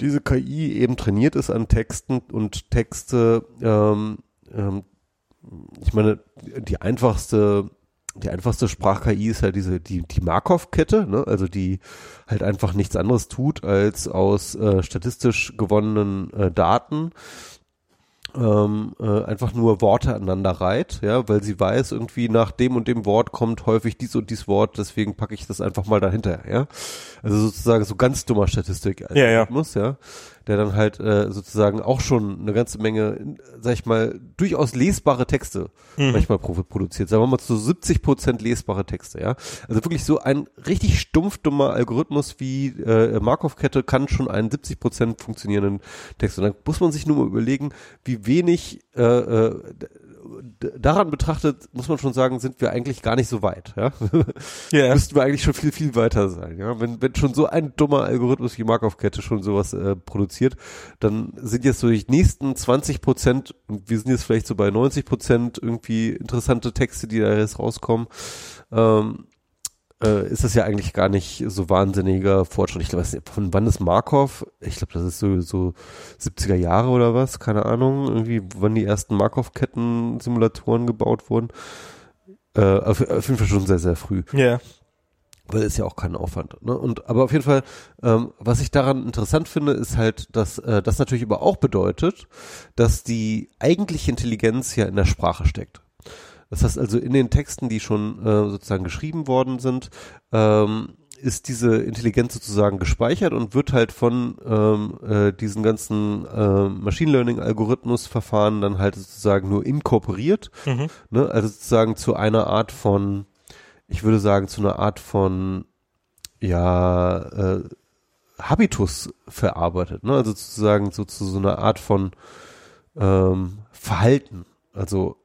Speaker 1: diese KI eben trainiert ist an Texten und Texte, ähm, ähm, ich meine, die einfachste die einfachste Sprach-KI ist halt diese, die, die Markov-Kette, ne? also die halt einfach nichts anderes tut, als aus äh, statistisch gewonnenen äh, Daten ähm, äh, einfach nur Worte aneinander reiht, ja, weil sie weiß, irgendwie nach dem und dem Wort kommt häufig dies und dies Wort, deswegen packe ich das einfach mal dahinter, ja. Also sozusagen so ganz dummer Statistik
Speaker 2: Ja, ja.
Speaker 1: muss, ja, der dann halt äh, sozusagen auch schon eine ganze Menge, sag ich mal, durchaus lesbare Texte manchmal pro produziert. Sagen wir mal zu 70 Prozent lesbare Texte, ja. Also wirklich so ein richtig stumpf dummer Algorithmus wie äh, Markov-Kette kann schon einen 70 Prozent funktionierenden Text. Und dann muss man sich nur mal überlegen, wie wenig äh, äh, daran betrachtet, muss man schon sagen, sind wir eigentlich gar nicht so weit, ja.
Speaker 2: Ja. [LAUGHS]
Speaker 1: Müssten wir eigentlich schon viel, viel weiter sein, ja. Wenn, wenn schon so ein dummer Algorithmus wie Markov-Kette schon sowas äh, produziert, dann sind jetzt so die nächsten 20 Prozent, und wir sind jetzt vielleicht so bei 90 Prozent irgendwie interessante Texte, die da jetzt rauskommen, ähm, äh, ist das ja eigentlich gar nicht so wahnsinniger Fortschritt. Ich glaube, von wann ist Markov? Ich glaube, das ist so, so 70er Jahre oder was, keine Ahnung, irgendwie, wann die ersten Markov-Ketten-Simulatoren gebaut wurden. Äh, auf, auf jeden Fall schon sehr, sehr früh
Speaker 2: Ja.
Speaker 1: weil ist ja auch kein Aufwand. Ne? Und aber auf jeden Fall, ähm, was ich daran interessant finde, ist halt, dass äh, das natürlich aber auch bedeutet, dass die eigentliche Intelligenz ja in der Sprache steckt. Das heißt also in den Texten, die schon äh, sozusagen geschrieben worden sind, ähm, ist diese Intelligenz sozusagen gespeichert und wird halt von ähm, äh, diesen ganzen äh, Machine Learning Algorithmus Verfahren dann halt sozusagen nur inkorporiert,
Speaker 2: Mhm.
Speaker 1: ne? also sozusagen zu einer Art von ich würde sagen, zu einer Art von ja äh, Habitus verarbeitet, ne? Also sozusagen so zu so einer Art von ähm, Verhalten. Also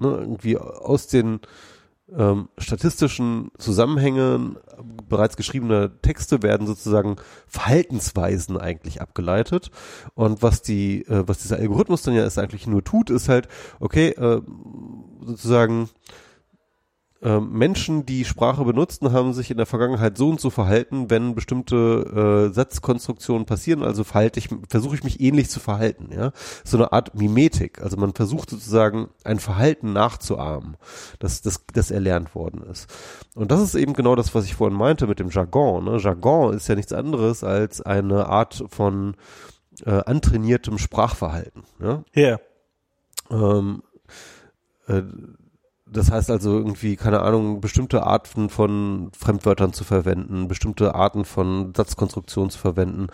Speaker 1: ne, irgendwie aus den ähm, statistischen Zusammenhängen bereits geschriebener Texte werden sozusagen Verhaltensweisen eigentlich abgeleitet. Und was die, äh, was dieser Algorithmus dann ja ist eigentlich nur tut, ist halt, okay, äh, sozusagen ähm, Menschen, die Sprache benutzten, haben sich in der Vergangenheit so und so verhalten, wenn bestimmte äh, Satzkonstruktionen passieren. Also verhalte ich, versuche ich mich ähnlich zu verhalten. Ja, so eine Art Mimetik. Also man versucht sozusagen ein Verhalten nachzuahmen, das, das, das erlernt worden ist. Und das ist eben genau das, was ich vorhin meinte mit dem Jargon. Ne? Jargon ist ja nichts anderes als eine Art von äh, antrainiertem Sprachverhalten. Ja?
Speaker 2: Ja.
Speaker 1: Ähm, äh, das heißt also irgendwie, keine Ahnung, bestimmte Arten von Fremdwörtern zu verwenden, bestimmte Arten von Satzkonstruktionen zu verwenden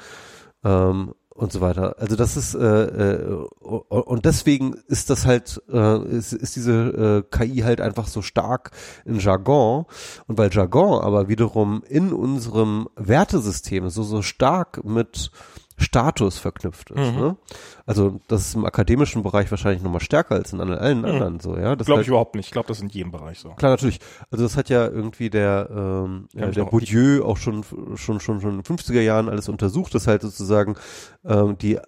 Speaker 1: ähm, und so weiter. Also das ist äh, äh, und deswegen ist das halt äh, ist, ist diese äh, KI halt einfach so stark in Jargon und weil Jargon aber wiederum in unserem Wertesystem so so stark mit Status verknüpft ist.
Speaker 2: Mhm.
Speaker 1: Ne? Also das ist im akademischen Bereich wahrscheinlich nochmal stärker als in allen anderen so, ja. Das
Speaker 2: Glaube
Speaker 1: halt,
Speaker 2: ich überhaupt nicht. Ich glaube, das ist in jedem Bereich so.
Speaker 1: Klar, natürlich. Also das hat ja irgendwie der, ähm,
Speaker 2: Ja, ich
Speaker 1: der
Speaker 2: auch
Speaker 1: Bourdieu auch schon, schon, schon, schon in den 50er Jahren alles untersucht, dass halt sozusagen ähm, die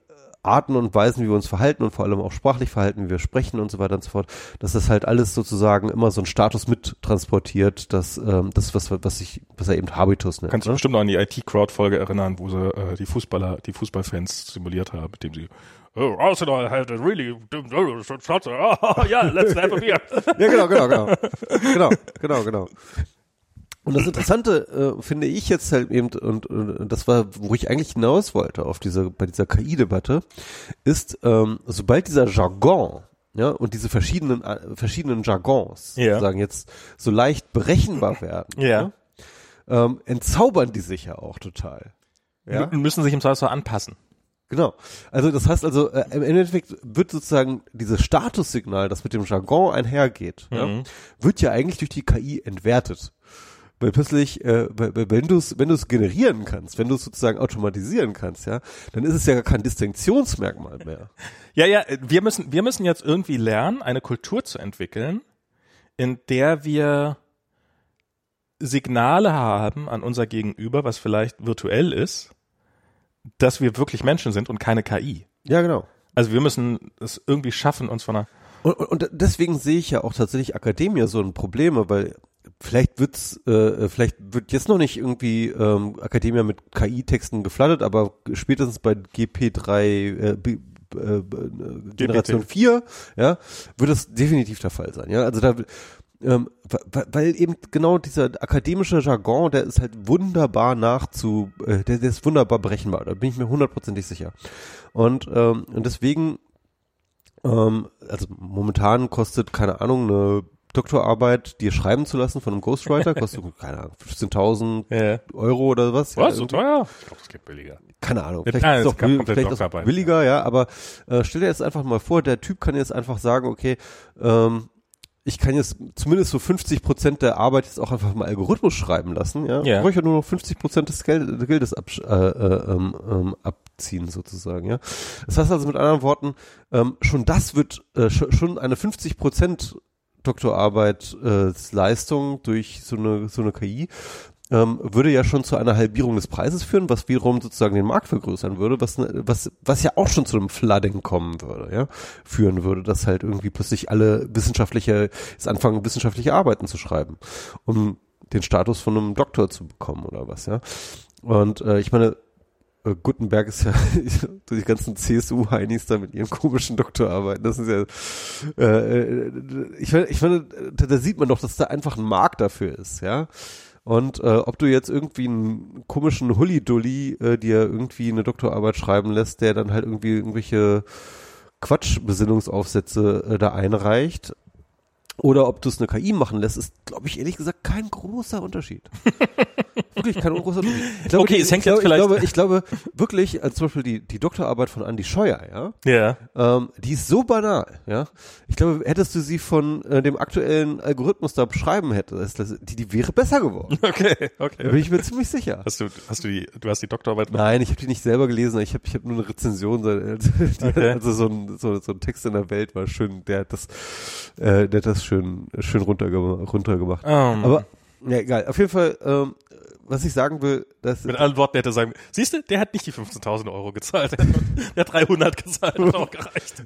Speaker 1: Arten und Weisen, wie wir uns verhalten und vor allem auch sprachlich verhalten, wie wir sprechen und so weiter und so fort, dass das halt alles sozusagen immer so einen Status mittransportiert, dass ähm, das was was ich was er eben Habitus nennt.
Speaker 2: Kannst du
Speaker 1: ne?
Speaker 2: bestimmt noch an die IT-Crowd-Folge erinnern, wo sie äh, die Fußballer, die Fußballfans simuliert haben, mit dem sie Oh, Arsenal had a really shot. Oh, yeah, let's have a beer.
Speaker 1: Ja, genau, genau, genau. genau, genau, genau. Und das Interessante äh, finde ich jetzt halt eben, und, und das war, wo ich eigentlich hinaus wollte auf diese, bei dieser KI-Debatte, ist, ähm, sobald dieser Jargon, ja, und diese verschiedenen, äh, verschiedenen Jargons,
Speaker 2: Ja.
Speaker 1: sozusagen jetzt so leicht berechenbar [LAUGHS] werden,
Speaker 2: Ja.
Speaker 1: ähm, entzaubern die sich ja auch total. Ja?
Speaker 2: M- Müssen sich im Zweifelsfall anpassen.
Speaker 1: Genau. Also das heißt also, äh, im Endeffekt wird sozusagen dieses Statussignal, das mit dem Jargon einhergeht, ja,
Speaker 2: Mhm.
Speaker 1: wird ja eigentlich durch die KI entwertet. Weil plötzlich, äh, wenn du es wenn du es generieren kannst, wenn du es sozusagen automatisieren kannst, ja, dann ist es ja gar kein Distinktionsmerkmal mehr.
Speaker 2: Ja, ja, wir müssen, wir müssen jetzt irgendwie lernen, eine Kultur zu entwickeln, in der wir Signale haben an unser Gegenüber, was vielleicht virtuell ist, dass wir wirklich Menschen sind und keine KI.
Speaker 1: Ja, genau.
Speaker 2: Also wir müssen es irgendwie schaffen, uns von einer
Speaker 1: Und, und und deswegen sehe ich ja auch tatsächlich Akademie so ein Probleme, weil vielleicht wird's, äh, vielleicht wird jetzt noch nicht irgendwie ähm, Akademia mit KI-Texten geflattert, aber spätestens bei GP3 äh, B, äh, Generation 4, ja, wird das definitiv der Fall sein. Ja, also da ähm, weil eben genau dieser akademische Jargon, der ist halt wunderbar nachzu, äh, der, der ist wunderbar berechenbar, da bin ich mir hundertprozentig sicher. Und, ähm, und deswegen ähm, also momentan kostet, keine Ahnung, eine Doktorarbeit dir schreiben zu lassen von einem Ghostwriter, [LAUGHS] kostet, keine Ahnung, 15.000
Speaker 2: Ja.
Speaker 1: Euro oder was.
Speaker 2: Was, so
Speaker 1: irgendwie.
Speaker 2: teuer? Ich glaube, das geht billiger.
Speaker 1: Keine Ahnung.
Speaker 2: Ja,
Speaker 1: Vielleicht
Speaker 2: ah,
Speaker 1: ist es auch, vielleicht ist es
Speaker 2: Doktorarbeit,
Speaker 1: billiger, ja, aber äh, stell dir jetzt einfach mal vor, der Typ kann jetzt einfach sagen, okay, ähm, ich kann jetzt zumindest so 50 Prozent der Arbeit jetzt auch einfach mal Algorithmus schreiben lassen, ja.
Speaker 2: Ja.
Speaker 1: Brauche ich ja nur noch 50 Prozent des Geld, Geldes absch- äh, äh, ähm, ähm, abziehen sozusagen, ja. Das heißt also mit anderen Worten, ähm, schon das wird äh, schon, schon eine 50 Prozent Doktorarbeit äh, durch so eine so eine KI ähm, würde ja schon zu einer Halbierung des Preises führen, was wiederum sozusagen den Markt vergrößern würde, was ne- was was ja auch schon zu einem Flooding kommen würde, ja, führen würde, dass halt irgendwie plötzlich alle wissenschaftliche jetzt anfangen wissenschaftliche Arbeiten zu schreiben, um den Status von einem Doktor zu bekommen oder was, ja. Und äh, ich meine, Gutenberg ist ja [LAUGHS] die ganzen CSU-Heinis da mit ihren komischen Doktorarbeiten. Das ist ja, äh, äh, ich ich finde, da, da sieht man doch, dass da einfach ein Markt dafür ist, ja. Und äh, ob du jetzt irgendwie einen komischen Hulli-Dulli äh, dir irgendwie eine Doktorarbeit schreiben lässt, der dann halt irgendwie irgendwelche Quatsch-Besinnungsaufsätze äh, da einreicht, oder ob du es eine KI machen lässt, ist, glaube ich, ehrlich gesagt kein großer Unterschied. [LAUGHS] wirklich kein großer Unterschied. Ich glaube,
Speaker 2: Okay,
Speaker 1: die,
Speaker 2: es hängt
Speaker 1: ich
Speaker 2: jetzt vielleicht-
Speaker 1: Ich glaube, ich glaube wirklich, also zum Beispiel die, die Doktorarbeit von Andy Scheuer, ja,
Speaker 2: Ja.
Speaker 1: ähm, die ist so banal, ja. Ich glaube, hättest du sie von äh, dem aktuellen Algorithmus da beschreiben hättest, die, die wäre besser geworden. [LAUGHS]
Speaker 2: Okay,
Speaker 1: Da
Speaker 2: okay.
Speaker 1: bin ich mir ziemlich sicher.
Speaker 2: Hast du, hast du die, du hast die Doktorarbeit
Speaker 1: Nein, ich habe die nicht selber gelesen, ich habe ich hab nur eine Rezension, also, [LAUGHS] die,
Speaker 2: Okay.
Speaker 1: also so, ein, so, so ein Text in der Welt war schön, der hat das, äh, der hat das schön, schön runtergema runtergemacht.
Speaker 2: Ähm,
Speaker 1: Aber, ja, egal, auf jeden Fall, ähm, was ich sagen will, dass,
Speaker 2: mit anderen Worten hätte er sagen, siehst du, der hat nicht die 15.000 Euro gezahlt, der hat, [LAUGHS] der hat 300 gezahlt, hat auch gereicht.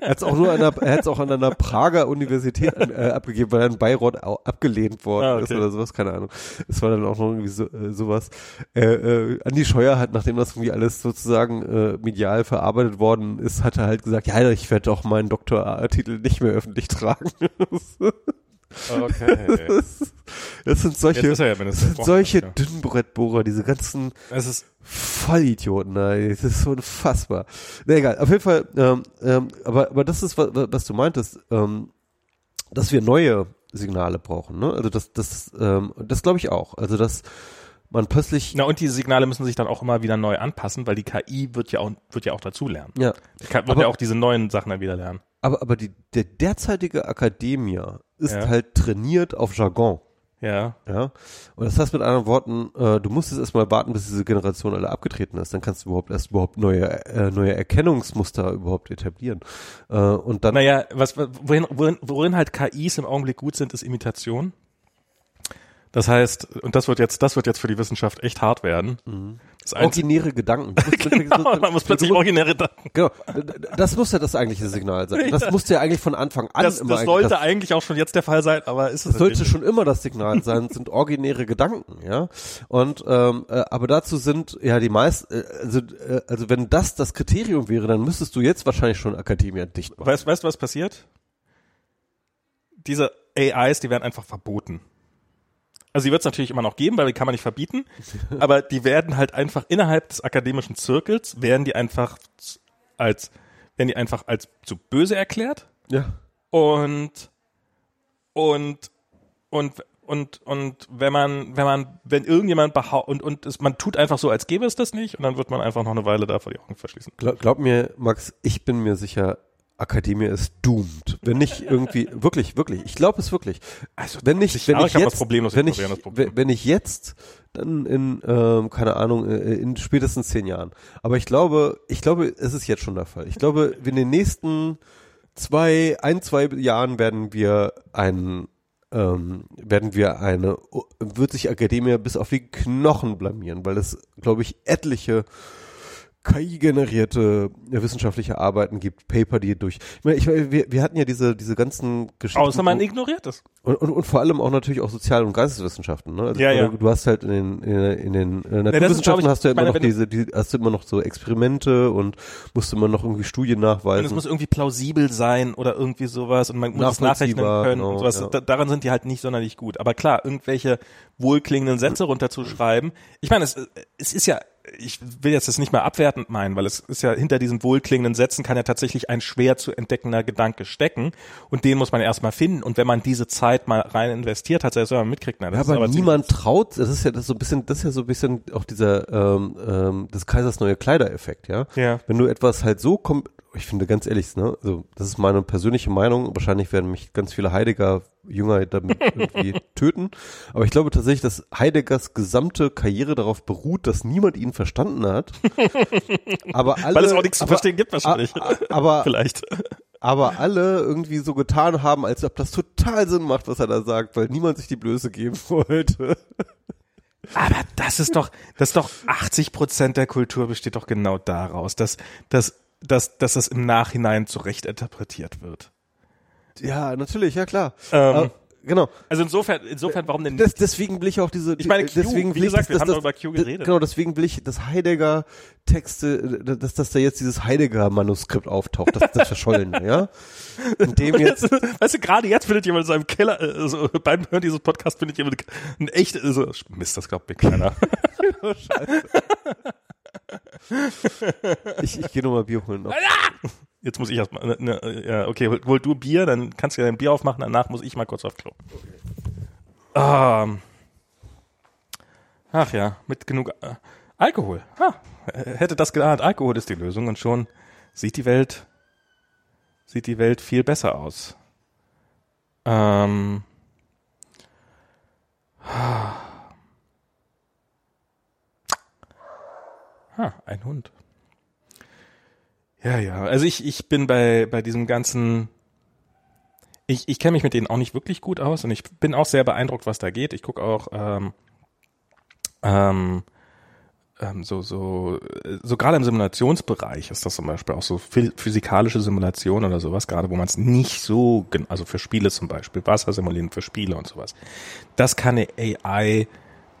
Speaker 1: Er hat es auch nur an einer, er auch an einer Prager Universität äh, abgegeben, weil er in Bayreuth abgelehnt worden
Speaker 2: Ah,
Speaker 1: ist
Speaker 2: okay.
Speaker 1: oder sowas, keine Ahnung. Es war dann auch noch irgendwie so, äh, sowas. Äh, äh, Andi Scheuer hat, nachdem das irgendwie alles sozusagen äh, medial verarbeitet worden ist, hat er halt gesagt, ja, ich werde doch meinen Doktortitel nicht mehr öffentlich tragen. [LAUGHS]
Speaker 2: Okay. [LAUGHS]
Speaker 1: das sind solche,
Speaker 2: ja
Speaker 1: das
Speaker 2: Minister.
Speaker 1: sind solche
Speaker 2: Ja.
Speaker 1: Dünnbrettbohrer, diese ganzen
Speaker 2: Es ist,
Speaker 1: Vollidioten, ey. das ist so unfassbar. Na egal, auf jeden Fall, ähm, ähm, aber, aber das ist, was, was du meintest, ähm, dass wir neue Signale brauchen, ne? Also das, das, ähm, das glaube ich auch. Also dass man plötzlich,
Speaker 2: na und die Signale müssen sich dann auch immer wieder neu anpassen, weil die KI wird ja auch, wird ja auch dazulernen.
Speaker 1: ja,
Speaker 2: Die wird
Speaker 1: Aber-
Speaker 2: ja auch diese neuen Sachen dann wieder lernen.
Speaker 1: aber, aber die, der derzeitige Akademia ist
Speaker 2: Ja.
Speaker 1: halt trainiert auf Jargon.
Speaker 2: Ja.
Speaker 1: Ja, und das heißt mit anderen Worten, äh, du musst jetzt erstmal warten, bis diese Generation alle abgetreten ist. Dann kannst du überhaupt erst überhaupt neue, äh, neue Erkennungsmuster überhaupt etablieren. Äh, und dann
Speaker 2: Naja, was, worin, worin, worin halt KIs im Augenblick gut sind, ist Imitation. Das heißt, und das wird jetzt, das wird jetzt für die Wissenschaft echt hart werden. Das
Speaker 1: originäre Gedanken. [LAUGHS]
Speaker 2: Genau, man muss plötzlich originäre Daten.
Speaker 1: Genau, das muss ja das eigentliche Signal sein. Das musste ja eigentlich von Anfang an
Speaker 2: Das,
Speaker 1: immer
Speaker 2: das
Speaker 1: eigentlich,
Speaker 2: sollte
Speaker 1: das,
Speaker 2: eigentlich auch schon jetzt der Fall sein, aber ist es
Speaker 1: das sollte schon immer das Signal sein, [LAUGHS] sind originäre Gedanken, ja. Und ähm, äh, aber dazu sind ja die meisten, äh, also äh, also wenn das das Kriterium wäre, dann müsstest du jetzt wahrscheinlich schon Akademia dicht machen.
Speaker 2: Weißt, weißt du, was passiert? Diese AIs, die werden einfach verboten. Also die wird es natürlich immer noch geben, weil die kann man nicht verbieten, [LAUGHS] aber die werden halt einfach innerhalb des akademischen Zirkels, werden die einfach als, werden die einfach als zu böse erklärt
Speaker 1: Ja.
Speaker 2: und, und, und, und und wenn man wenn man wenn irgendjemand behauptet und und es, man tut einfach so, als gäbe es das nicht und dann wird man einfach noch eine Weile davor die Augen verschließen.
Speaker 1: Glaub, glaub mir, Max, ich bin mir sicher, Akademie ist doomed. Wenn nicht irgendwie, [LAUGHS] wirklich, wirklich, ich glaube es wirklich. Also wenn nicht, wenn ich, jetzt, wenn ich, wenn ich jetzt, dann in, ähm, keine Ahnung, äh, in spätestens zehn Jahren. Aber ich glaube, ich glaube, es ist jetzt schon der Fall. Ich glaube, in den nächsten zwei, ein, zwei Jahren werden wir einen ähm, werden wir eine, wird sich Akademie bis auf die Knochen blamieren, weil es, glaube ich, etliche KI-generierte wissenschaftliche Arbeiten gibt, Paper, die durch. Ich meine, ich, wir, wir hatten ja diese, diese ganzen Geschichten.
Speaker 2: Außer man ignoriert es.
Speaker 1: Und, und, und vor allem auch natürlich auch Sozial- und Geisteswissenschaften. Ne? Also
Speaker 2: ja, ja.
Speaker 1: Du hast halt in den, in, in den äh, Naturwissenschaften ist, hast du ja immer meine, noch diese, die, hast du immer noch so Experimente und musst immer noch irgendwie Studien nachweisen. Und
Speaker 2: es muss irgendwie plausibel sein oder irgendwie sowas und man muss es nachrechnen können genau, und sowas. Ja. Da, daran sind die halt nicht sonderlich gut. Aber klar, irgendwelche wohlklingenden Sätze runterzuschreiben. Ich meine, es, es ist ja ich will jetzt das nicht mehr abwertend meinen, weil es ist ja hinter diesen wohlklingenden Sätzen kann ja tatsächlich ein schwer zu entdeckender Gedanke stecken und den muss man erstmal finden und wenn man diese Zeit mal rein investiert hat, selbst wenn man mitkriegt,
Speaker 1: na, das ja, aber, aber niemand traut, das ist ja das so ein bisschen, das ist ja so ein bisschen auch dieser ähm, ähm, des Kaisers neue Kleider-Effekt, ja?
Speaker 2: ja.
Speaker 1: Wenn du etwas halt so kommt, ich finde ganz ehrlich, ne, also das ist meine persönliche Meinung. Wahrscheinlich werden mich ganz viele Heidegger Jünger damit [LAUGHS] irgendwie töten. Aber ich glaube tatsächlich, dass Heideggers gesamte Karriere darauf beruht, dass niemand ihn verstanden hat. [LAUGHS] aber alle,
Speaker 2: Weil es auch nichts zu verstehen gibt wahrscheinlich.
Speaker 1: Aber [LAUGHS]
Speaker 2: vielleicht.
Speaker 1: Aber alle irgendwie so getan haben, als ob das total Sinn macht, was er da sagt, weil niemand sich die Blöße geben wollte.
Speaker 2: Aber das ist doch, das ist doch 80 Prozent der Kultur besteht doch genau daraus, dass, dass dass, dass das im Nachhinein zurecht interpretiert wird.
Speaker 1: Ja, natürlich, ja klar.
Speaker 2: Ähm, uh,
Speaker 1: genau.
Speaker 2: Also insofern, insofern, warum denn?
Speaker 1: Das, deswegen will ich auch diese.
Speaker 2: Ich meine, Q,
Speaker 1: deswegen
Speaker 2: wie gesagt, wir
Speaker 1: das,
Speaker 2: haben das, über Q geredet.
Speaker 1: Genau, deswegen will ich, dass Heidegger Texte, dass, dass da jetzt dieses Heidegger Manuskript auftaucht, das, das verschollene, [LAUGHS] ja.
Speaker 2: In dem jetzt, weißt du, gerade jetzt findet jemand in seinem Keller, also beim Hören dieses Podcast findet jemand ein echt, also, Mist, das glaubt mir keiner. [LAUGHS] oh, Scheiße. [LAUGHS]
Speaker 1: ich ich gehe nochmal Bier holen.
Speaker 2: Jetzt muss ich erstmal. Ne, ne, ja, okay, hol, hol, du Bier, dann kannst du ja dein Bier aufmachen, danach muss ich mal kurz auf Klo. Okay. Um, ach ja, mit genug äh, Alkohol. Ha, hätte das geahnt, Alkohol ist die Lösung und schon sieht die Welt sieht die Welt viel besser aus. Ähm. Ha, ein Hund. Ja, ja. Also ich, ich bin bei, bei diesem ganzen, ich, ich kenne mich mit denen auch nicht wirklich gut aus und ich bin auch sehr beeindruckt, was da geht. Ich gucke auch ähm, ähm, ähm, so, so, so gerade im Simulationsbereich ist das zum Beispiel auch so physikalische Simulation oder sowas, gerade wo man es nicht so, also für Spiele zum Beispiel, Wasser simulieren für Spiele und sowas. Das kann eine AI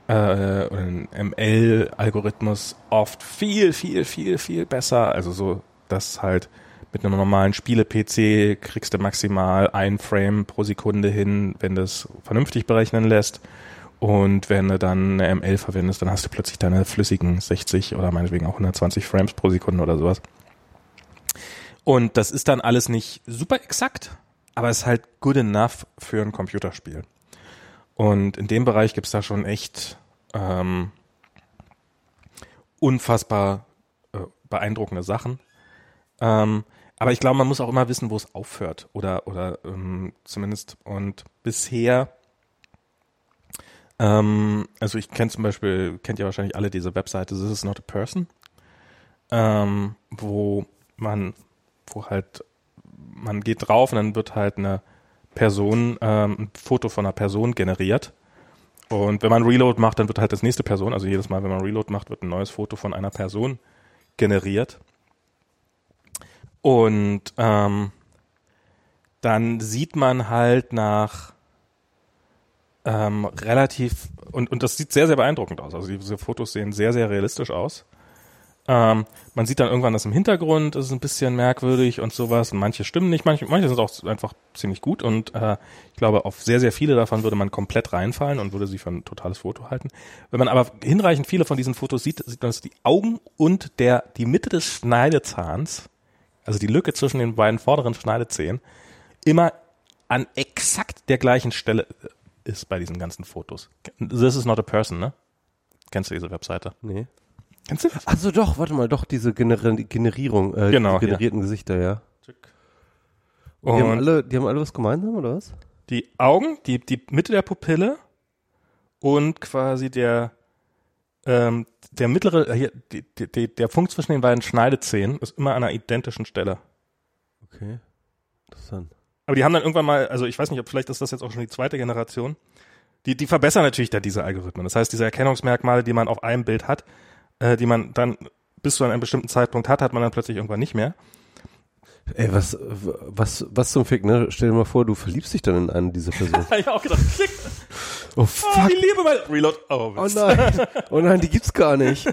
Speaker 2: äh, oder ein ML-Algorithmus oft viel, viel, viel, viel besser. Also so, dass halt mit einem normalen Spiele-PC kriegst du maximal ein Frame pro Sekunde hin, wenn du es vernünftig berechnen lässt. Und wenn du dann eine ML verwendest, dann hast du plötzlich deine flüssigen 60 oder meinetwegen auch 120 Frames pro Sekunde oder sowas. Und das ist dann alles nicht super exakt, aber es ist halt good enough für ein Computerspiel. Und in dem Bereich gibt's da schon echt ähm, unfassbar äh, beeindruckende Sachen. Ähm, aber ich glaube, man muss auch immer wissen, wo es aufhört. Oder, oder ähm, zumindest und bisher ähm, also ich kenne zum Beispiel, kennt ihr wahrscheinlich alle diese Webseite This is not a person, ähm, wo man, wo halt, man geht drauf und dann wird halt eine Person, ähm, ein Foto von einer Person generiert. Und wenn man Reload macht, dann wird halt das nächste Person, also jedes Mal, wenn man Reload macht, wird ein neues Foto von einer Person generiert. Und ähm, dann sieht man halt nach ähm, relativ und und das sieht sehr sehr beeindruckend aus. Also diese Fotos sehen sehr sehr realistisch aus. Ähm, man sieht dann irgendwann das im Hintergrund, ist ein bisschen merkwürdig und sowas. Manche stimmen nicht, manche, manche sind auch einfach ziemlich gut. Und äh, ich glaube, auf sehr, sehr viele davon würde man komplett reinfallen und würde sie für ein totales Foto halten. Wenn man aber hinreichend viele von diesen Fotos sieht, sieht man, dass die Augen und der die Mitte des Schneidezahns, also die Lücke zwischen den beiden vorderen Schneidezähnen, immer an exakt der gleichen Stelle ist bei diesen ganzen Fotos. This is not a person, ne? Kennst du diese Webseite?
Speaker 1: Nee.
Speaker 2: Kennst du?
Speaker 1: Also doch, warte mal, doch, diese Gener Generierung, äh,
Speaker 2: Genau,
Speaker 1: die generierten Gesichter, ja. Die
Speaker 2: Und
Speaker 1: haben, alle, die haben alle was gemeinsam, oder was?
Speaker 2: die Augen, die, die Mitte der Pupille und quasi der, ähm, der mittlere, äh, hier, die, die, die, der Punkt zwischen den beiden Schneidezähnen ist immer an einer identischen Stelle.
Speaker 1: Okay. Interessant.
Speaker 2: Aber die haben dann irgendwann mal, also ich weiß nicht, ob vielleicht ist das jetzt auch schon die zweite Generation, die, die verbessern natürlich da diese Algorithmen. Das heißt, diese Erkennungsmerkmale, die man auf einem Bild hat, äh, die man dann bis zu einem bestimmten Zeitpunkt hat, hat man dann plötzlich irgendwann nicht mehr.
Speaker 1: Ey, was, was, was zum Fick, ne? Stell dir mal vor, du verliebst dich dann in eine dieser Personen. [LAUGHS]
Speaker 2: Hab ich auch gedacht, klick,
Speaker 1: Oh
Speaker 2: oh,
Speaker 1: fuck.
Speaker 2: die Liebe mal, Reload, oh,
Speaker 1: Oh nein. Oh nein, die gibt's gar nicht.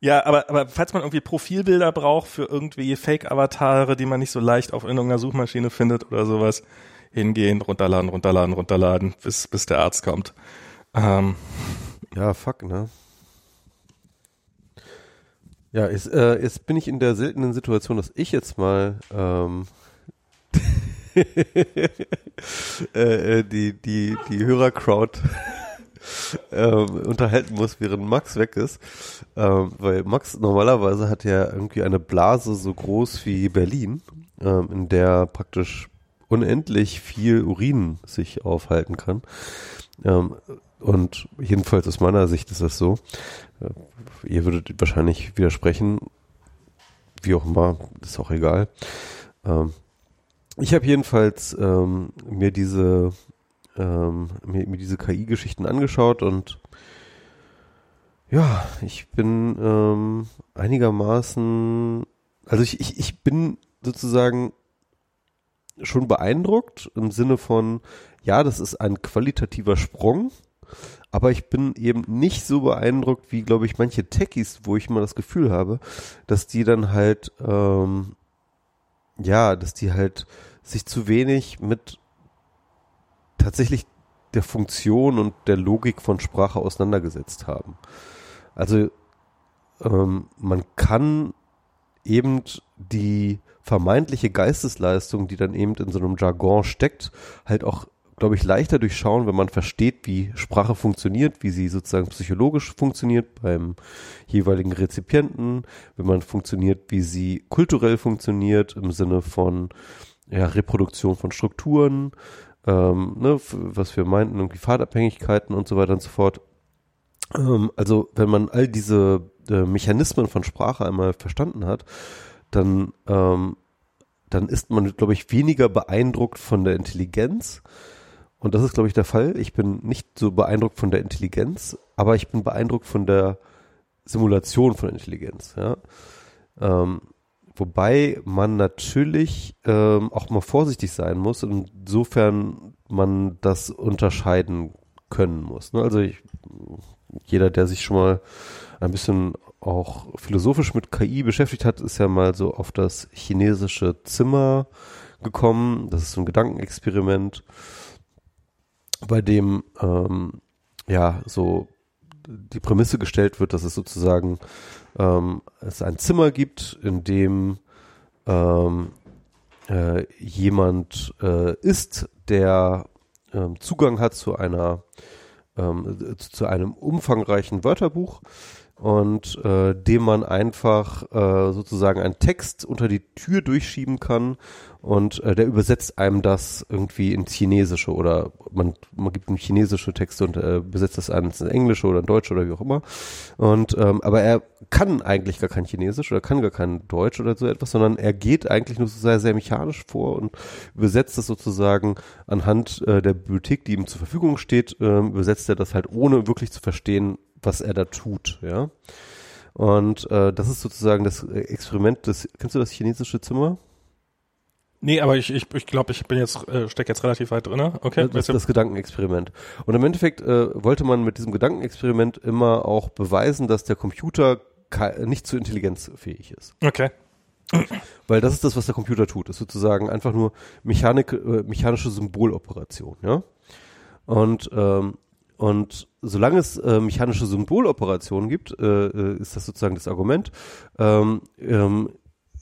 Speaker 2: Ja, aber, aber falls man irgendwie Profilbilder braucht für irgendwie Fake-Avatare, die man nicht so leicht auf irgendeiner Suchmaschine findet oder sowas, hingehen, runterladen, runterladen, runterladen, bis, bis der Arzt kommt. Ähm,
Speaker 1: Ja, fuck, ne? Ja, jetzt, äh, jetzt bin ich in der seltenen Situation, dass ich jetzt mal ähm, [LAUGHS] äh, äh, die, die, die Hörercrowd [LAUGHS] ähm, unterhalten muss, während Max weg ist. Ähm, weil Max normalerweise hat ja irgendwie eine Blase so groß wie Berlin, ähm, in der praktisch unendlich viel Urin sich aufhalten kann. Ähm, und jedenfalls aus meiner Sicht ist das so. Äh, Ihr würdet wahrscheinlich widersprechen. Wie auch immer, ist auch egal. Ähm, ich habe jedenfalls ähm, mir diese ähm, mir, mir diese KI-Geschichten angeschaut und ja, ich bin ähm, einigermaßen, also ich, ich, ich bin sozusagen schon beeindruckt im Sinne von, ja, das ist ein qualitativer Sprung, aber ich bin eben nicht so beeindruckt wie, glaube ich, manche Techies, wo ich mal das Gefühl habe, dass die dann halt, ähm, ja, dass die halt sich zu wenig mit tatsächlich der Funktion und der Logik von Sprache auseinandergesetzt haben. Also ähm, man kann eben die vermeintliche Geistesleistung, die dann eben in so einem Jargon steckt, halt auch, glaube ich, leichter durchschauen, wenn man versteht, wie Sprache funktioniert, wie sie sozusagen psychologisch funktioniert beim jeweiligen Rezipienten, wenn man funktioniert, wie sie kulturell funktioniert im Sinne von ja, Reproduktion von Strukturen, ähm, ne, was wir meinten, irgendwie Fahrtabhängigkeiten und so weiter und so fort. Ähm, also wenn man all diese äh, Mechanismen von Sprache einmal verstanden hat, dann, ähm, dann ist man, glaube ich, weniger beeindruckt von der Intelligenz. Und das ist, glaube ich, der Fall. Ich bin nicht so beeindruckt von der Intelligenz, aber ich bin beeindruckt von der Simulation von Intelligenz. Ja? Ähm, wobei man natürlich ähm, auch mal vorsichtig sein muss, insofern man das unterscheiden können muss. Ne? Also ich, jeder, der sich schon mal ein bisschen auch philosophisch mit KI beschäftigt hat, ist ja mal so auf das chinesische Zimmer gekommen. Das ist so ein Gedankenexperiment, bei dem ähm, ja so die Prämisse gestellt wird, dass es sozusagen ähm, es ein Zimmer gibt, in dem ähm, äh, jemand äh, ist, der ähm, Zugang hat zu einer ähm, zu einem umfangreichen Wörterbuch und äh, dem man einfach äh, sozusagen einen Text unter die Tür durchschieben kann und äh, der übersetzt einem das irgendwie ins Chinesische oder man, man gibt ihm chinesische Texte und äh, übersetzt das ins Englische oder in Deutsch oder wie auch immer. Und ähm, aber er kann eigentlich gar kein Chinesisch oder kann gar kein Deutsch oder so etwas, sondern er geht eigentlich nur so sehr, sehr mechanisch vor und übersetzt das sozusagen anhand äh, der Bibliothek, die ihm zur Verfügung steht, ähm, übersetzt er das halt ohne wirklich zu verstehen, was er da tut, ja. Und äh, das ist sozusagen das Experiment des, kennst du das chinesische Zimmer?
Speaker 2: nee, aber ich, ich, ich glaube, ich bin jetzt, äh, steck jetzt relativ weit drin. Okay.
Speaker 1: Das, das Gedankenexperiment. Und im Endeffekt äh, wollte man mit diesem Gedankenexperiment immer auch beweisen, dass der Computer nicht zu intelligenzfähig ist.
Speaker 2: okay.
Speaker 1: Weil das ist das, was der Computer tut. Ist sozusagen einfach nur Mechanik, äh, mechanische Symboloperation, ja. Und ähm, und solange es äh, mechanische Symboloperationen gibt, äh, äh, ist das sozusagen das Argument, ähm, ähm,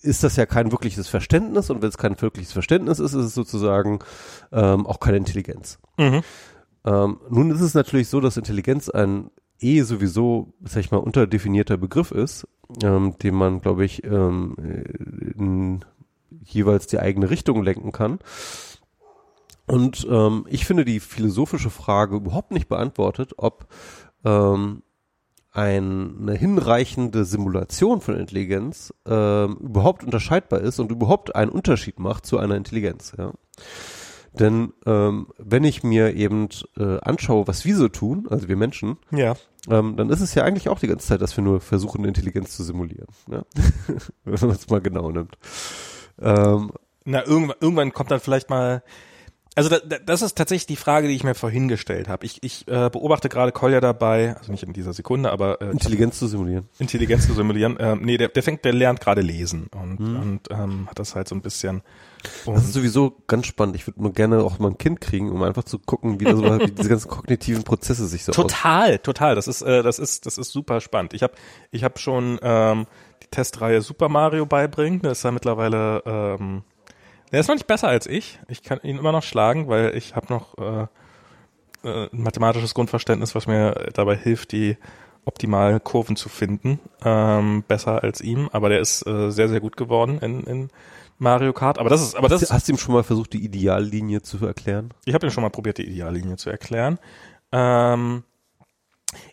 Speaker 1: ist das ja kein wirkliches Verständnis und wenn es kein wirkliches Verständnis ist, ist es sozusagen ähm, auch keine Intelligenz.
Speaker 2: Mhm.
Speaker 1: Ähm, nun ist es natürlich so, dass Intelligenz ein eh sowieso, sag ich mal, unterdefinierter Begriff ist, ähm, den man, glaube ich, ähm, in jeweils die eigene Richtung lenken kann. Und ähm, ich finde die philosophische Frage überhaupt nicht beantwortet, ob ähm, eine hinreichende Simulation von Intelligenz ähm, überhaupt unterscheidbar ist und überhaupt einen Unterschied macht zu einer Intelligenz. Ja. Denn ähm, wenn ich mir eben äh, anschaue, was wir so tun, also wir Menschen,
Speaker 2: Ja.
Speaker 1: ähm, dann ist es ja eigentlich auch die ganze Zeit, dass wir nur versuchen, Intelligenz zu simulieren. Ja? [LAUGHS] wenn man es mal genau nimmt. Ähm,
Speaker 2: Na, irgendwann, irgendwann kommt dann vielleicht mal. Also da, da, das ist tatsächlich die Frage, die ich mir vorhin gestellt habe. Ich, ich äh, beobachte gerade Kolja dabei, also nicht in dieser Sekunde, aber äh,
Speaker 1: Intelligenz zu simulieren.
Speaker 2: Intelligenz zu simulieren. [LAUGHS] Ähm, nee, der, der fängt, der lernt gerade lesen und, und ähm, hat das halt so ein bisschen.
Speaker 1: Das ist sowieso ganz spannend. Ich würde nur gerne auch mal ein Kind kriegen, um einfach zu gucken, wie, das, wie diese ganzen kognitiven Prozesse sich so aus.
Speaker 2: Total, total. Das ist, äh, das ist, das ist super spannend. Ich habe, ich habe schon ähm, die Testreihe Super Mario beibringen. Der ist ja mittlerweile, ähm, der ist noch nicht besser als ich. Ich kann ihn immer noch schlagen, weil ich habe noch äh, äh, ein mathematisches Grundverständnis, was mir dabei hilft, die optimalen Kurven zu finden. Ähm, besser als ihm, aber der ist äh, sehr, sehr gut geworden in, in Mario Kart. Aber das ist, aber das ist,
Speaker 1: Hast du ihm schon mal versucht, die Ideallinie zu erklären?
Speaker 2: ich habe ihm schon mal probiert, die Ideallinie zu erklären. Ähm,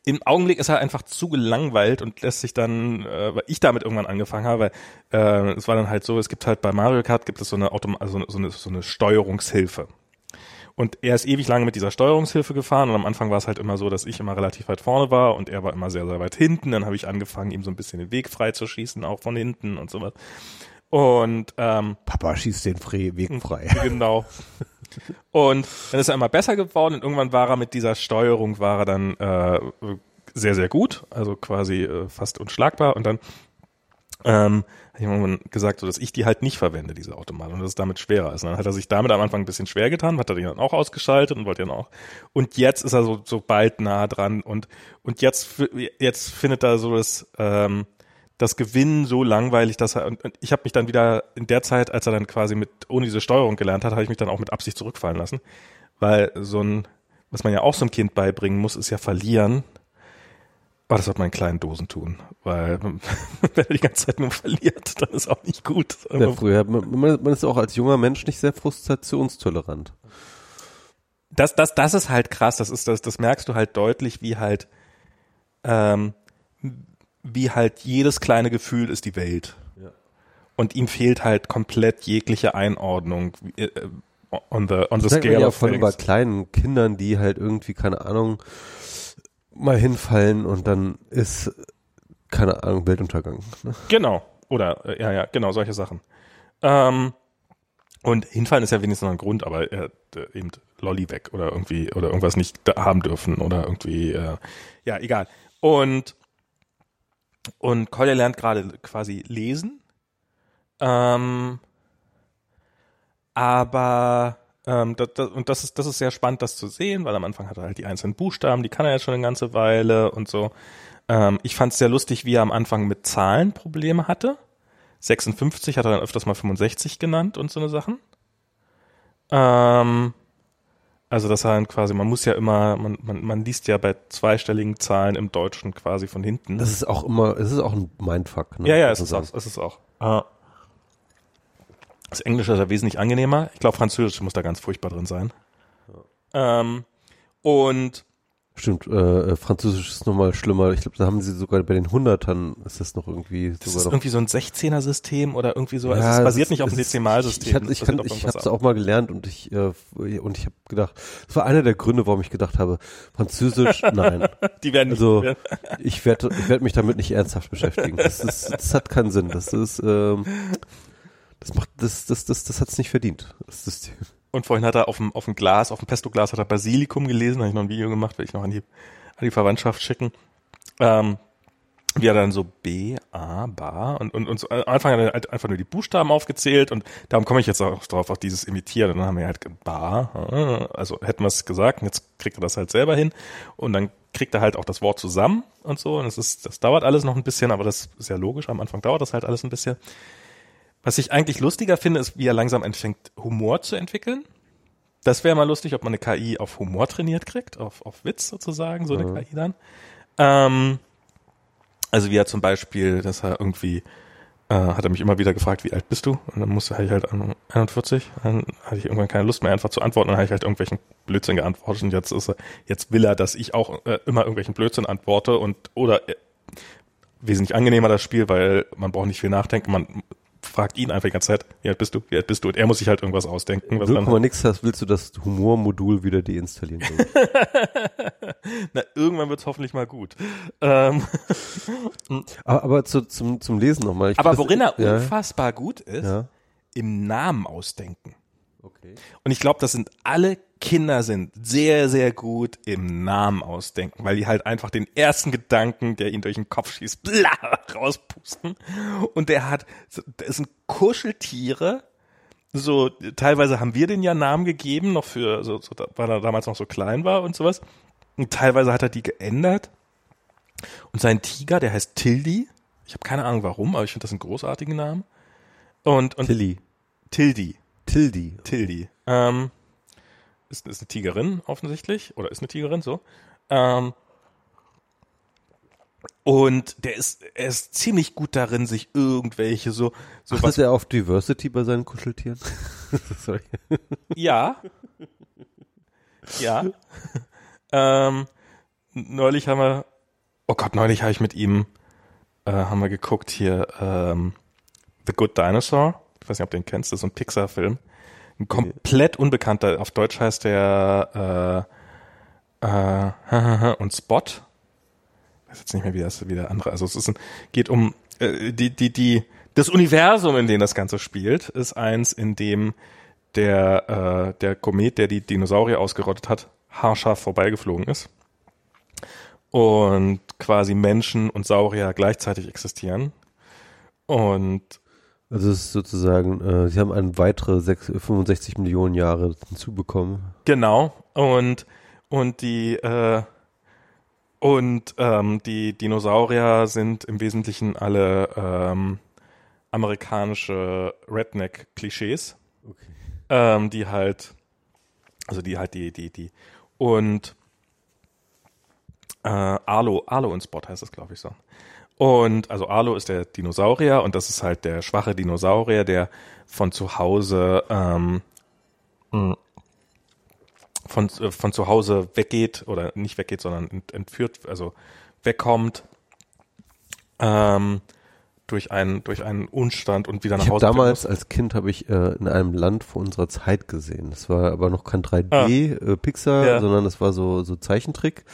Speaker 2: Im Augenblick ist er einfach zu gelangweilt und lässt sich dann, äh, weil ich damit irgendwann angefangen habe, weil äh, es war dann halt so, es gibt halt bei Mario Kart gibt es so eine, Autom also so eine, so eine Steuerungshilfe. Und er ist ewig lange mit dieser Steuerungshilfe gefahren und am Anfang war es halt immer so, dass ich immer relativ weit vorne war und er war immer sehr, sehr weit hinten. Dann habe ich angefangen, ihm so ein bisschen den Weg freizuschießen, auch von hinten und sowas. Und ähm,
Speaker 1: Papa schießt den Weg frei.
Speaker 2: Genau. [LAUGHS] Und dann ist er immer besser geworden und irgendwann war er mit dieser Steuerung, war er dann äh, sehr, sehr gut, also quasi äh, fast unschlagbar. Und dann ähm, ich irgendwann gesagt, so, dass ich die halt nicht verwende, diese Automaten, und dass es damit schwerer ist. Und dann hat er sich damit am Anfang ein bisschen schwer getan, hat er die dann auch ausgeschaltet und wollte dann auch. Und jetzt ist er so, so bald nah dran und, und jetzt, jetzt findet er so das, ähm, das Gewinnen so langweilig, dass er, und ich habe mich dann wieder in der Zeit, als er dann quasi mit, ohne diese Steuerung gelernt hat, habe ich mich dann auch mit Absicht zurückfallen lassen. Weil so ein, was man ja auch so einem Kind beibringen muss, ist ja verlieren. Aber das sollte man in kleinen Dosen tun, weil [LAUGHS] wenn er die ganze Zeit nur verliert, dann ist auch nicht gut.
Speaker 1: Ja, früher, man, man ist auch als junger Mensch nicht sehr frustrationstolerant.
Speaker 2: das, das, das ist halt krass. Das ist das, das merkst du halt deutlich, wie halt, ähm, wie halt jedes kleine Gefühl ist die Welt.
Speaker 1: Ja.
Speaker 2: Und ihm fehlt halt komplett jegliche Einordnung äh, äh, on the on the
Speaker 1: Das sagt man
Speaker 2: scale
Speaker 1: ja
Speaker 2: of
Speaker 1: von über kleinen Kindern, die halt irgendwie, keine Ahnung, mal hinfallen und dann ist, keine Ahnung, Weltuntergang. Ne?
Speaker 2: Genau. Oder äh, ja, ja, genau solche Sachen. Ähm, und hinfallen ist ja wenigstens noch ein Grund, aber er äh, eben Lolli weg oder irgendwie oder irgendwas nicht haben dürfen oder irgendwie äh, ja egal. Und und Kolja lernt gerade quasi lesen. Ähm, aber ähm, das, das, und das ist das ist sehr spannend, das zu sehen, weil am Anfang hat er halt die einzelnen Buchstaben, die kann er jetzt schon eine ganze Weile und so. Ähm, ich fand es sehr lustig, wie er am Anfang mit Zahlen Probleme hatte. 56 hat er dann öfters mal 65 genannt und so eine Sachen. Ähm, also das halt quasi, man muss ja immer, man, man, man liest ja bei zweistelligen Zahlen im Deutschen quasi von hinten.
Speaker 1: Das ist auch immer, es ist auch ein Mindfuck. Ne?
Speaker 2: ja, ja, es ist auch, es ist auch. Ah. Das Englische ist ja wesentlich angenehmer. Ich glaube, Französisch muss da ganz furchtbar drin sein. Ähm, und
Speaker 1: Stimmt, äh, äh, Französisch ist nochmal schlimmer. Ich glaube, da haben sie sogar bei den Hundertern ist das noch irgendwie
Speaker 2: das ist
Speaker 1: sogar noch.
Speaker 2: irgendwie so ein 16er-System oder irgendwie so.
Speaker 1: Ja,
Speaker 2: also es
Speaker 1: es
Speaker 2: basiert
Speaker 1: ist-
Speaker 2: nicht auf
Speaker 1: es
Speaker 2: einem
Speaker 1: ist-
Speaker 2: Dezimalsystem.
Speaker 1: Ich, ich, ich
Speaker 2: irgendwas
Speaker 1: habe es auch mal gelernt und ich äh, und ich habe gedacht, das war einer der Gründe, warum ich gedacht habe, Französisch, [LAUGHS] nein.
Speaker 2: Die werden nicht,
Speaker 1: Also
Speaker 2: werden-
Speaker 1: ich werde ich werd mich damit nicht ernsthaft beschäftigen. Das, ist, das hat keinen Sinn. Das ist ähm, das macht das das das das hat's nicht verdient. Das System.
Speaker 2: Und vorhin hat er auf dem, auf dem Glas, auf dem Pesto-Glas hat er Basilikum gelesen, habe ich noch ein Video gemacht, will ich noch an die, an die Verwandtschaft schicken. Ähm, wie er dann so B, A, Ba und, und, und so, am Anfang hat er halt einfach nur die Buchstaben aufgezählt und darum komme ich jetzt auch drauf, auf dieses Imitieren. Und dann haben wir halt Ba, also hätten wir es gesagt, und jetzt kriegt er das halt selber hin und dann kriegt er halt auch das Wort zusammen und so und es ist, das dauert alles noch ein bisschen, aber das ist ja logisch, am Anfang dauert das halt alles ein bisschen. Was ich eigentlich lustiger finde, ist, wie er langsam anfängt, Humor zu entwickeln. Das wäre mal lustig, ob man eine KI auf Humor trainiert kriegt, auf, auf Witz sozusagen, so eine
Speaker 1: Mhm.
Speaker 2: KI dann. Ähm, also wie er zum Beispiel, dass er irgendwie, äh, hat er mich immer wieder gefragt, wie alt bist du? Und dann musste ich halt an 41. Dann hatte ich irgendwann keine Lust mehr einfach zu antworten. Dann habe ich halt irgendwelchen Blödsinn geantwortet. Und jetzt ist er, jetzt will er, dass ich auch äh, immer irgendwelchen Blödsinn antworte und oder äh, wesentlich angenehmer das Spiel, weil man braucht nicht viel nachdenken. Man fragt ihn einfach die ganze Zeit, wie alt bist du, wie alt bist du? Und er muss sich halt irgendwas ausdenken, was dann
Speaker 1: 0,nix hast, willst du das Humormodul wieder deinstallieren? [LAUGHS]
Speaker 2: Na, irgendwann wird's hoffentlich mal gut. Ähm, [LAUGHS]
Speaker 1: aber, aber zu, zum, zum Lesen nochmal.
Speaker 2: Aber worin er
Speaker 1: ja,
Speaker 2: unfassbar gut ist,
Speaker 1: ja.
Speaker 2: im Namen ausdenken.
Speaker 1: Okay.
Speaker 2: Und ich glaube, das sind alle Kinder sind sehr, sehr gut im Namen ausdenken, weil die halt einfach den ersten Gedanken, der ihnen durch den Kopf schießt, bla, rauspusten. Und der hat, das sind Kuscheltiere. So, teilweise haben wir den ja Namen gegeben, noch für, so, so, weil er damals noch so klein war und sowas. Und teilweise hat er die geändert. Und sein Tiger, der heißt Tildy. Ich habe keine Ahnung warum, aber ich finde das einen großartigen Namen. Und, und
Speaker 1: Tilly.
Speaker 2: Tildy.
Speaker 1: Tildy.
Speaker 2: Tildy. Ähm, ist, ist eine Tigerin offensichtlich oder ist eine Tigerin so. Ähm, und der ist, er ist ziemlich gut darin, sich irgendwelche so, so
Speaker 1: Achtet
Speaker 2: was.
Speaker 1: er auf Diversity bei seinen Kuscheltieren? [LAUGHS] Sorry.
Speaker 2: Ja. Ja. ähm, neulich haben wir, oh Gott, neulich habe ich mit ihm, äh, haben wir geguckt hier, ähm, The Good Dinosaur. Ich weiß nicht, ob du den kennst, das ist so ein Pixar-Film. Ein komplett unbekannter, auf Deutsch heißt der äh, äh, [LAUGHS] und Spot. Ich weiß jetzt nicht mehr, wie das wie der andere. Also es ist ein, geht um äh, die, die, die, das Universum, in dem das Ganze spielt, ist eins, in dem der, äh, der Komet, der die Dinosaurier ausgerottet hat, haarscharf vorbeigeflogen ist. Und quasi Menschen und Saurier gleichzeitig existieren. Und
Speaker 1: Also es ist sozusagen, äh, sie haben eine weitere sechs- 65 Millionen Jahre hinzubekommen.
Speaker 2: Genau. Und, und die, äh, und ähm, die Dinosaurier sind im Wesentlichen alle ähm, amerikanische Redneck-Klischees,
Speaker 1: Okay.
Speaker 2: ähm, die halt, also die halt die, die, die und äh, Arlo, Arlo und Spot heißt das, glaube ich so. Und also Arlo ist der Dinosaurier und das ist halt der schwache Dinosaurier, der von zu Hause ähm, mh, von, äh, von zu Hause weggeht oder nicht weggeht, sondern ent, entführt, also wegkommt. Ähm, durch einen durch einen Unstand und wieder nach
Speaker 1: Ich habe
Speaker 2: Hause
Speaker 1: damals als Kind habe ich äh, in einem Land vor unserer Zeit gesehen. Das war aber noch kein 3D äh, Pixar,
Speaker 2: Ja.
Speaker 1: sondern das war so so Zeichentrick.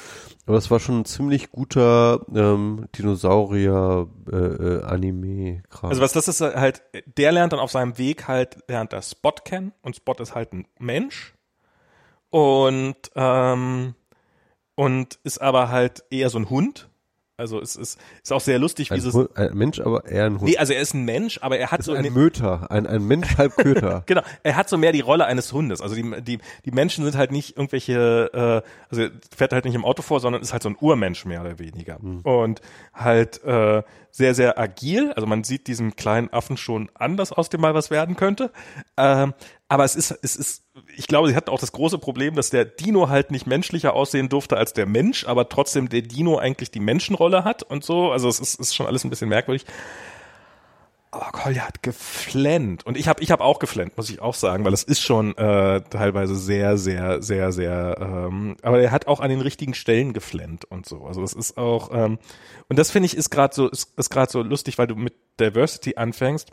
Speaker 1: Aber das war schon ein ziemlich guter ähm, Dinosaurier äh, äh, Anime Kram.
Speaker 2: Also was das ist halt, der lernt dann auf seinem Weg halt, lernt er Spot kennen und Spot ist halt ein Mensch und ähm, und ist aber halt eher so ein Hund. Also es ist, ist auch sehr lustig, wie
Speaker 1: ein,
Speaker 2: es
Speaker 1: ein Mensch, aber eher ein Hund.
Speaker 2: Nee, also er ist ein Mensch, aber er hat
Speaker 1: das
Speaker 2: so
Speaker 1: ist ein
Speaker 2: eine,
Speaker 1: Möter, ein, ein Mensch halb Köter. [LAUGHS]
Speaker 2: Genau, er hat so mehr die Rolle eines Hundes. Also die, die, die Menschen sind halt nicht irgendwelche, äh, also er fährt halt nicht im Auto vor, sondern ist halt so ein Urmensch mehr oder weniger. Und halt äh, sehr, sehr agil. Also man sieht diesem kleinen Affen schon an, dass aus dem mal was werden könnte. Ähm, aber es ist, es ist, ich glaube, sie hatten auch das große Problem, dass der Dino halt nicht menschlicher aussehen durfte als der Mensch, aber trotzdem der Dino eigentlich die Menschenrolle hat und so. Also es ist, ist schon alles ein bisschen merkwürdig. Aber Kolja hat geflennt. Und ich habe ich hab auch geflennt, muss ich auch sagen, weil es ist schon äh, teilweise sehr, sehr, sehr, sehr, ähm, aber er hat auch an den richtigen Stellen geflennt und so. Also das ist auch, ähm, und das finde ich ist gerade so, ist, ist gerade so lustig, weil du mit Diversity anfängst.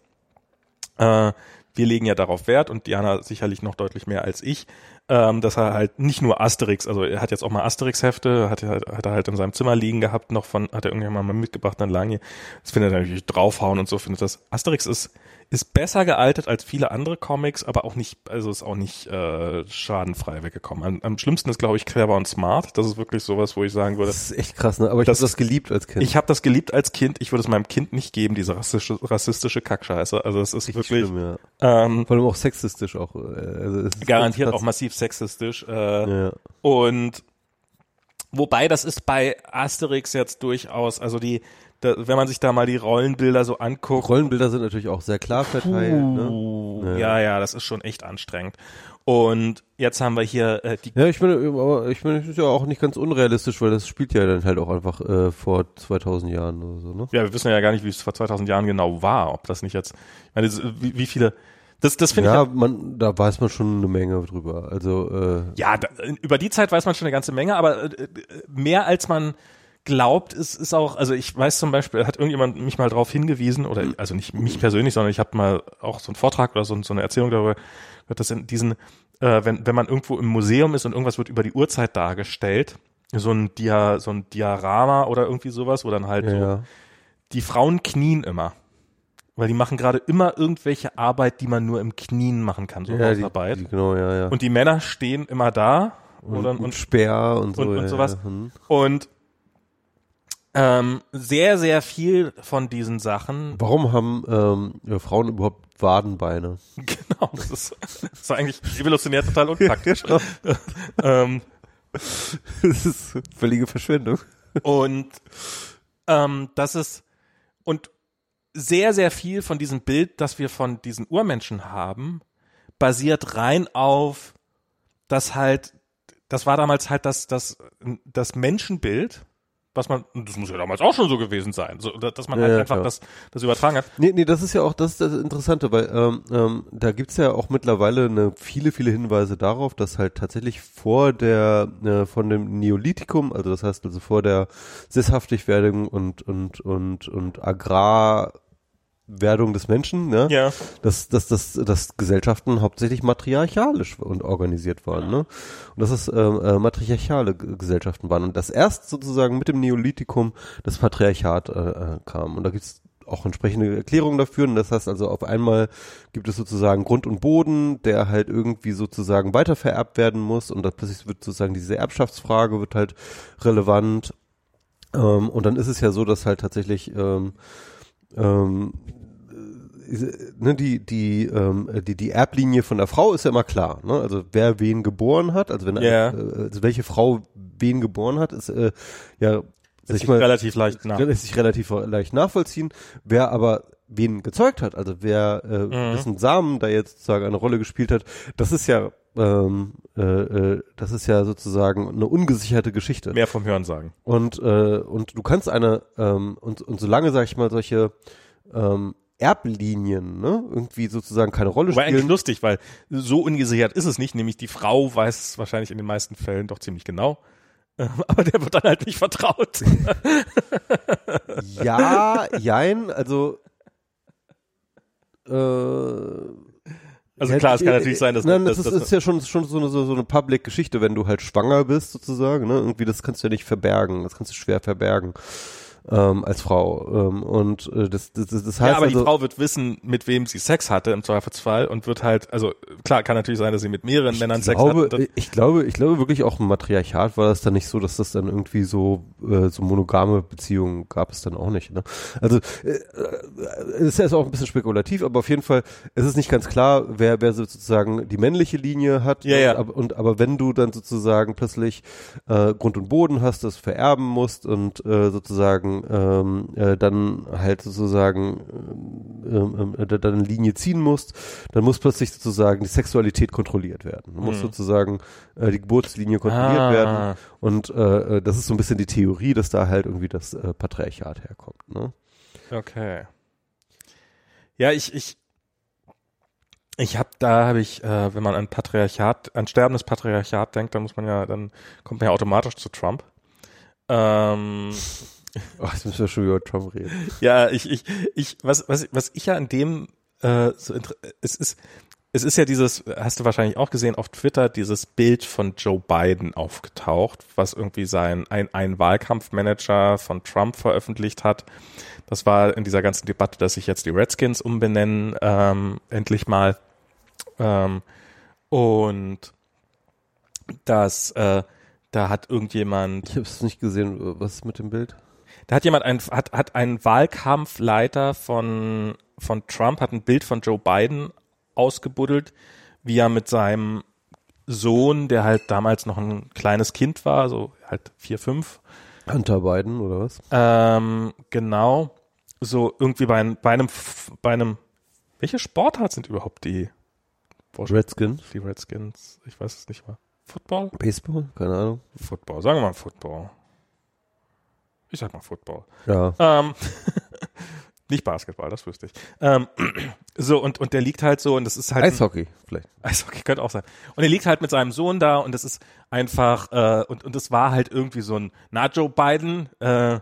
Speaker 2: Äh, wir legen ja darauf Wert und Diana sicherlich noch deutlich mehr als ich, ähm, dass er halt nicht nur Asterix, also er hat jetzt auch mal Asterix-Hefte, hat, er halt- hat er halt in seinem Zimmer liegen gehabt, noch von, hat er irgendjemand mal mitgebracht, dann lange. Das findet er natürlich draufhauen und so, findet das. Asterix ist, ist besser gealtert als viele andere Comics, aber auch nicht, also ist auch nicht äh, schadenfrei weggekommen. Am, am schlimmsten ist, glaube ich, Clever und Smart. Das ist wirklich sowas, wo ich sagen würde,
Speaker 1: Das ist echt krass, ne? Aber ich habe das geliebt als Kind.
Speaker 2: ich habe das geliebt als Kind, ich würde es meinem Kind nicht geben, diese rassistische, rassistische Kackscheiße. Also es ist
Speaker 1: Richtig
Speaker 2: wirklich
Speaker 1: schlimm, ja.
Speaker 2: ähm,
Speaker 1: Vor allem auch sexistisch auch. äh, Also
Speaker 2: garantiert auch massiv sexistisch. Äh.
Speaker 1: Ja.
Speaker 2: Und Wobei, das ist bei Asterix jetzt durchaus, also die, da, wenn man sich da mal die Rollenbilder so anguckt.
Speaker 1: Rollenbilder sind natürlich auch sehr klar verteilt.
Speaker 2: Puh,
Speaker 1: ne?
Speaker 2: ja, ja, das ist schon echt anstrengend. Und jetzt haben wir hier äh, die.
Speaker 1: Ja, ich meine, aber ich meine, das ist ja auch nicht ganz unrealistisch, weil das spielt ja dann halt auch einfach äh, vor 2000 Jahren oder so, ne?
Speaker 2: Ja, wir wissen ja gar nicht, wie es vor 2000 Jahren genau war. Ob das nicht jetzt, ich meine, wie, wie viele. Das, das finde
Speaker 1: Ja,
Speaker 2: ich.
Speaker 1: man, da weiß man schon eine Menge drüber. Also äh,
Speaker 2: Ja, da, über die Zeit weiß man schon eine ganze Menge, aber äh, mehr als man glaubt, ist, ist auch, also ich weiß zum Beispiel, hat irgendjemand mich mal darauf hingewiesen, oder also nicht mich persönlich, sondern ich habe mal auch so einen Vortrag oder so, so eine Erzählung darüber gehört, dass in diesen, äh, wenn, wenn man irgendwo im Museum ist und irgendwas wird über die Uhrzeit dargestellt, so ein Dia, so ein Diorama oder irgendwie sowas, wo dann halt
Speaker 1: ja,
Speaker 2: so,
Speaker 1: ja.
Speaker 2: die Frauen knien immer. Weil die machen gerade immer irgendwelche Arbeit, die man nur im Knien machen kann, so
Speaker 1: ja, die,
Speaker 2: Hausarbeit.
Speaker 1: die, genau, ja, ja.
Speaker 2: und die Männer stehen immer da
Speaker 1: und,
Speaker 2: oder,
Speaker 1: und
Speaker 2: und,
Speaker 1: Speer und so.
Speaker 2: und- und sowas.
Speaker 1: Ja. Hm.
Speaker 2: und ähm, sehr, sehr viel von diesen Sachen,
Speaker 1: Warum haben ähm, ja, Frauen überhaupt Wadenbeine? [LAUGHS]
Speaker 2: genau, das ist, das ist eigentlich evolutionär total unpraktisch. [LAUGHS] ähm,
Speaker 1: das ist völlige Verschwendung.
Speaker 2: und ähm, das ist und sehr, sehr viel von diesem Bild, das wir von diesen Urmenschen haben, basiert rein auf, dass halt, das war damals halt das, das, das Menschenbild, was man, das muss ja damals auch schon so gewesen sein, so, dass man halt
Speaker 1: ja,
Speaker 2: einfach
Speaker 1: klar.
Speaker 2: das, das übertragen hat.
Speaker 1: Nee, nee, das ist ja auch das, ist das Interessante, weil ähm, ähm, da gibt's ja auch mittlerweile eine, viele, viele Hinweise darauf, dass halt tatsächlich vor der, äh, von dem Neolithikum, also das heißt also vor der Sesshaftigwerdung und, und, und, und Agrarwerdung des Menschen, ne?
Speaker 2: Ja.
Speaker 1: dass, dass, dass, dass Gesellschaften hauptsächlich matriarchalisch und organisiert waren, ne? Und dass es ähm, äh, matriarchale G- Gesellschaften waren. Und dass erst sozusagen mit dem Neolithikum das Patriarchat äh, äh, kam. Und da gibt's auch entsprechende Erklärungen dafür. Und das heißt also, auf einmal gibt es sozusagen Grund und Boden, der halt irgendwie sozusagen weitervererbt werden muss. Und da plötzlich wird sozusagen diese Erbschaftsfrage wird halt relevant. Ähm, und dann ist es ja so, dass halt tatsächlich ähm, ähm, äh, ne, die, die, ähm, die, die Erblinie von der Frau ist ja immer klar, ne? Also wer wen geboren hat, also wenn
Speaker 2: Ja.
Speaker 1: äh, also welche Frau wen geboren hat, ist äh, ja sag
Speaker 2: Ist
Speaker 1: ich mal,
Speaker 2: relativ leicht nach.
Speaker 1: lässt sich relativ leicht nachvollziehen. Wer aber wen gezeugt hat, also wer äh,
Speaker 2: Mhm.
Speaker 1: dessen Samen da jetzt sozusagen eine Rolle gespielt hat, das ist ja ähm, äh, äh, das ist ja sozusagen eine ungesicherte Geschichte.
Speaker 2: Mehr vom Hören sagen.
Speaker 1: Und, äh, und du kannst eine, ähm, und, und solange, sag ich mal, solche ähm, Erblinien, ne, irgendwie sozusagen keine Rolle
Speaker 2: Wobei eigentlich
Speaker 1: spielen.
Speaker 2: lustig, weil so ungesichert ist es nicht, nämlich die Frau weiß es wahrscheinlich in den meisten Fällen doch ziemlich genau. Ähm, Aber der wird dann halt nicht vertraut.
Speaker 1: Ja, jein, also
Speaker 2: Also
Speaker 1: Ja,
Speaker 2: klar, es kann natürlich sein, dass
Speaker 1: Nein, das,
Speaker 2: dass-
Speaker 1: ist,
Speaker 2: dass-
Speaker 1: ist ja schon, schon so eine, so eine Public-Geschichte, wenn du halt schwanger bist, sozusagen, ne? Irgendwie, das kannst du ja nicht verbergen. Das kannst du schwer verbergen. Ähm, als Frau. Ähm, und äh, das, das, das heißt
Speaker 2: ja, aber
Speaker 1: also,
Speaker 2: die Frau wird wissen, mit wem sie Sex hatte im Zweifelsfall und wird halt, also klar, kann natürlich sein, dass sie mit mehreren Männern Sex
Speaker 1: glaube,
Speaker 2: hat. und-
Speaker 1: ich glaube, ich glaube wirklich auch im Matriarchat war das dann nicht so, dass das dann irgendwie so äh, so monogame Beziehungen gab es dann auch nicht. Ne? Also äh, äh, ist ja auch ein bisschen spekulativ, aber auf jeden Fall ist es nicht ganz klar, wer wer sozusagen die männliche Linie hat.
Speaker 2: Ja,
Speaker 1: und,
Speaker 2: ja.
Speaker 1: Aber, und aber wenn du dann sozusagen plötzlich äh, Grund und Boden hast, das vererben musst und äh, sozusagen ähm, äh, dann halt sozusagen ähm, ähm, äh, deine Linie ziehen musst, dann muss plötzlich sozusagen die Sexualität kontrolliert werden. Dann muss
Speaker 2: Mhm.
Speaker 1: sozusagen äh, die Geburtslinie kontrolliert
Speaker 2: Ah.
Speaker 1: werden. Und äh, äh, das ist so ein bisschen die Theorie, dass da halt irgendwie das äh, Patriarchat herkommt. Ne?
Speaker 2: Okay. Ja, ich, ich, ich habe, da habe ich, äh, wenn man an Patriarchat, an sterbendes Patriarchat denkt, dann muss man ja, dann kommt man ja automatisch zu Trump. Ähm,
Speaker 1: Ach, jetzt müssen wir schon über Trump reden.
Speaker 2: ja, ich, ich, ich, was, was, was ich ja an dem, äh, so, es ist, es ist ja dieses, hast du wahrscheinlich auch gesehen auf Twitter, dieses Bild von Joe Biden aufgetaucht, was irgendwie sein, ein, ein Wahlkampfmanager von Trump veröffentlicht hat. Das war in dieser ganzen Debatte, dass sich jetzt die Redskins umbenennen, ähm, endlich mal. Ähm, und das, äh, da hat irgendjemand
Speaker 1: Ich habe es nicht gesehen. Was ist mit dem Bild?
Speaker 2: Da hat jemand ein, hat, hat ein Wahlkampfleiter von, von Trump hat ein Bild von Joe Biden ausgebuddelt, wie er mit seinem Sohn, der halt damals noch ein kleines Kind war, so halt vier, fünf.
Speaker 1: Hunter Biden oder was?
Speaker 2: Ähm, genau. So irgendwie bei, bei einem, bei einem, welche Sportart sind überhaupt die?
Speaker 1: Redskins?
Speaker 2: Die Redskins, ich weiß es nicht mal. Football?
Speaker 1: Baseball? Keine Ahnung.
Speaker 2: Football, sagen wir mal Football. Ich sag mal Football.
Speaker 1: Ja.
Speaker 2: Ähm, [LAUGHS] nicht Basketball, das wüsste ich. Ähm, [CLEARS THROAT] so, und, und der liegt halt so, und das ist halt.
Speaker 1: Eishockey, vielleicht.
Speaker 2: Eishockey könnte auch sein. Und er liegt halt mit seinem Sohn da, und das ist einfach, äh, und, und das war halt irgendwie so ein, na, Joe Biden, äh, äh,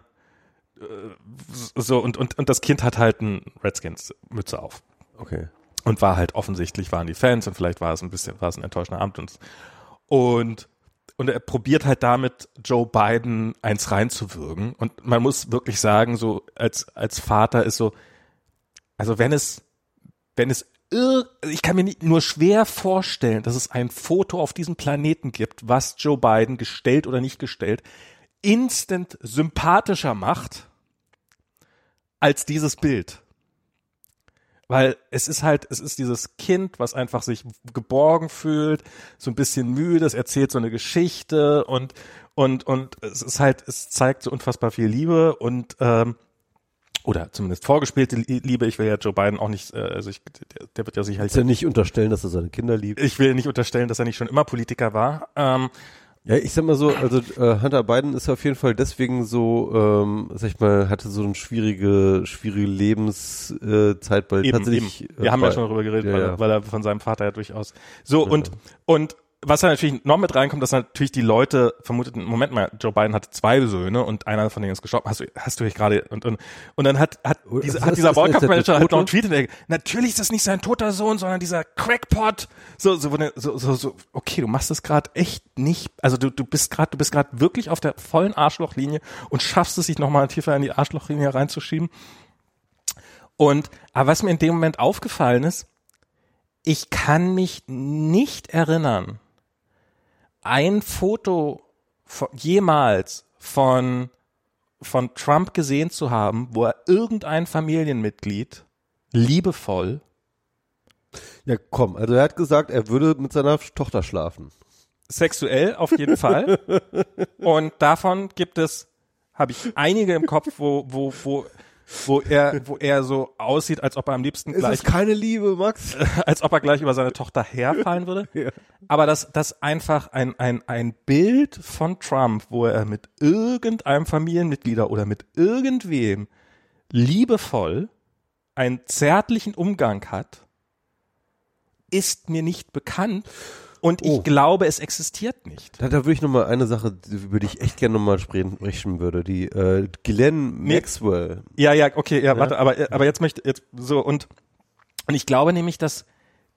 Speaker 2: so, und, und, und das Kind hat halt ein Redskins-Mütze auf.
Speaker 1: Okay.
Speaker 2: Und war halt offensichtlich waren die Fans und vielleicht war es ein bisschen, war es ein enttäuschender Abend und, und, und er probiert halt damit Joe Biden eins reinzuwürgen. Und man muss wirklich sagen, so als, als Vater ist so, also wenn es, wenn es irr, ich kann mir nicht, nur schwer vorstellen, dass es ein Foto auf diesem Planeten gibt, was Joe Biden gestellt oder nicht gestellt, instant sympathischer macht als dieses Bild. Weil es ist halt, es ist dieses Kind, was einfach sich geborgen fühlt, so ein bisschen müde, es erzählt so eine Geschichte und, und, und es ist halt, es zeigt so unfassbar viel Liebe und, ähm, oder zumindest vorgespielte Liebe. Ich will ja Joe Biden auch nicht, äh, also ich, der, der wird ja sicherlich.
Speaker 1: Ich will ja nicht unterstellen, dass er seine Kinder liebt.
Speaker 2: Ich will nicht unterstellen, dass er nicht schon immer Politiker war. Ähm,
Speaker 1: ja, ich sag mal so, also äh, Hunter Biden ist auf jeden Fall deswegen so, ähm, sag ich mal, hatte so eine schwierige, schwierige Lebenszeit, weil
Speaker 2: eben,
Speaker 1: tatsächlich.
Speaker 2: Eben. Wir
Speaker 1: äh,
Speaker 2: haben ja schon darüber geredet,
Speaker 1: ja,
Speaker 2: weil,
Speaker 1: ja.
Speaker 2: Er, weil er von seinem Vater ja durchaus. So, und, und was da natürlich noch mit reinkommt, dass natürlich die Leute vermuteten, Moment mal, Joe Biden hatte zwei Söhne und einer von denen ist gestorben. Hast du, hast du dich gerade, und, und, und dann hat, hat,
Speaker 1: Oh,
Speaker 2: diese, hat dieser Wahlkampfmanager halt noch einen? Tweet der, natürlich ist das nicht sein toter Sohn, sondern dieser Crackpot. So, so, so, so, so, okay, du machst das gerade echt nicht, also du, du bist gerade, du bist gerade wirklich auf der vollen Arschlochlinie und schaffst es, sich nochmal tiefer in die Arschlochlinie reinzuschieben. Und, aber was mir in dem Moment aufgefallen ist, ich kann mich nicht erinnern, ein Foto von, jemals von, von Trump gesehen zu haben, wo er irgendein Familienmitglied liebevoll,
Speaker 1: Ja, komm, also er hat gesagt, er würde mit seiner Tochter schlafen.
Speaker 2: sexuell auf jeden Fall. [LAUGHS] Und davon gibt es, habe ich einige im Kopf, wo, wo, wo, wo er, [LAUGHS] wo er so aussieht, als ob er am liebsten
Speaker 1: Ist
Speaker 2: gleich
Speaker 1: das keine Liebe, Max? [LAUGHS]
Speaker 2: als ob er gleich über seine Tochter herfallen würde. [LAUGHS]
Speaker 1: Ja.
Speaker 2: Aber dass das einfach ein, ein, ein Bild von Trump, wo er mit irgendeinem Familienmitglieder oder mit irgendwem liebevoll einen zärtlichen Umgang hat, ist mir nicht bekannt und ich
Speaker 1: Oh.
Speaker 2: glaube, es existiert nicht.
Speaker 1: Da, da würde ich noch mal eine Sache, über die ich echt gerne noch mal sprechen würde. Die äh, Glenn
Speaker 2: Nee.
Speaker 1: Maxwell.
Speaker 2: Ja, ja, okay, ja, warte, aber, aber jetzt möchte, jetzt so, und, und ich glaube nämlich, dass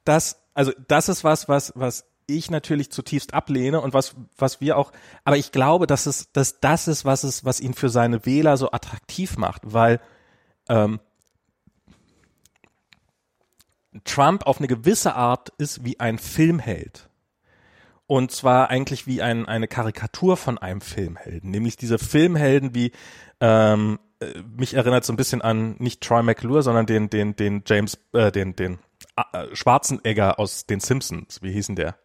Speaker 2: das, also das ist was, was, was ich natürlich zutiefst ablehne und was, was wir auch, aber ich glaube, dass es, dass das ist, was es, was ihn für seine Wähler so attraktiv macht, weil, ähm, Trump auf eine gewisse Art ist wie ein Filmheld. Und zwar eigentlich wie ein, eine Karikatur von einem Filmhelden. Nämlich diese Filmhelden wie, ähm, äh, mich erinnert so ein bisschen an nicht Troy McClure, sondern den, den, den James, äh, den, den äh, Schwarzenegger aus den Simpsons. Wie hießen der?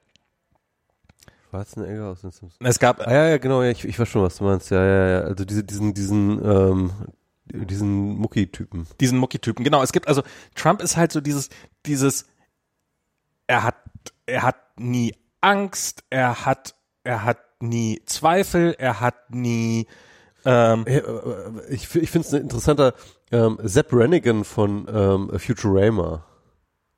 Speaker 1: Schwarzenegger aus den Simpsons.
Speaker 2: Es gab,
Speaker 1: Ah ja, ja, genau, ja, ich, ich weiß schon, was du meinst. Ja, ja, ja. Also diese, diesen, diesen, ähm, diesen Mucki-Typen.
Speaker 2: diesen Mucki-Typen. Genau, es gibt also Trump ist halt so dieses dieses er hat er hat nie Angst, er hat er hat nie Zweifel, er hat nie ähm,
Speaker 1: Äh, äh, Ich, ich finde es ein interessanter ähm, Sepp Rennigan von ähm, Futurama.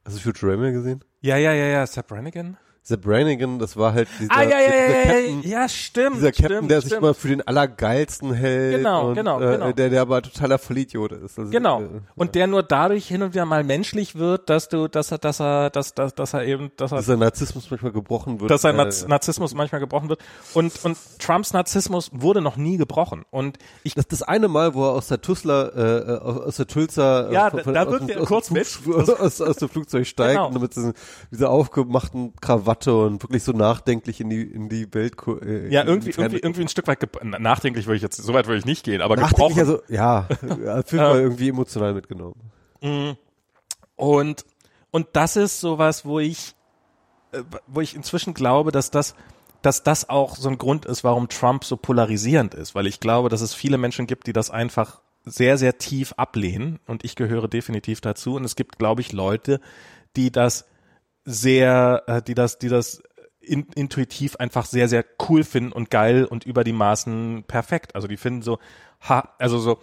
Speaker 1: Hast du Futurama gesehen?
Speaker 2: ja ja ja ja Sepp Brannigan.
Speaker 1: Sepp Rennigan, das war halt dieser,
Speaker 2: Ah ja ja
Speaker 1: dieser
Speaker 2: ja ja,
Speaker 1: Captain,
Speaker 2: ja stimmt.
Speaker 1: dieser Captain,
Speaker 2: stimmt,
Speaker 1: der sich
Speaker 2: stimmt.
Speaker 1: mal für den Allergeilsten hält.
Speaker 2: Genau,
Speaker 1: und,
Speaker 2: genau,
Speaker 1: äh,
Speaker 2: genau.
Speaker 1: Der, der aber totaler Vollidiot ist. Also,
Speaker 2: Genau.
Speaker 1: äh,
Speaker 2: Und der nur dadurch hin und wieder mal menschlich wird, dass du, dass er, dass er, dass, dass, dass er eben, dass er
Speaker 1: dass sein Narzissmus manchmal gebrochen wird.
Speaker 2: dass sein
Speaker 1: äh,
Speaker 2: Narz- Narzissmus manchmal gebrochen wird. Und, und Trumps Narzissmus wurde noch nie gebrochen. Und ich,
Speaker 1: Das, das eine Mal, wo er aus der Tussler, äh, äh, aus aus der Tulsa, äh,
Speaker 2: Ja,
Speaker 1: von-
Speaker 2: da- da
Speaker 1: aus
Speaker 2: er [LAUGHS]
Speaker 1: aus
Speaker 2: kurz mit.
Speaker 1: Flug, aus, aus dem Flugzeug steigt
Speaker 2: Genau.
Speaker 1: und mit diesem, dieser aufgemachten Krawatte und wirklich so nachdenklich in die in die Welt. Äh,
Speaker 2: ja, irgendwie, irgendwie, irgendwie ein Stück weit, nachdenklich würde ich jetzt, so weit würde ich nicht gehen, aber
Speaker 1: Nachdenklich,
Speaker 2: gebrochen.
Speaker 1: also ja, [LAUGHS] ja Film war irgendwie emotional mitgenommen.
Speaker 2: Und, und das ist sowas, wo ich äh, wo ich inzwischen glaube, dass das dass das auch so ein Grund ist, warum Trump so polarisierend ist, weil ich glaube, dass es viele Menschen gibt, die das einfach sehr, sehr tief ablehnen und ich gehöre definitiv dazu und es gibt, glaube ich, Leute, die das sehr, äh, die das, die das in, intuitiv einfach sehr, sehr cool finden und geil und über die Maßen perfekt. Also die finden so, ha, also so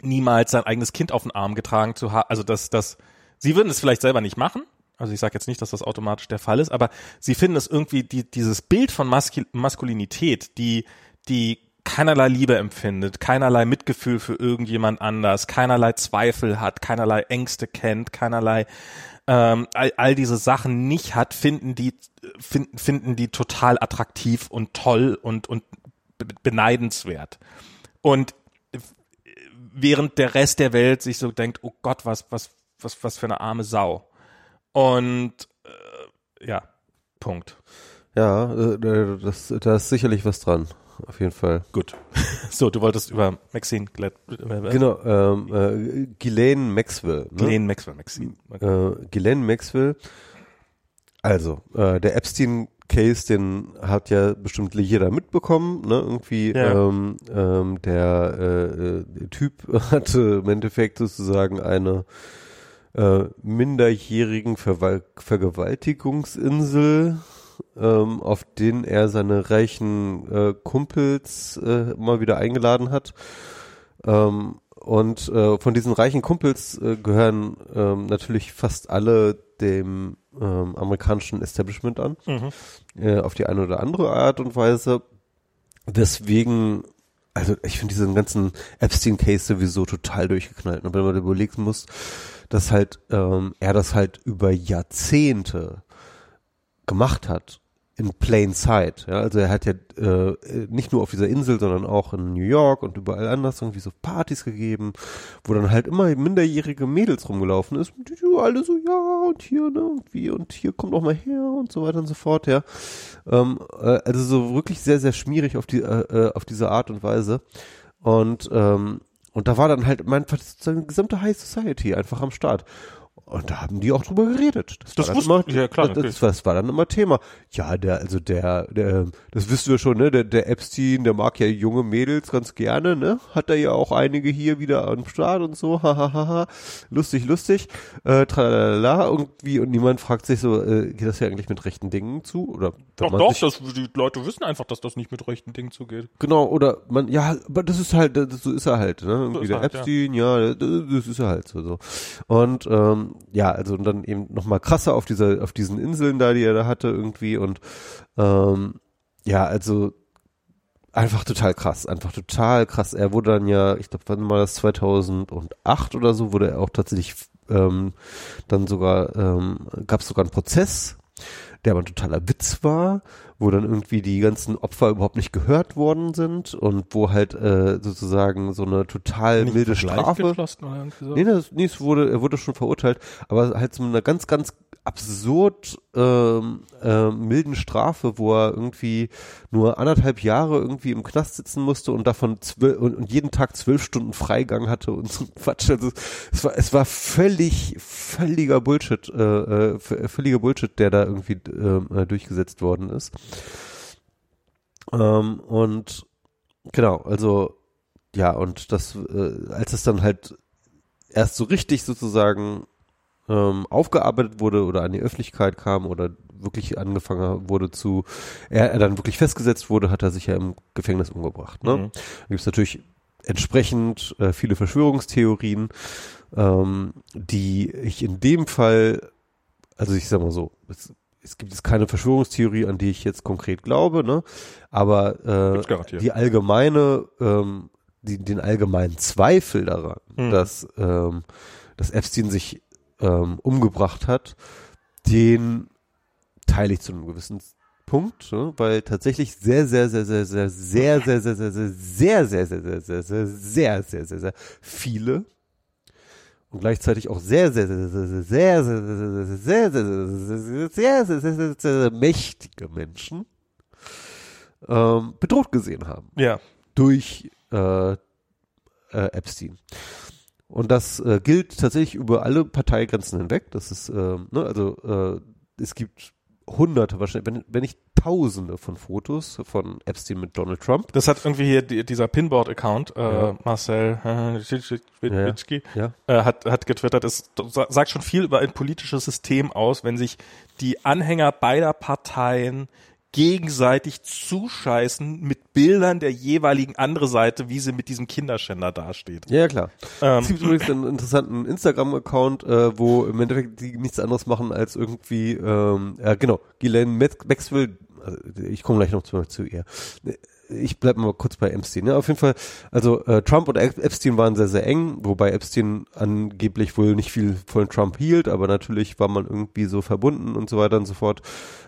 Speaker 2: niemals sein eigenes Kind auf den Arm getragen zu haben. Also das, das, sie würden es vielleicht selber nicht machen, also ich sage jetzt nicht, dass das automatisch der Fall ist, aber sie finden es irgendwie, die, dieses Bild von Maskul Maskulinität, die, die keinerlei Liebe empfindet, keinerlei Mitgefühl für irgendjemand anders, keinerlei Zweifel hat, keinerlei Ängste kennt, keinerlei ähm, all, all diese Sachen nicht hat, finden die finden, finden die total attraktiv und toll und und beneidenswert. Und während der Rest der Welt sich so denkt, oh Gott, was was was was für eine arme Sau. Und äh, ja, Punkt.
Speaker 1: Ja, äh, das, da ist sicherlich was dran. Auf jeden Fall.
Speaker 2: Gut. [LAUGHS] So, du wolltest über Maxine Glad
Speaker 1: äh, Genau, ähm, äh, Ghislaine Maxwell.
Speaker 2: Ne? Ghislaine Maxwell, Maxine.
Speaker 1: Okay. Äh, Ghislaine Maxwell. Also, äh, der Epstein Case, den hat ja bestimmt jeder mitbekommen, ne? Irgendwie ja. ähm, ähm, der, äh, der Typ [LAUGHS] hatte im Endeffekt sozusagen eine äh, minderjährigen Verwal Vergewaltigungsinsel, ähm, auf denen er seine reichen äh, Kumpels äh, mal wieder eingeladen hat. Ähm, und äh, von diesen reichen Kumpels äh, gehören ähm, natürlich fast alle dem ähm, amerikanischen Establishment an, mhm. äh, auf die eine oder andere Art und Weise. Deswegen, also ich finde diesen ganzen Epstein-Case sowieso total durchgeknallt. Und wenn man überlegen muss, dass halt ähm, er das halt über Jahrzehnte gemacht hat in plain sight. Ja, also er hat ja äh, nicht nur auf dieser Insel, sondern auch in New York und überall anders irgendwie so Partys gegeben, wo dann halt immer minderjährige Mädels rumgelaufen ist. Und die alle so, ja, und hier, ne, und wie, und hier kommt noch mal her und so weiter und so fort, ja. Ähm, äh, also so wirklich sehr, sehr schmierig auf die, äh, äh auf diese Art und Weise. Und ähm, und da war dann halt mein die gesamte High Society einfach am Start. Und da haben die auch drüber geredet. Das, das war dann immer, ja, klar, das, das, das, war dann immer Thema. Ja, der, also der, der, das wissen wir schon, ne, der, der Epstein, der mag ja junge Mädels ganz gerne, ne, hat er ja auch einige hier wieder am Start und so, [LAUGHS] hahaha, lustig, lustig, äh, tralala, irgendwie, und niemand fragt sich so, äh, geht das ja eigentlich mit rechten Dingen zu, oder?
Speaker 2: Doch, doch, sich, das, die Leute wissen einfach, dass das nicht mit rechten Dingen zugeht.
Speaker 1: Genau, oder man, ja, aber das ist halt, das, so ist er halt, ne, irgendwie so der halt, Epstein, ja. ja, das ist er halt so, so. Und, ähm, ja, also und dann eben noch mal krasser auf dieser, auf diesen Inseln da, die er da hatte irgendwie und ähm, ja, also einfach total krass, einfach total krass. Er wurde dann ja, ich glaube, wann war das 2008 oder so, wurde er auch tatsächlich ähm, dann sogar ähm, gab es sogar einen Prozess, der aber ein totaler Witz war, wo dann irgendwie die ganzen Opfer überhaupt nicht gehört worden sind und wo halt äh, sozusagen so eine total nicht milde Strafe. Nee, das, nee, es wurde, er wurde schon verurteilt, aber halt so eine ganz, ganz absurd ähm, äh, milden Strafe, wo er irgendwie nur anderthalb Jahre irgendwie im Knast sitzen musste und davon zwölf und, jeden Tag zwölf Stunden Freigang hatte und so Quatsch. Also es war, es war völlig, völliger Bullshit, äh, äh, völliger Bullshit, der da irgendwie äh, durchgesetzt worden ist. Ähm, und genau, also ja, und das, äh, als es dann halt erst so richtig sozusagen ähm, aufgearbeitet wurde oder an die Öffentlichkeit kam oder wirklich angefangen wurde zu, er, er dann wirklich festgesetzt wurde, hat er sich ja im Gefängnis umgebracht. Ne? Mhm. Da gibt es natürlich entsprechend äh, viele Verschwörungstheorien, ähm, die ich in dem Fall, also ich sag mal so, es, es gibt jetzt keine Verschwörungstheorie, an die ich jetzt konkret glaube, ne? Aber äh, die allgemeine, ähm, die, den allgemeinen Zweifel daran, mhm. dass, ähm, dass Epstein sich ähm, umgebracht hat, den teile ich zu einem gewissen Punkt, ne? weil tatsächlich sehr, sehr, sehr, sehr, sehr, sehr, sehr, sehr, sehr, sehr, sehr, sehr, sehr, sehr, sehr, sehr, sehr, sehr, sehr, sehr viele und gleichzeitig auch sehr, sehr, sehr, sehr, sehr, sehr, sehr, sehr, sehr, sehr, sehr, sehr, sehr, sehr mächtige Menschen ähm, bedroht gesehen haben.
Speaker 2: Ja.
Speaker 1: Durch äh, äh, Epstein. Und das äh, gilt tatsächlich über alle Parteigrenzen hinweg. Das ist, äh, ne, also äh, es gibt hunderte, wahrscheinlich, wenn, wenn nicht tausende von Fotos von Epstein mit Donald Trump.
Speaker 2: Das hat irgendwie hier die, dieser Pinboard-Account, äh, ja. Marcel äh, ja, äh, hat, hat getwittert, es sagt schon viel über ein politisches System aus, wenn sich die Anhänger beider Parteien gegenseitig zuscheißen mit Bildern der jeweiligen andere Seite, wie sie mit diesem Kinderschänder dasteht.
Speaker 1: Ja, klar. Ähm. Es gibt übrigens einen interessanten Instagram-Account, äh, wo im Endeffekt die nichts anderes machen als irgendwie, ähm, ja genau, Ghislaine Maxwell, also ich komme gleich noch zu, zu ihr ich bleib mal kurz bei Epstein. Ne? Auf jeden Fall, also äh, Trump und Epstein waren sehr, sehr eng, wobei Epstein angeblich wohl nicht viel von Trump hielt, aber natürlich war man irgendwie so verbunden und so weiter und so fort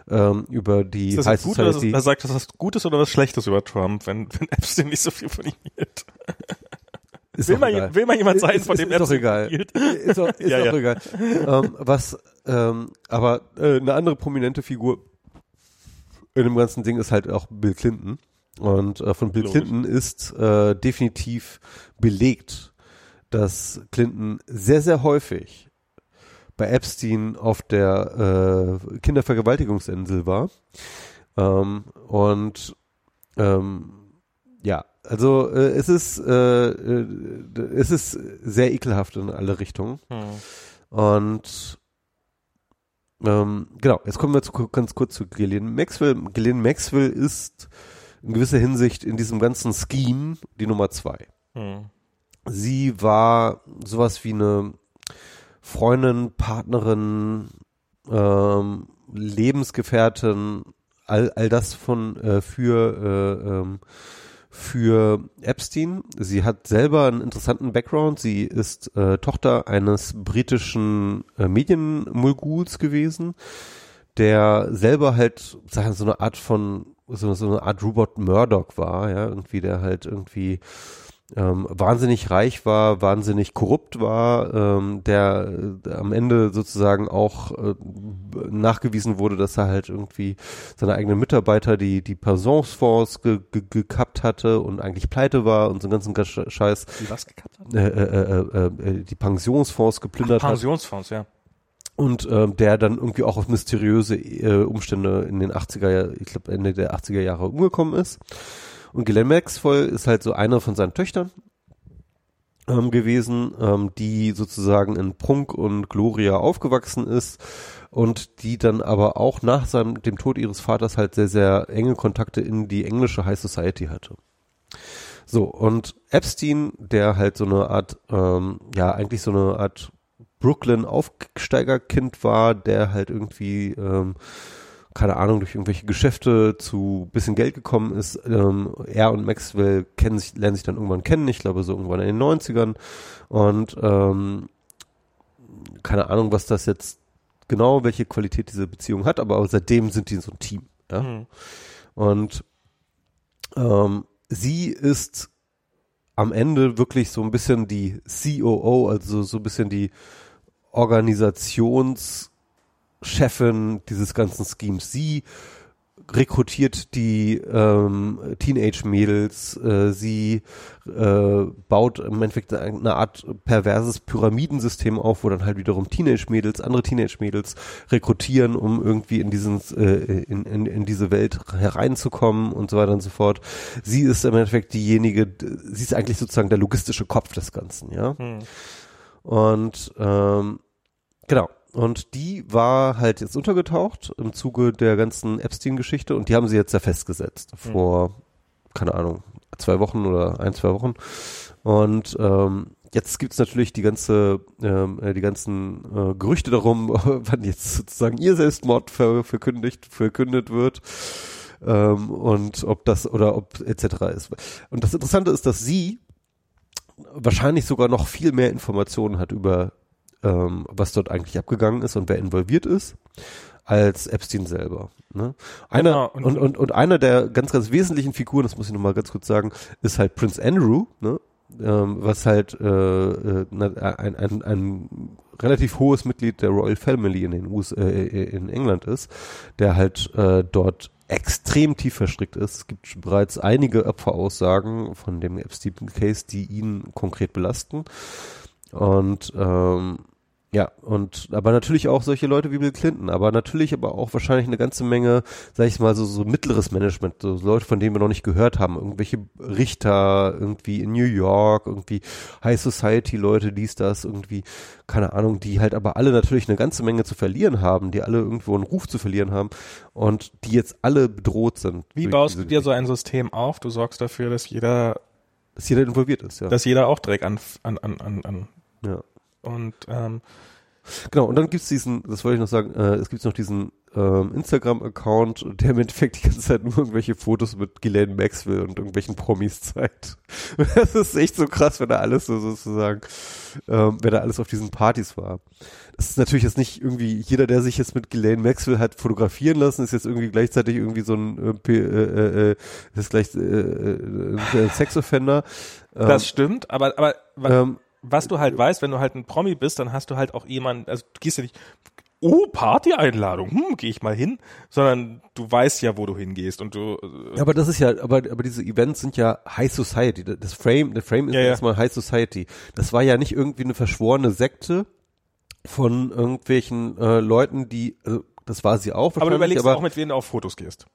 Speaker 1: ähm, über die
Speaker 2: ist das gut, Society. Er sagt, das was Gutes oder was Schlechtes über Trump, wenn, wenn Epstein nicht so viel von ihm hielt.
Speaker 1: Ist will,
Speaker 2: mal, will mal jemand sein, von ist, dem
Speaker 1: ist, ist doch egal. Hielt? Ist doch, ist ja, doch ja. egal. ähm, was, ähm, aber äh, eine andere prominente Figur in dem ganzen Ding ist halt auch Bill Clinton. Und äh, von Bill Logisch. Clinton ist äh, definitiv belegt, dass Clinton sehr, sehr häufig bei Epstein auf der äh, Kindervergewaltigungsinsel war. Ähm, und ähm, ja, also äh, es ist äh, äh, es ist sehr ekelhaft in alle Richtungen. Hm. Und ähm, genau, jetzt kommen wir zu, ganz kurz zu Gillian Maxwell. Gillian Maxwell ist in gewisser Hinsicht in diesem ganzen Scheme die Nummer zwei. Hm. Sie war sowas wie eine Freundin, Partnerin, ähm, Lebensgefährtin, all, all das von äh, für äh, ähm, für Epstein. Sie hat selber einen interessanten Background. Sie ist äh, Tochter eines britischen äh, Medienmulguls gewesen, der selber halt sagen so eine Art von so, so eine Art Robot Murdoch war, ja, irgendwie, der halt irgendwie ähm, wahnsinnig reich war, wahnsinnig korrupt war, ähm, der äh, am Ende sozusagen auch äh, nachgewiesen wurde, dass er halt irgendwie seine eigenen Mitarbeiter die die Pensionsfonds ge, ge, gekappt hatte und eigentlich pleite war und so einen ganzen Scheiß.
Speaker 2: Die was gekappt hat?
Speaker 1: Äh, äh, äh, äh, die Pensionsfonds geplündert
Speaker 2: Ach, Pensionsfonds,
Speaker 1: hat. ja und ähm, der dann irgendwie auch auf mysteriöse äh, Umstände in den 80er, ich glaube Ende der 80er Jahre umgekommen ist. Und Glenn Maxwell ist halt so einer von seinen Töchtern ähm, gewesen, ähm, die sozusagen in Prunk und Gloria aufgewachsen ist und die dann aber auch nach seinem, dem Tod ihres Vaters halt sehr, sehr enge Kontakte in die englische High Society hatte. So, und Epstein, der halt so eine Art, ähm, ja, eigentlich so eine Art Brooklyn Aufsteigerkind war, der halt irgendwie, ähm, keine Ahnung, durch irgendwelche Geschäfte zu bisschen Geld gekommen ist. Ähm, er und Maxwell kennen sich, lernen sich dann irgendwann kennen, ich glaube so irgendwann in den 90ern. Und ähm, keine Ahnung, was das jetzt genau, welche Qualität diese Beziehung hat, aber seitdem sind die so ein Team. Ja? Mhm. Und ähm, sie ist am Ende wirklich so ein bisschen die COO, also so ein bisschen die Organisationschefin dieses ganzen Schemes. Sie rekrutiert die ähm, Teenage-Mädels, äh, sie äh, baut im Endeffekt eine Art perverses Pyramidensystem auf, wo dann halt wiederum Teenage-Mädels, andere Teenage-Mädels rekrutieren, um irgendwie in diesen äh, in, in, in diese Welt hereinzukommen und so weiter und so fort. Sie ist im Endeffekt diejenige, sie ist eigentlich sozusagen der logistische Kopf des Ganzen, ja. Hm. Und ähm, genau. Und die war halt jetzt untergetaucht im Zuge der ganzen Epstein-Geschichte und die haben sie jetzt ja festgesetzt mhm. vor, keine Ahnung, zwei Wochen oder ein, zwei Wochen. Und ähm, jetzt gibt's natürlich die ganze, ähm, äh, die ganzen äh, Gerüchte darum, [LAUGHS] wann jetzt sozusagen ihr Selbstmord ver verkündigt, verkündet wird. Ähm, und ob das oder ob etc. ist. Und das Interessante ist, dass sie wahrscheinlich sogar noch viel mehr Informationen hat über ähm, was dort eigentlich abgegangen ist und wer involviert ist, als Epstein selber. Ne? Einer genau, und, und, und, und einer der ganz, ganz wesentlichen Figuren, das muss ich nochmal ganz kurz sagen, ist halt Prince Andrew, ne? ähm, was halt äh, äh, ein, ein, ein relativ hohes Mitglied der Royal Family in den US, äh, in England ist, der halt äh, dort extrem tief verstrickt ist. Es gibt bereits einige Opferaussagen von dem Epstein-Case, die ihn konkret belasten. Und ähm, Ja, und aber natürlich auch solche Leute wie Bill Clinton, aber natürlich aber auch wahrscheinlich eine ganze Menge, sag ich mal, so, so mittleres Management, so Leute, von denen wir noch nicht gehört haben, irgendwelche Richter irgendwie in New York, irgendwie High Society Leute, dies, das, irgendwie, keine Ahnung, die halt aber alle natürlich eine ganze Menge zu verlieren haben, die alle irgendwo einen Ruf zu verlieren haben und die jetzt alle bedroht sind.
Speaker 2: Wie baust du dir so ein System auf? Du sorgst dafür, dass jeder,
Speaker 1: dass jeder involviert ist, ja.
Speaker 2: dass jeder auch Dreck an, an, an, an, an
Speaker 1: ja.
Speaker 2: Und ähm,
Speaker 1: Genau, und dann gibt's diesen, das wollte ich noch sagen, äh, es gibt noch diesen ähm, Instagram-Account, der im Endeffekt die ganze Zeit nur irgendwelche Fotos mit Ghislaine Maxwell und irgendwelchen Promis zeigt. [LAUGHS] Das ist echt so krass, wenn da alles so sozusagen, ähm, wenn da alles auf diesen Partys war. Das ist natürlich jetzt nicht irgendwie, jeder, der sich jetzt mit Ghislaine Maxwell hat fotografieren lassen, ist jetzt irgendwie gleichzeitig irgendwie so ein äh, P- äh, äh, ist gleich äh, äh, ein Sexoffender. Ähm,
Speaker 2: das stimmt, aber, aber
Speaker 1: ähm,
Speaker 2: was du halt weißt, wenn du halt ein Promi bist, dann hast du halt auch jemanden, also du gehst ja nicht, oh, Party-Einladung, hm, gehe ich mal hin, sondern du weißt ja, wo du hingehst und du, äh,
Speaker 1: Ja, aber das ist ja, aber, aber diese Events sind ja High Society. Das Frame, der Frame ist
Speaker 2: Ja, ja.
Speaker 1: erstmal High Society. Das war ja nicht irgendwie eine verschworene Sekte von irgendwelchen äh, Leuten, die, also das war sie auch
Speaker 2: aber du überlegst
Speaker 1: aber,
Speaker 2: auch, mit wem du auf Fotos gehst.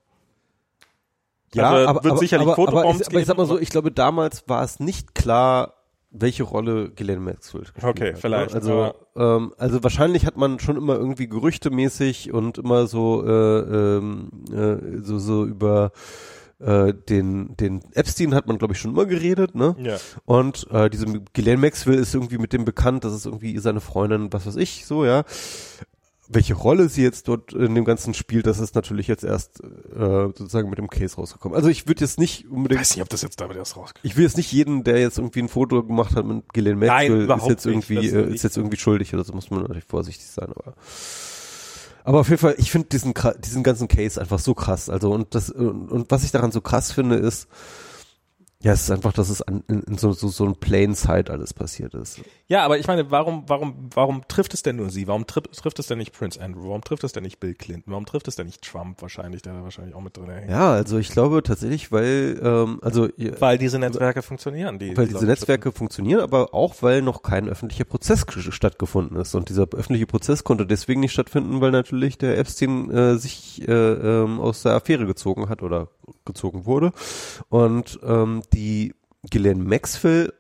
Speaker 1: ja,
Speaker 2: also
Speaker 1: aber,
Speaker 2: wird
Speaker 1: aber,
Speaker 2: sicherlich
Speaker 1: aber, aber, ich, aber ich sag mal so, ich glaube, damals war es nicht klar, welche Rolle Ghislaine Maxwell gespielt
Speaker 2: Okay,
Speaker 1: hat,
Speaker 2: vielleicht,
Speaker 1: Ne? Also, ähm, also wahrscheinlich hat man schon immer irgendwie gerüchtemäßig und immer so, äh, ähm, äh, so, so über äh, den, den Epstein hat man, glaube ich, schon immer geredet, ne?
Speaker 2: Ja.
Speaker 1: Und äh, diese Ghislaine Maxwell ist irgendwie mit dem bekannt, das ist irgendwie seine Freundin, was weiß ich, so, ja. Welche Rolle sie jetzt dort in dem Ganzen spielt, das ist natürlich jetzt erst äh, sozusagen mit dem Case rausgekommen. Also ich würde jetzt nicht
Speaker 2: Ich
Speaker 1: unbedingt
Speaker 2: weiß nicht, ob das jetzt damit erst rauskommt.
Speaker 1: ich will jetzt nicht jeden, der jetzt irgendwie ein Foto gemacht hat mit Ghislaine Maxwell, ist
Speaker 2: überhaupt
Speaker 1: jetzt
Speaker 2: nicht.
Speaker 1: irgendwie, äh,
Speaker 2: ist
Speaker 1: ist jetzt irgendwie schuldig oder so muss man natürlich vorsichtig sein, aber. Aber auf jeden Fall, ich finde diesen, diesen ganzen Case einfach so krass. Also, und das, und, und was ich daran so krass finde, ist, ja, es ist einfach, dass es an, in, in so, so, so ein Plain Sight alles passiert ist.
Speaker 2: Ja, aber ich meine, warum, warum, warum trifft es denn nur sie? Warum tri trifft es denn nicht Prince Andrew? Warum trifft es denn nicht Bill Clinton? Warum trifft es denn nicht Trump wahrscheinlich, der da wahrscheinlich auch mit drin hängt?
Speaker 1: Ja, also ich glaube tatsächlich, weil, ähm, also,
Speaker 2: Weil diese Netzwerke funktionieren. Die,
Speaker 1: weil
Speaker 2: die
Speaker 1: diese Netzwerke funktionieren, aber auch weil noch kein öffentlicher Prozess stattgefunden ist. Und dieser öffentliche Prozess konnte deswegen nicht stattfinden, weil natürlich der Epstein äh, sich äh, ähm, aus der Affäre gezogen hat oder gezogen wurde. Und ähm, die Ghislaine Maxwell,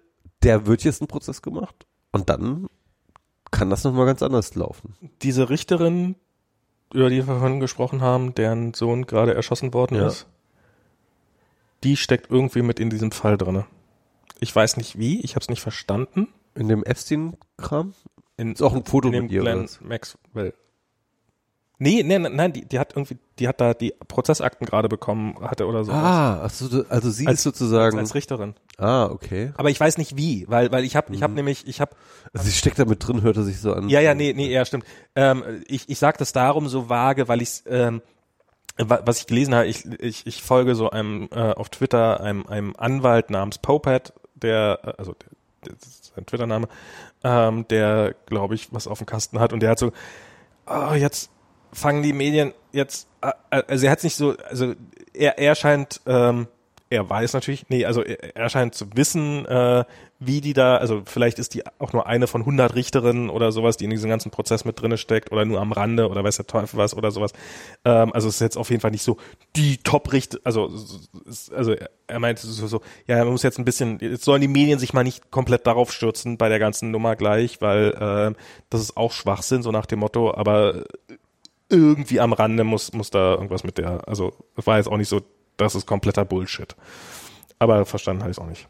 Speaker 1: der wird jetzt ein Prozess gemacht. Und dann kann das nochmal ganz anders laufen.
Speaker 2: diese Richterin, über die wir vorhin gesprochen haben, deren Sohn gerade erschossen worden
Speaker 1: Ja.
Speaker 2: ist, die steckt irgendwie mit in diesem Fall drinne. Ich weiß nicht wie, ich habe es nicht verstanden.
Speaker 1: In dem Epstein-Kram
Speaker 2: In,
Speaker 1: ist auch ein Foto
Speaker 2: in dem
Speaker 1: mit ihr.
Speaker 2: Glenn? Maxwell. Nee, nee, nein, nein, die, die hat irgendwie, die hat da die Prozessakten gerade bekommen, hatte oder so.
Speaker 1: Ah, ach so, also sie
Speaker 2: Als-
Speaker 1: ist sozusagen.
Speaker 2: als Richterin.
Speaker 1: ah, okay.
Speaker 2: Aber ich weiß nicht wie, weil, weil ich habe, ich habe
Speaker 1: Mhm.
Speaker 2: nämlich, ich habe
Speaker 1: Also sie steckt da mit drin, hört er sich so an.
Speaker 2: Ja, ja, nee, nee, ja, stimmt. Ähm, ich ich sage das darum so vage, weil ich ähm, wa- was ich gelesen habe, ich, ich, ich folge so einem äh, auf Twitter einem, einem Anwalt namens Popet, der, äh, also der, das ist sein Twitter-Name, ähm, der, glaube ich, was auf dem Kasten hat und der hat so, oh, jetzt fangen die Medien jetzt, äh, äh, also er hat nicht so, also er, er scheint, ähm, er weiß natürlich, nee, also er, er scheint zu wissen, äh, wie die da, also vielleicht ist die auch nur eine von 100 Richterinnen oder sowas, die in diesem ganzen Prozess mit drinne steckt oder nur am Rande oder weiß der Teufel was oder sowas. Ähm, also es ist jetzt auf jeden Fall nicht so die Top-Richter, also, es- also er- meint so, so, ja, man muss jetzt ein bisschen, jetzt sollen die Medien sich mal nicht komplett darauf stürzen bei der ganzen Nummer gleich, weil ähm, das ist auch Schwachsinn, so nach dem Motto, aber irgendwie am Rande muss, muss da irgendwas mit der, also es war jetzt auch nicht so, das ist kompletter Bullshit. Aber verstanden habe ich es auch nicht.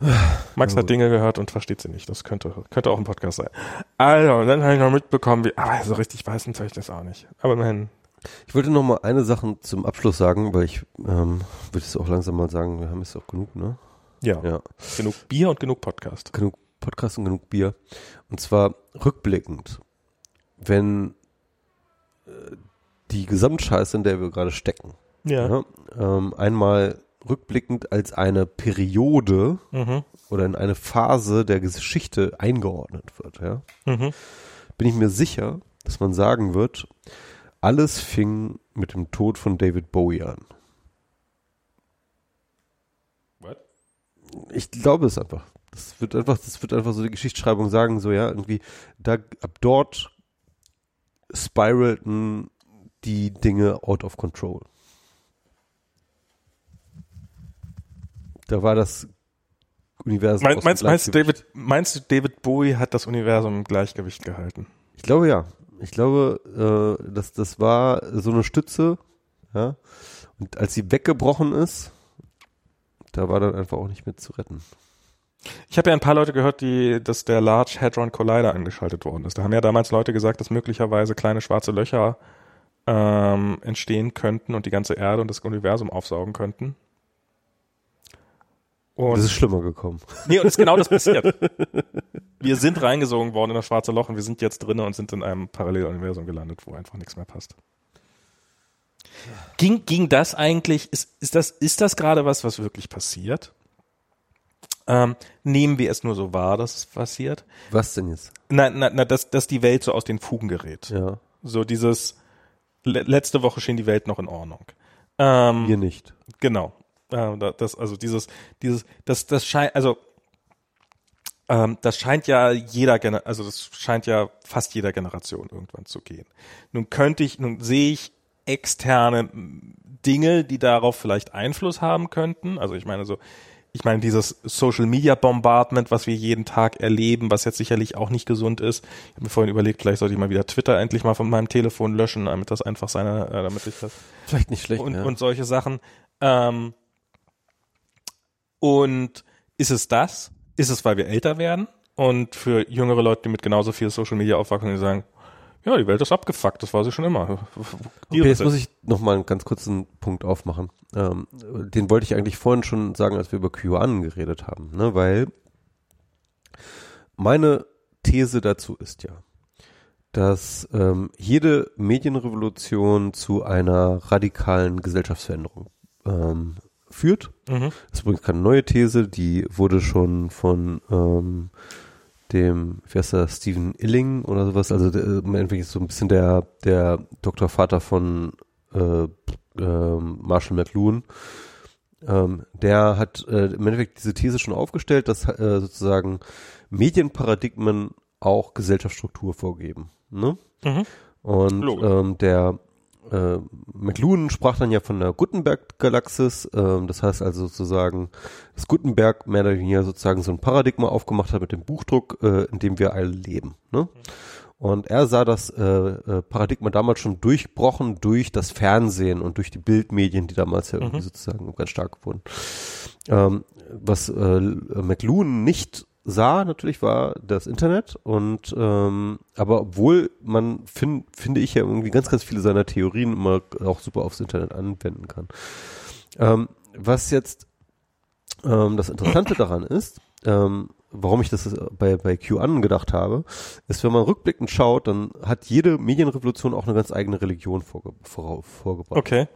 Speaker 2: [SIGHS] Max hat Dinge gehört und versteht sie nicht. Das könnte, könnte auch ein Podcast sein. Also, und dann habe ich noch mitbekommen, wie, aber so richtig weiß natürlich das auch nicht. Aber immerhin.
Speaker 1: Ich wollte noch mal eine Sache zum Abschluss sagen, weil ich ähm, würde es auch langsam mal sagen, wir haben jetzt auch genug, ne?
Speaker 2: Ja,
Speaker 1: Ja,
Speaker 2: genug Bier und genug Podcast.
Speaker 1: genug Podcast und genug Bier. Und zwar rückblickend, wenn die Gesamtscheiße, in der wir gerade stecken,
Speaker 2: Ja.
Speaker 1: ja, ähm, einmal rückblickend als eine Periode
Speaker 2: Mhm.
Speaker 1: oder in eine Phase der Geschichte eingeordnet wird, ja,
Speaker 2: Mhm.
Speaker 1: bin ich mir sicher, dass man sagen wird, alles fing mit dem Tod von David Bowie an.
Speaker 2: What?
Speaker 1: Ich glaube es einfach. Das wird einfach, das wird einfach so die Geschichtsschreibung sagen, so ja, irgendwie, da ab dort spiralten die Dinge out of control. Da war das Universum.
Speaker 2: Mein, meinst, meinst, du. David, meinst du, David Bowie hat das Universum im Gleichgewicht gehalten?
Speaker 1: Ich glaube ja. Ich glaube, äh, das, das war so eine Stütze, ja. Und als sie weggebrochen ist, da war dann einfach auch nicht mehr zu retten.
Speaker 2: Ich habe ja ein paar Leute gehört, die, dass der Large Hadron Collider angeschaltet worden ist. Da haben ja damals Leute gesagt, dass möglicherweise kleine schwarze Löcher ähm, entstehen könnten und die ganze Erde und das Universum aufsaugen könnten. Und
Speaker 1: Das ist schlimmer gekommen.
Speaker 2: Nee, und es ist genau das passiert. [LAUGHS] Wir sind reingesogen worden in das schwarze Loch und wir sind jetzt drinnen und sind in einem Paralleluniversum gelandet, wo einfach nichts mehr passt. Ging, ging das eigentlich, ist, ist das, ist das gerade was, was wirklich passiert? Ähm, nehmen wir es nur so wahr, dass es passiert?
Speaker 1: Was denn jetzt?
Speaker 2: Na, na, na, dass, dass die Welt so aus den Fugen gerät.
Speaker 1: Ja.
Speaker 2: So dieses, le letzte Woche schien die Welt noch in Ordnung. Ähm,
Speaker 1: Hier nicht.
Speaker 2: Genau. Da- das, also dieses, dieses, das, das scheint, also ähm, das scheint ja jeder, Gener also das scheint ja fast jeder Generation irgendwann zu gehen. Nun könnte ich, nun sehe ich externe Dinge, die darauf vielleicht Einfluss haben könnten. Also ich meine so, ich meine dieses Social Media Bombardment, was wir jeden Tag erleben, was jetzt sicherlich auch nicht gesund ist. Ich habe mir vorhin überlegt, vielleicht sollte ich mal wieder Twitter endlich mal von meinem Telefon löschen, damit das einfach seine, äh, damit ich das
Speaker 1: Vielleicht nicht schlecht.
Speaker 2: und,
Speaker 1: ja.
Speaker 2: und solche Sachen. Ähm, und ist es das? Ist es, weil wir älter werden? Und für jüngere Leute, die mit genauso viel Social Media aufwachsen, die sagen, ja, die Welt ist abgefuckt, das war sie schon immer. Die
Speaker 1: Okay, jetzt muss ich noch mal einen ganz kurzen Punkt aufmachen. Ähm, den wollte ich eigentlich vorhin schon sagen, als wir über QAnon geredet haben, ne? weil meine These dazu ist ja, dass ähm, jede Medienrevolution zu einer radikalen Gesellschaftsveränderung ähm, führt.
Speaker 2: Mhm.
Speaker 1: Das ist übrigens keine neue These, die wurde schon von ähm, dem, wie heißt der, Stephen Illing oder sowas, also Endeffekt ist so ein bisschen der, der Doktorvater von äh, ähm, Marshall McLuhan. Ähm, der hat äh, im Endeffekt diese These schon aufgestellt, dass äh, sozusagen Medienparadigmen auch Gesellschaftsstruktur vorgeben. Ne?
Speaker 2: Mhm.
Speaker 1: Und
Speaker 2: Logisch.
Speaker 1: ähm, der äh, McLuhan sprach dann ja von der Gutenberg-Galaxis, ähm, das heißt also sozusagen, dass Gutenberg mehr oder weniger sozusagen so ein Paradigma aufgemacht hat mit dem Buchdruck, äh, in dem wir alle leben. Ne? Und er sah das äh, äh, Paradigma damals schon durchbrochen durch das Fernsehen und durch die Bildmedien, die damals ja irgendwie sozusagen ganz stark wurden. Ähm, was äh, McLuhan nicht sah, natürlich war das Internet und ähm, aber obwohl man fin finde ich ja irgendwie ganz, ganz viele seiner Theorien immer auch super aufs Internet anwenden kann. Ähm, was jetzt ähm, das Interessante daran ist, ähm, warum ich das bei, bei QAnon gedacht habe, ist, wenn man rückblickend schaut, dann hat jede Medienrevolution auch eine ganz eigene Religion vorge vor, vorgebracht.
Speaker 2: Okay.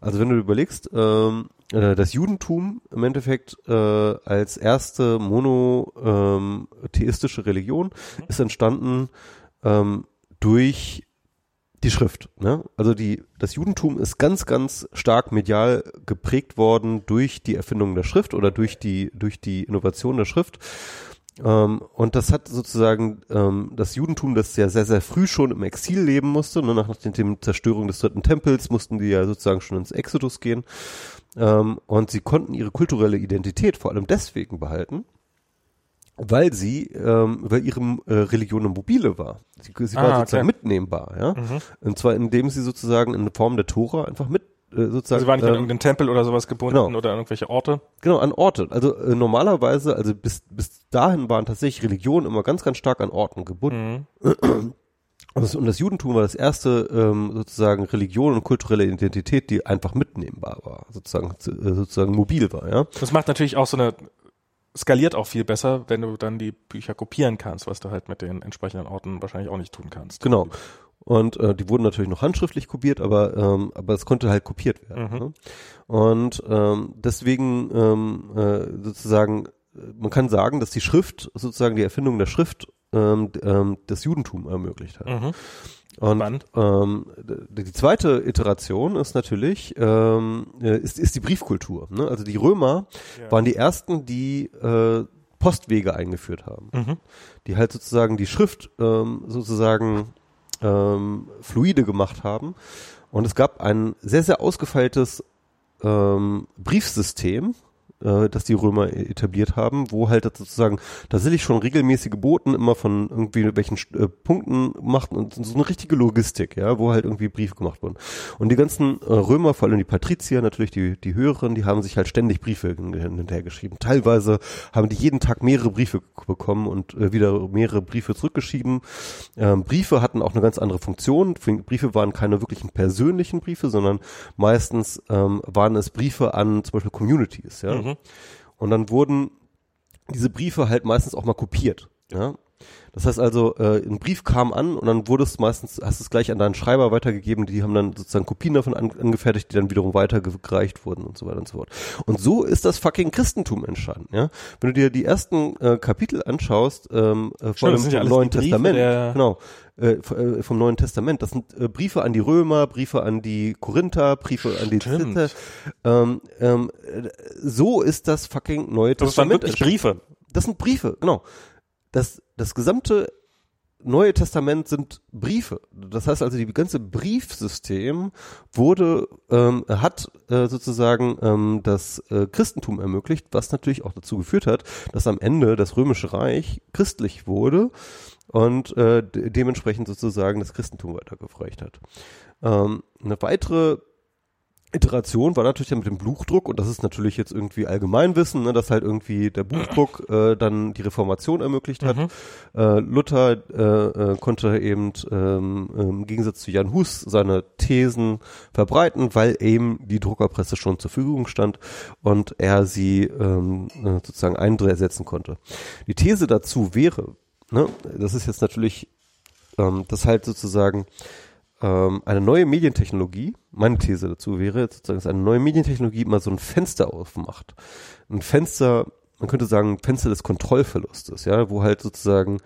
Speaker 1: Also wenn du überlegst, ähm, äh, das Judentum im Endeffekt äh, als erste monotheistische Religion ist entstanden ähm, durch die Schrift. Ne? Also die, das Judentum ist ganz, ganz stark medial geprägt worden durch die Erfindung der Schrift oder durch die, durch die Innovation der Schrift. Ähm, und das hat sozusagen ähm, das Judentum, das ja sehr, sehr früh schon im Exil leben musste, ne, nach der Zerstörung des dritten Tempels mussten die ja sozusagen schon ins Exodus gehen. Ähm, und sie konnten ihre kulturelle Identität vor allem deswegen behalten, weil sie, ähm, weil ihre äh, Religion eine mobile war. Sie, sie war
Speaker 2: Ah,
Speaker 1: sozusagen
Speaker 2: okay.
Speaker 1: mitnehmbar, ja.
Speaker 2: Mhm.
Speaker 1: Und zwar indem sie sozusagen in Form der Tora einfach mit äh, sozusagen
Speaker 2: Sie waren nicht an
Speaker 1: ähm,
Speaker 2: irgendeinen Tempel oder sowas gebunden
Speaker 1: genau.
Speaker 2: oder an irgendwelche Orte.
Speaker 1: Genau, an Orte. Also äh, normalerweise, also bis, bis dahin waren tatsächlich Religionen immer ganz, ganz stark an Orten gebunden.
Speaker 2: Mhm. [CLEARS THROAT]
Speaker 1: Und das, und das Judentum war das erste ähm, sozusagen Religion und kulturelle Identität, die einfach mitnehmbar war, sozusagen zu- äh, sozusagen mobil war, ja.
Speaker 2: Das macht natürlich auch so eine, skaliert auch viel besser, wenn du dann die Bücher kopieren kannst, was du halt mit den entsprechenden Orten wahrscheinlich auch nicht tun kannst.
Speaker 1: Genau. Und äh, die wurden natürlich noch handschriftlich kopiert, aber ähm, aber es konnte halt kopiert werden.
Speaker 2: Mhm.
Speaker 1: Ne? Und ähm, deswegen ähm, äh, sozusagen, äh, man kann sagen, dass die Schrift sozusagen die Erfindung der Schrift ähm, ähm, das Judentum ermöglicht hat.
Speaker 2: Mhm.
Speaker 1: Und ähm, die zweite Iteration ist natürlich ähm, äh, ist, ist die Briefkultur. Ne? Also die Römer
Speaker 2: Ja.
Speaker 1: waren die ersten, die äh, Postwege eingeführt haben,
Speaker 2: Mhm.
Speaker 1: die halt sozusagen die Schrift ähm, sozusagen ähm, fluide gemacht haben. Und es gab ein sehr, sehr ausgefeiltes ähm, Briefsystem, äh, das die Römer e- etabliert haben, wo halt sozusagen tatsächlich schon regelmäßige Boten immer von irgendwie welchen äh, Punkten machten und so eine richtige Logistik, ja, wo halt irgendwie Briefe gemacht wurden. Und die ganzen äh, Römer, vor allem die Patrizier, natürlich die, die höheren, die haben sich halt ständig Briefe hin- hinterhergeschrieben. Teilweise haben die jeden Tag mehrere Briefe bekommen und äh, wieder mehrere Briefe zurückgeschrieben. Ähm, Briefe hatten auch eine ganz andere Funktion. Briefe waren keine wirklichen persönlichen Briefe, sondern meistens ähm, waren es Briefe an zum Beispiel Communities, ja.
Speaker 2: Mhm.
Speaker 1: Und dann wurden diese Briefe halt meistens auch mal kopiert. Ja? Das heißt also, äh, ein Brief kam an und dann wurde es meistens, hast es gleich an deinen Schreiber weitergegeben, die haben dann sozusagen Kopien davon an, angefertigt, die dann wiederum weitergereicht wurden und so weiter und so fort. Und so ist das fucking Christentum entstanden, ja. Wenn du dir die ersten äh, Kapitel anschaust, ähm, äh, vor
Speaker 2: das
Speaker 1: allem
Speaker 2: sind
Speaker 1: vom Neuen Testament,
Speaker 2: der-
Speaker 1: genau, äh, äh, vom Neuen Testament, das sind äh, Briefe an die Römer, Briefe an die Korinther, Briefe an die. Zither, ähm, ähm, äh, so ist das fucking Neue
Speaker 2: Das
Speaker 1: Testament.
Speaker 2: wirklich
Speaker 1: entstanden.
Speaker 2: Briefe.
Speaker 1: Das sind Briefe, genau. Das, das gesamte Neue Testament sind Briefe. Das heißt also, die ganze Briefsystem wurde, ähm, hat äh, sozusagen ähm, das äh, Christentum ermöglicht, was natürlich auch dazu geführt hat, dass am Ende das Römische Reich christlich wurde und äh, de dementsprechend sozusagen das Christentum weitergereicht hat. Ähm, eine weitere Iteration war natürlich dann mit dem Buchdruck und das ist natürlich jetzt irgendwie Allgemeinwissen, ne, dass halt irgendwie der Buchdruck äh, dann die Reformation ermöglicht hat.
Speaker 2: Mhm.
Speaker 1: Äh, Luther äh, äh, konnte eben ähm, im Gegensatz zu Jan Hus seine Thesen verbreiten, weil eben die Druckerpresse schon zur Verfügung stand und er sie ähm, äh, sozusagen einsetzen konnte. Die These dazu wäre, ne, das ist jetzt natürlich, ähm, dass halt sozusagen ähm, eine neue Medientechnologie, meine These dazu wäre sozusagen, dass eine neue Medientechnologie immer so ein Fenster aufmacht. Ein Fenster, man könnte sagen, ein Fenster des Kontrollverlustes, ja, wo halt sozusagen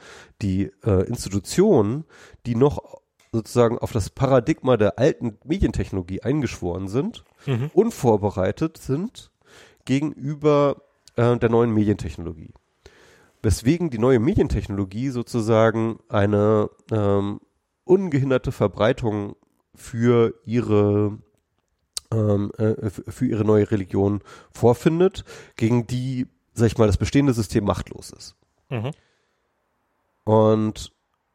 Speaker 1: die äh, Institutionen, die noch sozusagen auf das Paradigma der alten Medientechnologie eingeschworen sind,
Speaker 2: Mhm.
Speaker 1: unvorbereitet sind gegenüber äh, der neuen Medientechnologie. Weswegen die neue Medientechnologie sozusagen eine ähm, ungehinderte Verbreitung für ihre ähm, äh, für ihre neue Religion vorfindet, gegen die, sag ich mal, das bestehende System machtlos ist.
Speaker 2: Mhm.
Speaker 1: Und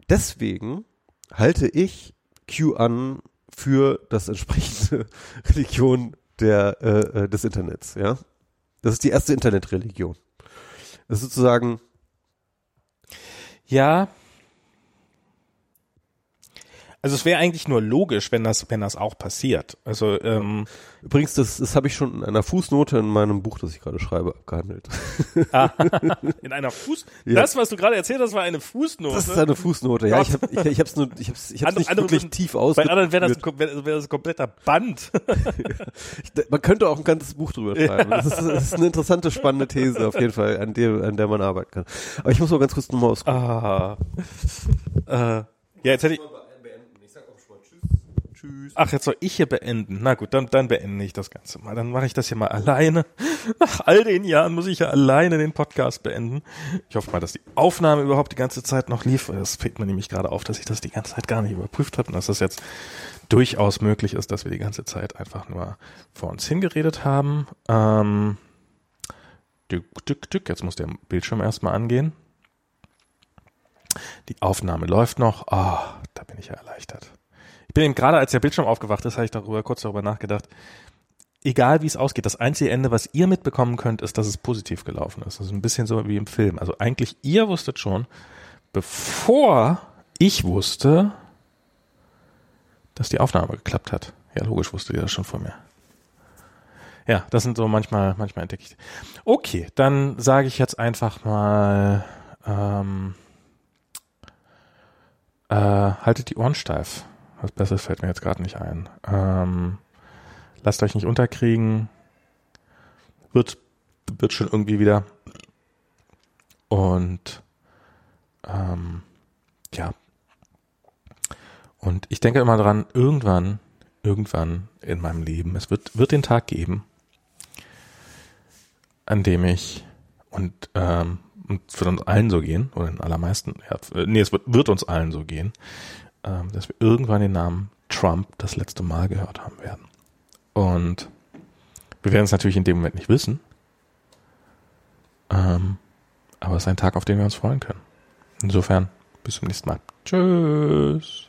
Speaker 1: deswegen halte ich QAnon für das entsprechende [LAUGHS] Religion der, äh, äh, des Internets, ja. Das ist die erste Internetreligion. Das ist sozusagen,
Speaker 2: Ja. Also es wäre eigentlich nur logisch, wenn das, wenn das auch passiert. Also ähm,
Speaker 1: übrigens, das, das habe ich schon in einer Fußnote in meinem Buch, das ich gerade schreibe, abgehandelt. [LAUGHS]
Speaker 2: in einer Fuß.
Speaker 1: Ja.
Speaker 2: Das, was du gerade erzählt hast, war eine Fußnote.
Speaker 1: Das ist eine Fußnote, ja. Ich habe ich, ich hab's nur, ich hab's, ich hab's
Speaker 2: Andere-
Speaker 1: nicht
Speaker 2: andere
Speaker 1: wirklich tief
Speaker 2: Bei
Speaker 1: ausgeführt.
Speaker 2: anderen wäre das, ein- wär, wär das ein kompletter Band. [LAUGHS]
Speaker 1: Man könnte auch ein ganzes Buch drüber schreiben. Das, ist, das ist eine interessante, spannende These auf jeden Fall, an der, an der man arbeiten kann. Aber ich muss mal ganz kurz nochmal aus.
Speaker 2: ah. äh, ja, jetzt hätte ich.
Speaker 1: Tschüss.
Speaker 2: Ach, jetzt soll ich hier beenden. Na gut, dann, dann beende ich das Ganze mal. Dann mache ich das hier mal alleine. Nach all den Jahren muss ich ja alleine den Podcast beenden. Ich hoffe mal, dass die Aufnahme überhaupt die ganze Zeit noch lief. Das fällt mir nämlich gerade auf, dass ich das die ganze Zeit gar nicht überprüft habe und dass das jetzt durchaus möglich ist, dass wir die ganze Zeit einfach nur vor uns hingeredet haben. Ähm, dück, dück, dück. Jetzt muss der Bildschirm erstmal angehen. Die Aufnahme läuft noch. Ah, da bin ich ja erleichtert. Bin eben gerade, als der Bildschirm aufgewacht ist, habe ich darüber kurz darüber nachgedacht. Egal wie es ausgeht, das einzige Ende, was ihr mitbekommen könnt, ist, dass es positiv gelaufen ist. Das ist ein bisschen so wie im Film. Also eigentlich, ihr wusstet schon, bevor ich wusste, dass die Aufnahme geklappt hat. Ja, logisch wusstet ihr das schon vor mir. Ja, das sind so manchmal, manchmal entdecke ich. Okay, dann sage ich jetzt einfach mal, ähm, äh, haltet die Ohren steif. Was Besseres fällt mir jetzt gerade nicht ein. Ähm, lasst euch nicht unterkriegen. Wird, wird schon irgendwie wieder. Und ähm, ja. Und ich denke immer dran, irgendwann, irgendwann in meinem Leben, es wird, wird den Tag geben, an dem ich, und ähm, es wird uns allen so gehen, oder den allermeisten, ja, nee, es wird, wird uns allen so gehen, dass wir irgendwann den Namen Trump das letzte Mal gehört haben werden. Und wir werden es natürlich in dem Moment nicht wissen, ähm, aber es ist ein Tag, auf den wir uns freuen können. Insofern, bis zum nächsten Mal. Tschüss.